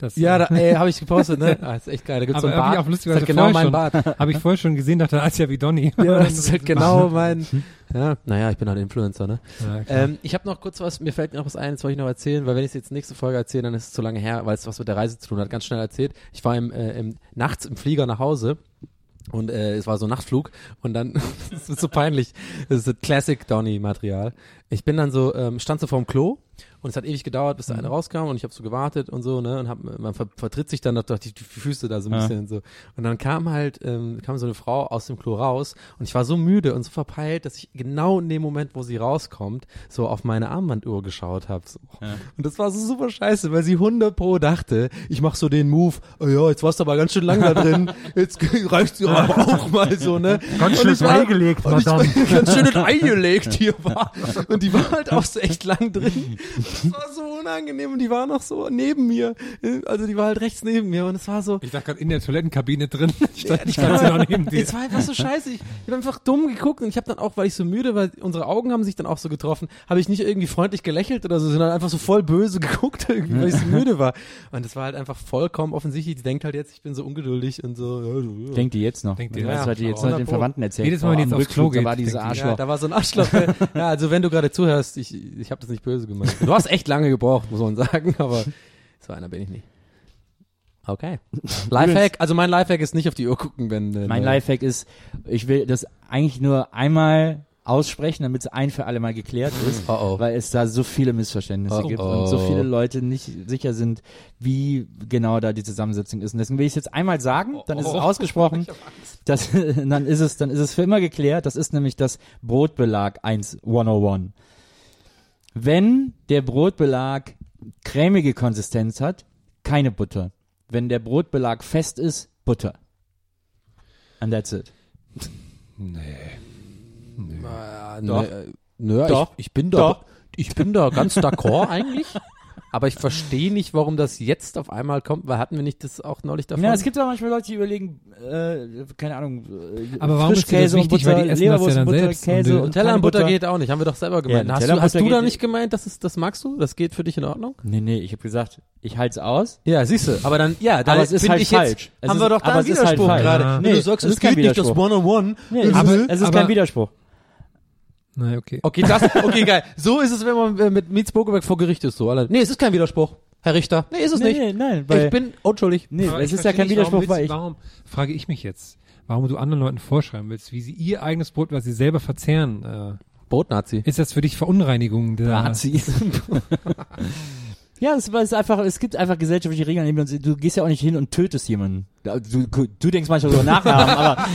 Das, Ja, äh, da, ey, habe ich gepostet, ne? Ah, ist echt geil. Da gibt's so Aber einen irgendwie Bart. auch lustig, das ist halt genau mein schon- Bart. Habe ich vorher schon gesehen, dachte, das ist ja wie Donny. Ja, das ist halt genau mein. Ja, naja, ich bin halt Influencer, ne? Ja. Ähm, ich habe noch kurz was, mir fällt noch was ein, das wollte ich noch erzählen, weil wenn ich es jetzt nächste Folge erzähle, dann ist es zu lange her, weil es was mit der Reise zu tun hat. Ganz schnell erzählt. Ich war im, äh, im, nachts im Flieger nach Hause und äh, es war so ein Nachtflug und dann, das ist so peinlich, das ist so Classic Donny-Material. Ich bin dann so, ähm, stand so vorm Klo und es hat ewig gedauert, bis der eine rauskam und ich habe so gewartet und so, ne, und hab, man ver vertritt sich dann doch die, die Füße da so ein Ja. bisschen und so. Und dann kam halt, ähm, kam so eine Frau aus dem Klo raus und ich war so müde und so verpeilt, dass ich genau in dem Moment, wo sie rauskommt, so auf meine Armbanduhr geschaut habe. So. Und das war so super scheiße, weil sie 100 pro dachte, ich mach so den Move, oh ja, jetzt warst du aber ganz schön lang da drin, jetzt reicht's dir aber auch mal so, ne? Ganz schön eingelegt, Madame. ganz schön eingelegt hier war. Und die war halt auch so echt lang drin. Das war so unangenehm und die war noch so neben mir. Also die war halt rechts neben mir und es war so, ich dachte gerade in der Toilettenkabine drin. Ich stand, ich stand sie noch neben dir. es war einfach so scheiße. Ich, ich habe einfach dumm geguckt und ich habe dann auch, weil ich so müde war, unsere Augen haben sich dann auch so getroffen, habe ich nicht irgendwie freundlich gelächelt oder so, sondern einfach so voll böse geguckt, irgendwie, weil ich so müde war. Und es war halt einfach vollkommen offensichtlich. Die denkt halt jetzt, ich bin so ungeduldig und so. Ja, so, ja. Denkt die jetzt noch? Denkt die, ja. was die jetzt noch den 100 Verwandten erzählt? Jedes Mal, wenn Boah, die jetzt aufs Klo da war geht, dieses denkt die, Ja, Arschloch. da war so ein Arschloch. ja, also wenn du gerade zuhörst, ich, ich habe das nicht böse gemeint. Du hast echt lange gebraucht, muss man sagen, aber so einer bin ich nicht. Okay. Lifehack, also mein Lifehack ist nicht auf die Uhr gucken, wenn äh, Mein Lifehack ist, ich will das eigentlich nur einmal aussprechen, damit es ein für alle Mal geklärt ist, Oh, oh. weil es da so viele Missverständnisse Oh, gibt oh. und so viele Leute nicht sicher sind, wie genau da die Zusammensetzung ist. Und deswegen will ich es jetzt einmal sagen, dann ist es Oh. ausgesprochen, das, dann ist es, dann ist es für immer geklärt. Das ist nämlich das Brotbelag 1 101. Wenn der Brotbelag cremige Konsistenz hat, keine Butter. Wenn der Brotbelag fest ist, Butter. And that's it. Äh, Doch. ne, nö, Doch. Ich, ich bin da, Doch. ich bin da ganz d'accord eigentlich. Aber ich verstehe nicht, warum das jetzt auf einmal kommt, weil hatten wir nicht das auch neulich davon? Ja, es gibt auch manchmal Leute, die überlegen, äh, keine Ahnung, äh, Aber warum ist das Frischkäse und wichtig? Weil Butter, die essen das Leberwurst ja dann und Butter, selbst. Käse Und und, Teller und Butter geht auch nicht, haben wir doch selber gemeint. Ja, hast du, hast Butter du da nicht gemeint, das, ist, das magst du? Das geht für dich in Ordnung? Nee, nee, ich habe gesagt, ich halte es aus. Ja, siehst du. Aber dann, ja, da Aber es ist bin halt ich falsch. Jetzt, Es haben ist- wir doch da aber einen es ist halt Widerspruch falsch. gerade. Ja. Nee, du sagst, es es ist geht nicht, das. One-on-One. Nee, ist es, aber- ist, es ist kein Widerspruch. Nein, okay. Okay, das, okay, geil. So ist es, wenn man äh, mit Mietz Bogeberg vor Gericht ist, so. Alle. Nee, es ist kein Widerspruch, Herr Richter. Nee, ist es Nee, nicht. nee, nein, weil, ich bin, oh, Entschuldigung. nee, Aber es ist ja kein nicht, Widerspruch, warum weil willst, ich, Warum, frage ich mich jetzt, warum du anderen Leuten vorschreiben willst, wie sie ihr eigenes Brot, was sie selber verzehren, äh, Brotnazi. ist das für dich Verunreinigung der Nazi. Ja, es ist einfach, es gibt einfach gesellschaftliche Regeln. Du gehst ja auch nicht hin und tötest jemanden. Du, du denkst manchmal so nachhaben, aber,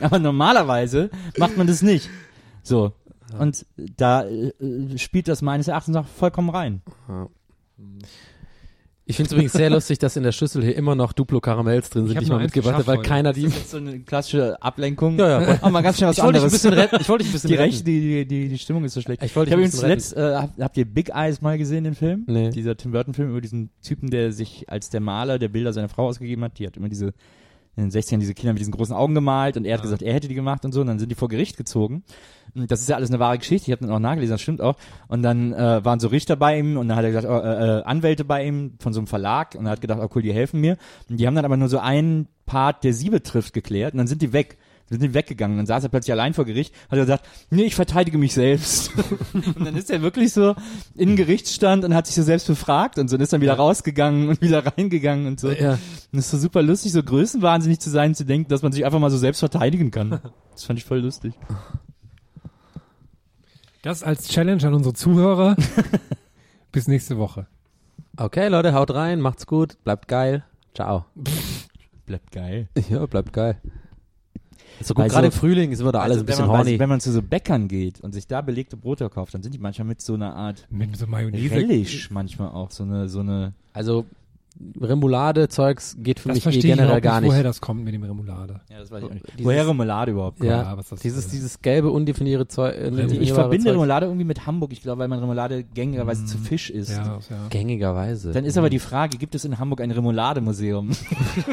aber normalerweise macht man das nicht. So. Und da äh, spielt das meines Erachtens auch vollkommen rein. Ich finde es übrigens sehr lustig, dass in der Schüssel hier immer noch Duplo Karamells drin sind, die ich mal mitgebracht habe, weil heute. keiner die. Das ist so eine klassische Ablenkung. Ja, ja. Oh, mal ganz schnell was Ich wollte dich ein anderes. bisschen retten. Ich wollte dich ein bisschen die, retten. Die, die, die Stimmung ist so schlecht. Ich wollte Ich habe übrigens bisschen zuletzt, äh, habt, habt ihr Big Eyes mal gesehen, den Film? Nee. Dieser Tim Burton-Film über diesen Typen, der sich als der Maler der Bilder seiner Frau ausgegeben hat. Die hat immer diese, in den 60ern diese Kinder mit diesen großen Augen gemalt und er hat gesagt, er hätte die gemacht und so. Und dann sind die vor Gericht gezogen. Und das ist ja alles eine wahre Geschichte. Ich habe dann auch nachgelesen, das stimmt auch. Und dann äh, waren so Richter bei ihm und dann hat er gesagt, oh, äh, äh, Anwälte bei ihm von so einem Verlag und er hat gedacht, oh cool, die helfen mir. Und die haben dann aber nur so einen Part, der sie betrifft, geklärt und dann sind die weg. Sind die weggegangen. Dann saß er plötzlich allein vor Gericht, hat er gesagt, nee, ich verteidige mich selbst. und dann ist er wirklich so in den Gerichtsstand und hat sich so selbst befragt und so und ist dann wieder rausgegangen und wieder reingegangen und so. Ja. Und es ist so super lustig, so größenwahnsinnig zu sein, zu denken, dass man sich einfach mal so selbst verteidigen kann. Das fand ich voll lustig. Das als Challenge an unsere Zuhörer. Bis nächste Woche. Okay, Leute, haut rein, macht's gut, bleibt geil. Ciao. Bleibt geil. Ja, bleibt geil. Ist so gut, gerade so- im Frühling sind wir da alle so ein bisschen wenn, man, horny. wenn man zu so Bäckern geht und sich da belegte Brote kauft, dann sind die manchmal mit so einer Art Mit so Mayonnaise. Relish manchmal auch, so eine, so eine, Also Remoulade-Zeugs geht für Das mich eh verstehe ich generell überhaupt gar nicht, woher das kommt mit dem Remoulade. ja, das weiß ich auch nicht. Dieses- Woher Remoulade überhaupt Ja, Ja, was das dieses, ist. dieses gelbe, undefinierte Zeug. Äh, Ich verbinde Zeug. Remoulade irgendwie mit Hamburg, ich glaube, weil man Remoulade gängigerweise zu Fisch isst. Ja, ja. Gängigerweise. Dann ist aber die Frage, gibt es in Hamburg ein Remoulade-Museum?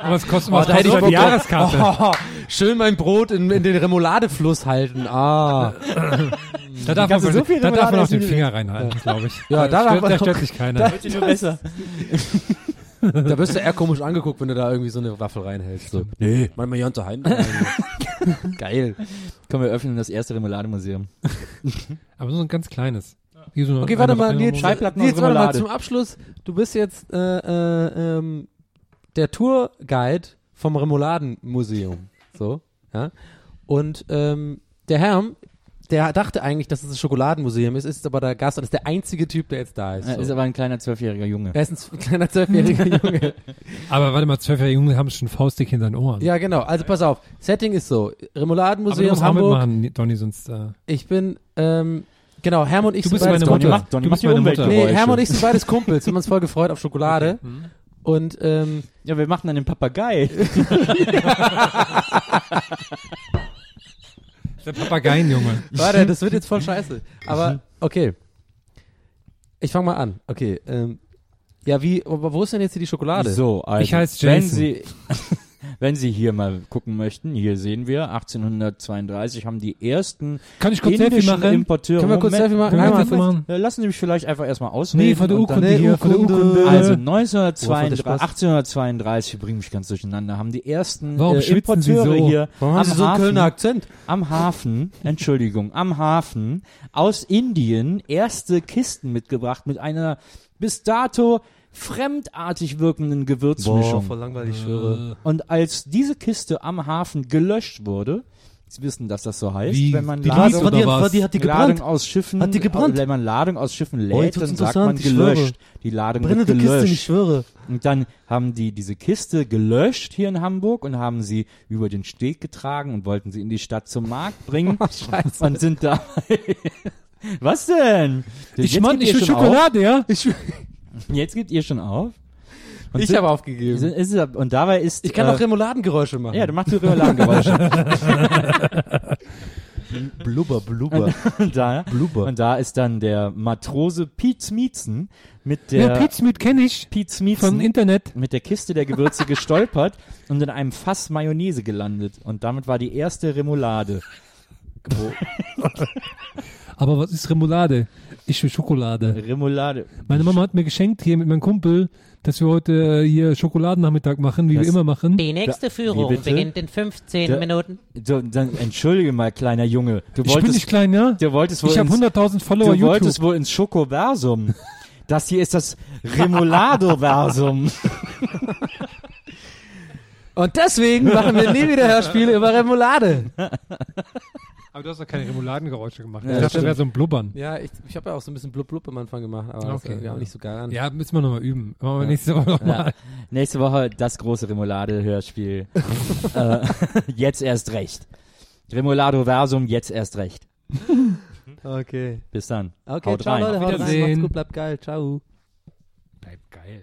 Aber es kostet Oh, was da hätte ich die. Jahreskarte. Oh, schön mein Brot in, in den Remouladefluss halten. Ah. Da darf, man, so viel da darf man auch den? Finger reinhalten, glaube ich. Ja, da darf stört, man da stört sich keiner. Wird nur besser. Da wirst du eher komisch angeguckt, wenn du da irgendwie so eine Waffel reinhältst. So. Nee, mein mal Jonte Hein. Geil. Komm, wir öffnen das erste Remoulade-Museum. Aber so ein ganz kleines. So eine- Okay, warte mal, Nils, Nils aus warte mal, zum Abschluss. Du bist jetzt äh, äh, ähm, der Tourguide vom Remouladenmuseum. So, ja. Und ähm, der Herr, der dachte eigentlich, dass es ein Schokoladenmuseum ist, ist aber der Gast und ist der einzige Typ, der jetzt da ist. Er So. ist aber ein kleiner zwölfjähriger Junge. er ist ein kleiner zwölfjähriger Junge. Aber warte mal, zwölfjährige Junge haben schon Faustdick in seinen Ohren. Ja, genau. Also pass auf. Setting ist so. Aber du Remouladenmuseum musst auch Hamburg. mitmachen, Donny, sonst äh, Ich bin, ähm, genau, Herm und ich Du sind beides meine Donny Mutter. Kumpels. macht, Donny Du bist die meine Mutter. Nee, Herm und ich sind beides Kumpels. Wir haben uns voll gefreut auf Schokolade. Und ähm, Ja, wir machen dann den Papagei. der Papageienjunge. Warte, das wird jetzt voll scheiße. Aber okay. Ich fange mal an. Okay. Ähm, ja, wie, aber wo ist denn jetzt hier die Schokolade? So, also, Ich heiß wenn Jason. Sie, wenn Sie hier mal gucken möchten, hier sehen wir, 1832 haben die ersten Kann ich kurz indischen machen? Importeure. Können wir kurz Moment, Selfie machen? Können wir machen? Ja, Lassen Sie mich vielleicht einfach erstmal ausreden. Nee, von der Urkunde hier, von der Urkunde. Also Wofür 1932, Spaß? 1832, ich bringe mich ganz durcheinander, haben die ersten Warum äh, Importeure so? hier Warum am so einen Hafen, Kölner Akzent? am Hafen, Entschuldigung, am Hafen aus Indien erste Kisten mitgebracht mit einer bis dato fremdartig wirkenden Gewürzmischung. langweilig, ich schwöre. Und als diese Kiste am Hafen gelöscht wurde, Sie wissen, dass das so heißt, Wie? wenn man Die Ladung, Lies oder was? die, hat die Ladung aus Schiffen, Hat die gebrannt? wenn man Ladung aus Schiffen Oh, lädt, wird's dann sagt man ich gelöscht. Die Ladung wird Brennende Kiste, gelöscht. ich schwöre. Und dann haben die diese Kiste gelöscht hier in Hamburg und haben sie über den Steg getragen und wollten sie in die Stadt zum Markt bringen. Scheiße. und sind dabei Was denn? Ich Jetzt Mann, gebt ich will schon Schokolade, ja? Auf? Jetzt gebt ihr schon auf? Und Ich habe aufgegeben. sind- ist, und dabei ist. Ich kann äh, auch Remouladengeräusche machen. Ja, du machst die Remouladengeräusche. blubber, blubber. und, da, Blubber. und da ist dann der Matrose Piet Smietzen mit der Ja, Pizmeat kenne ich Piet Smietzen von Internet. mit der Kiste der Gewürze gestolpert und in einem Fass Mayonnaise gelandet. Und damit war die erste Remoulade. Aber was ist Remoulade? Ich will Schokolade. Remoulade. Meine Mama hat mir geschenkt hier mit meinem Kumpel, dass wir heute äh, hier Schokoladennachmittag machen, wie Das- wir immer machen. Die nächste Führung bitte? beginnt in 15 Da- Minuten. So, dann entschuldige mal, kleiner Junge. Du Ich bin wolltest, nicht klein, ja? du wolltest wohl Ich habe ins, 100.000 Follower du YouTube. wolltest wohl ins Schokoversum. Das hier ist das Remoulado-Versum. Und deswegen machen wir nie wieder Hörspiele über Remoulade. Aber du hast doch keine Remouladengeräusche gemacht. Ja, ich dachte, das wäre so ein Blubbern. Ja, ich, ich habe ja auch so ein bisschen blub blub am Anfang gemacht, aber das Okay, ist ja auch ja. nicht so geil an. Ja, müssen wir nochmal üben. Machen wir nächste Woche Ja. nochmal. Nächste Woche das große Remoulade-Hörspiel. äh, jetzt erst recht. Remoulado-Versum, jetzt erst recht. Okay. Bis dann. Okay, Haut ciao rein. Leute, haut rein, macht's gut, bleibt geil, ciao. Bleibt geil.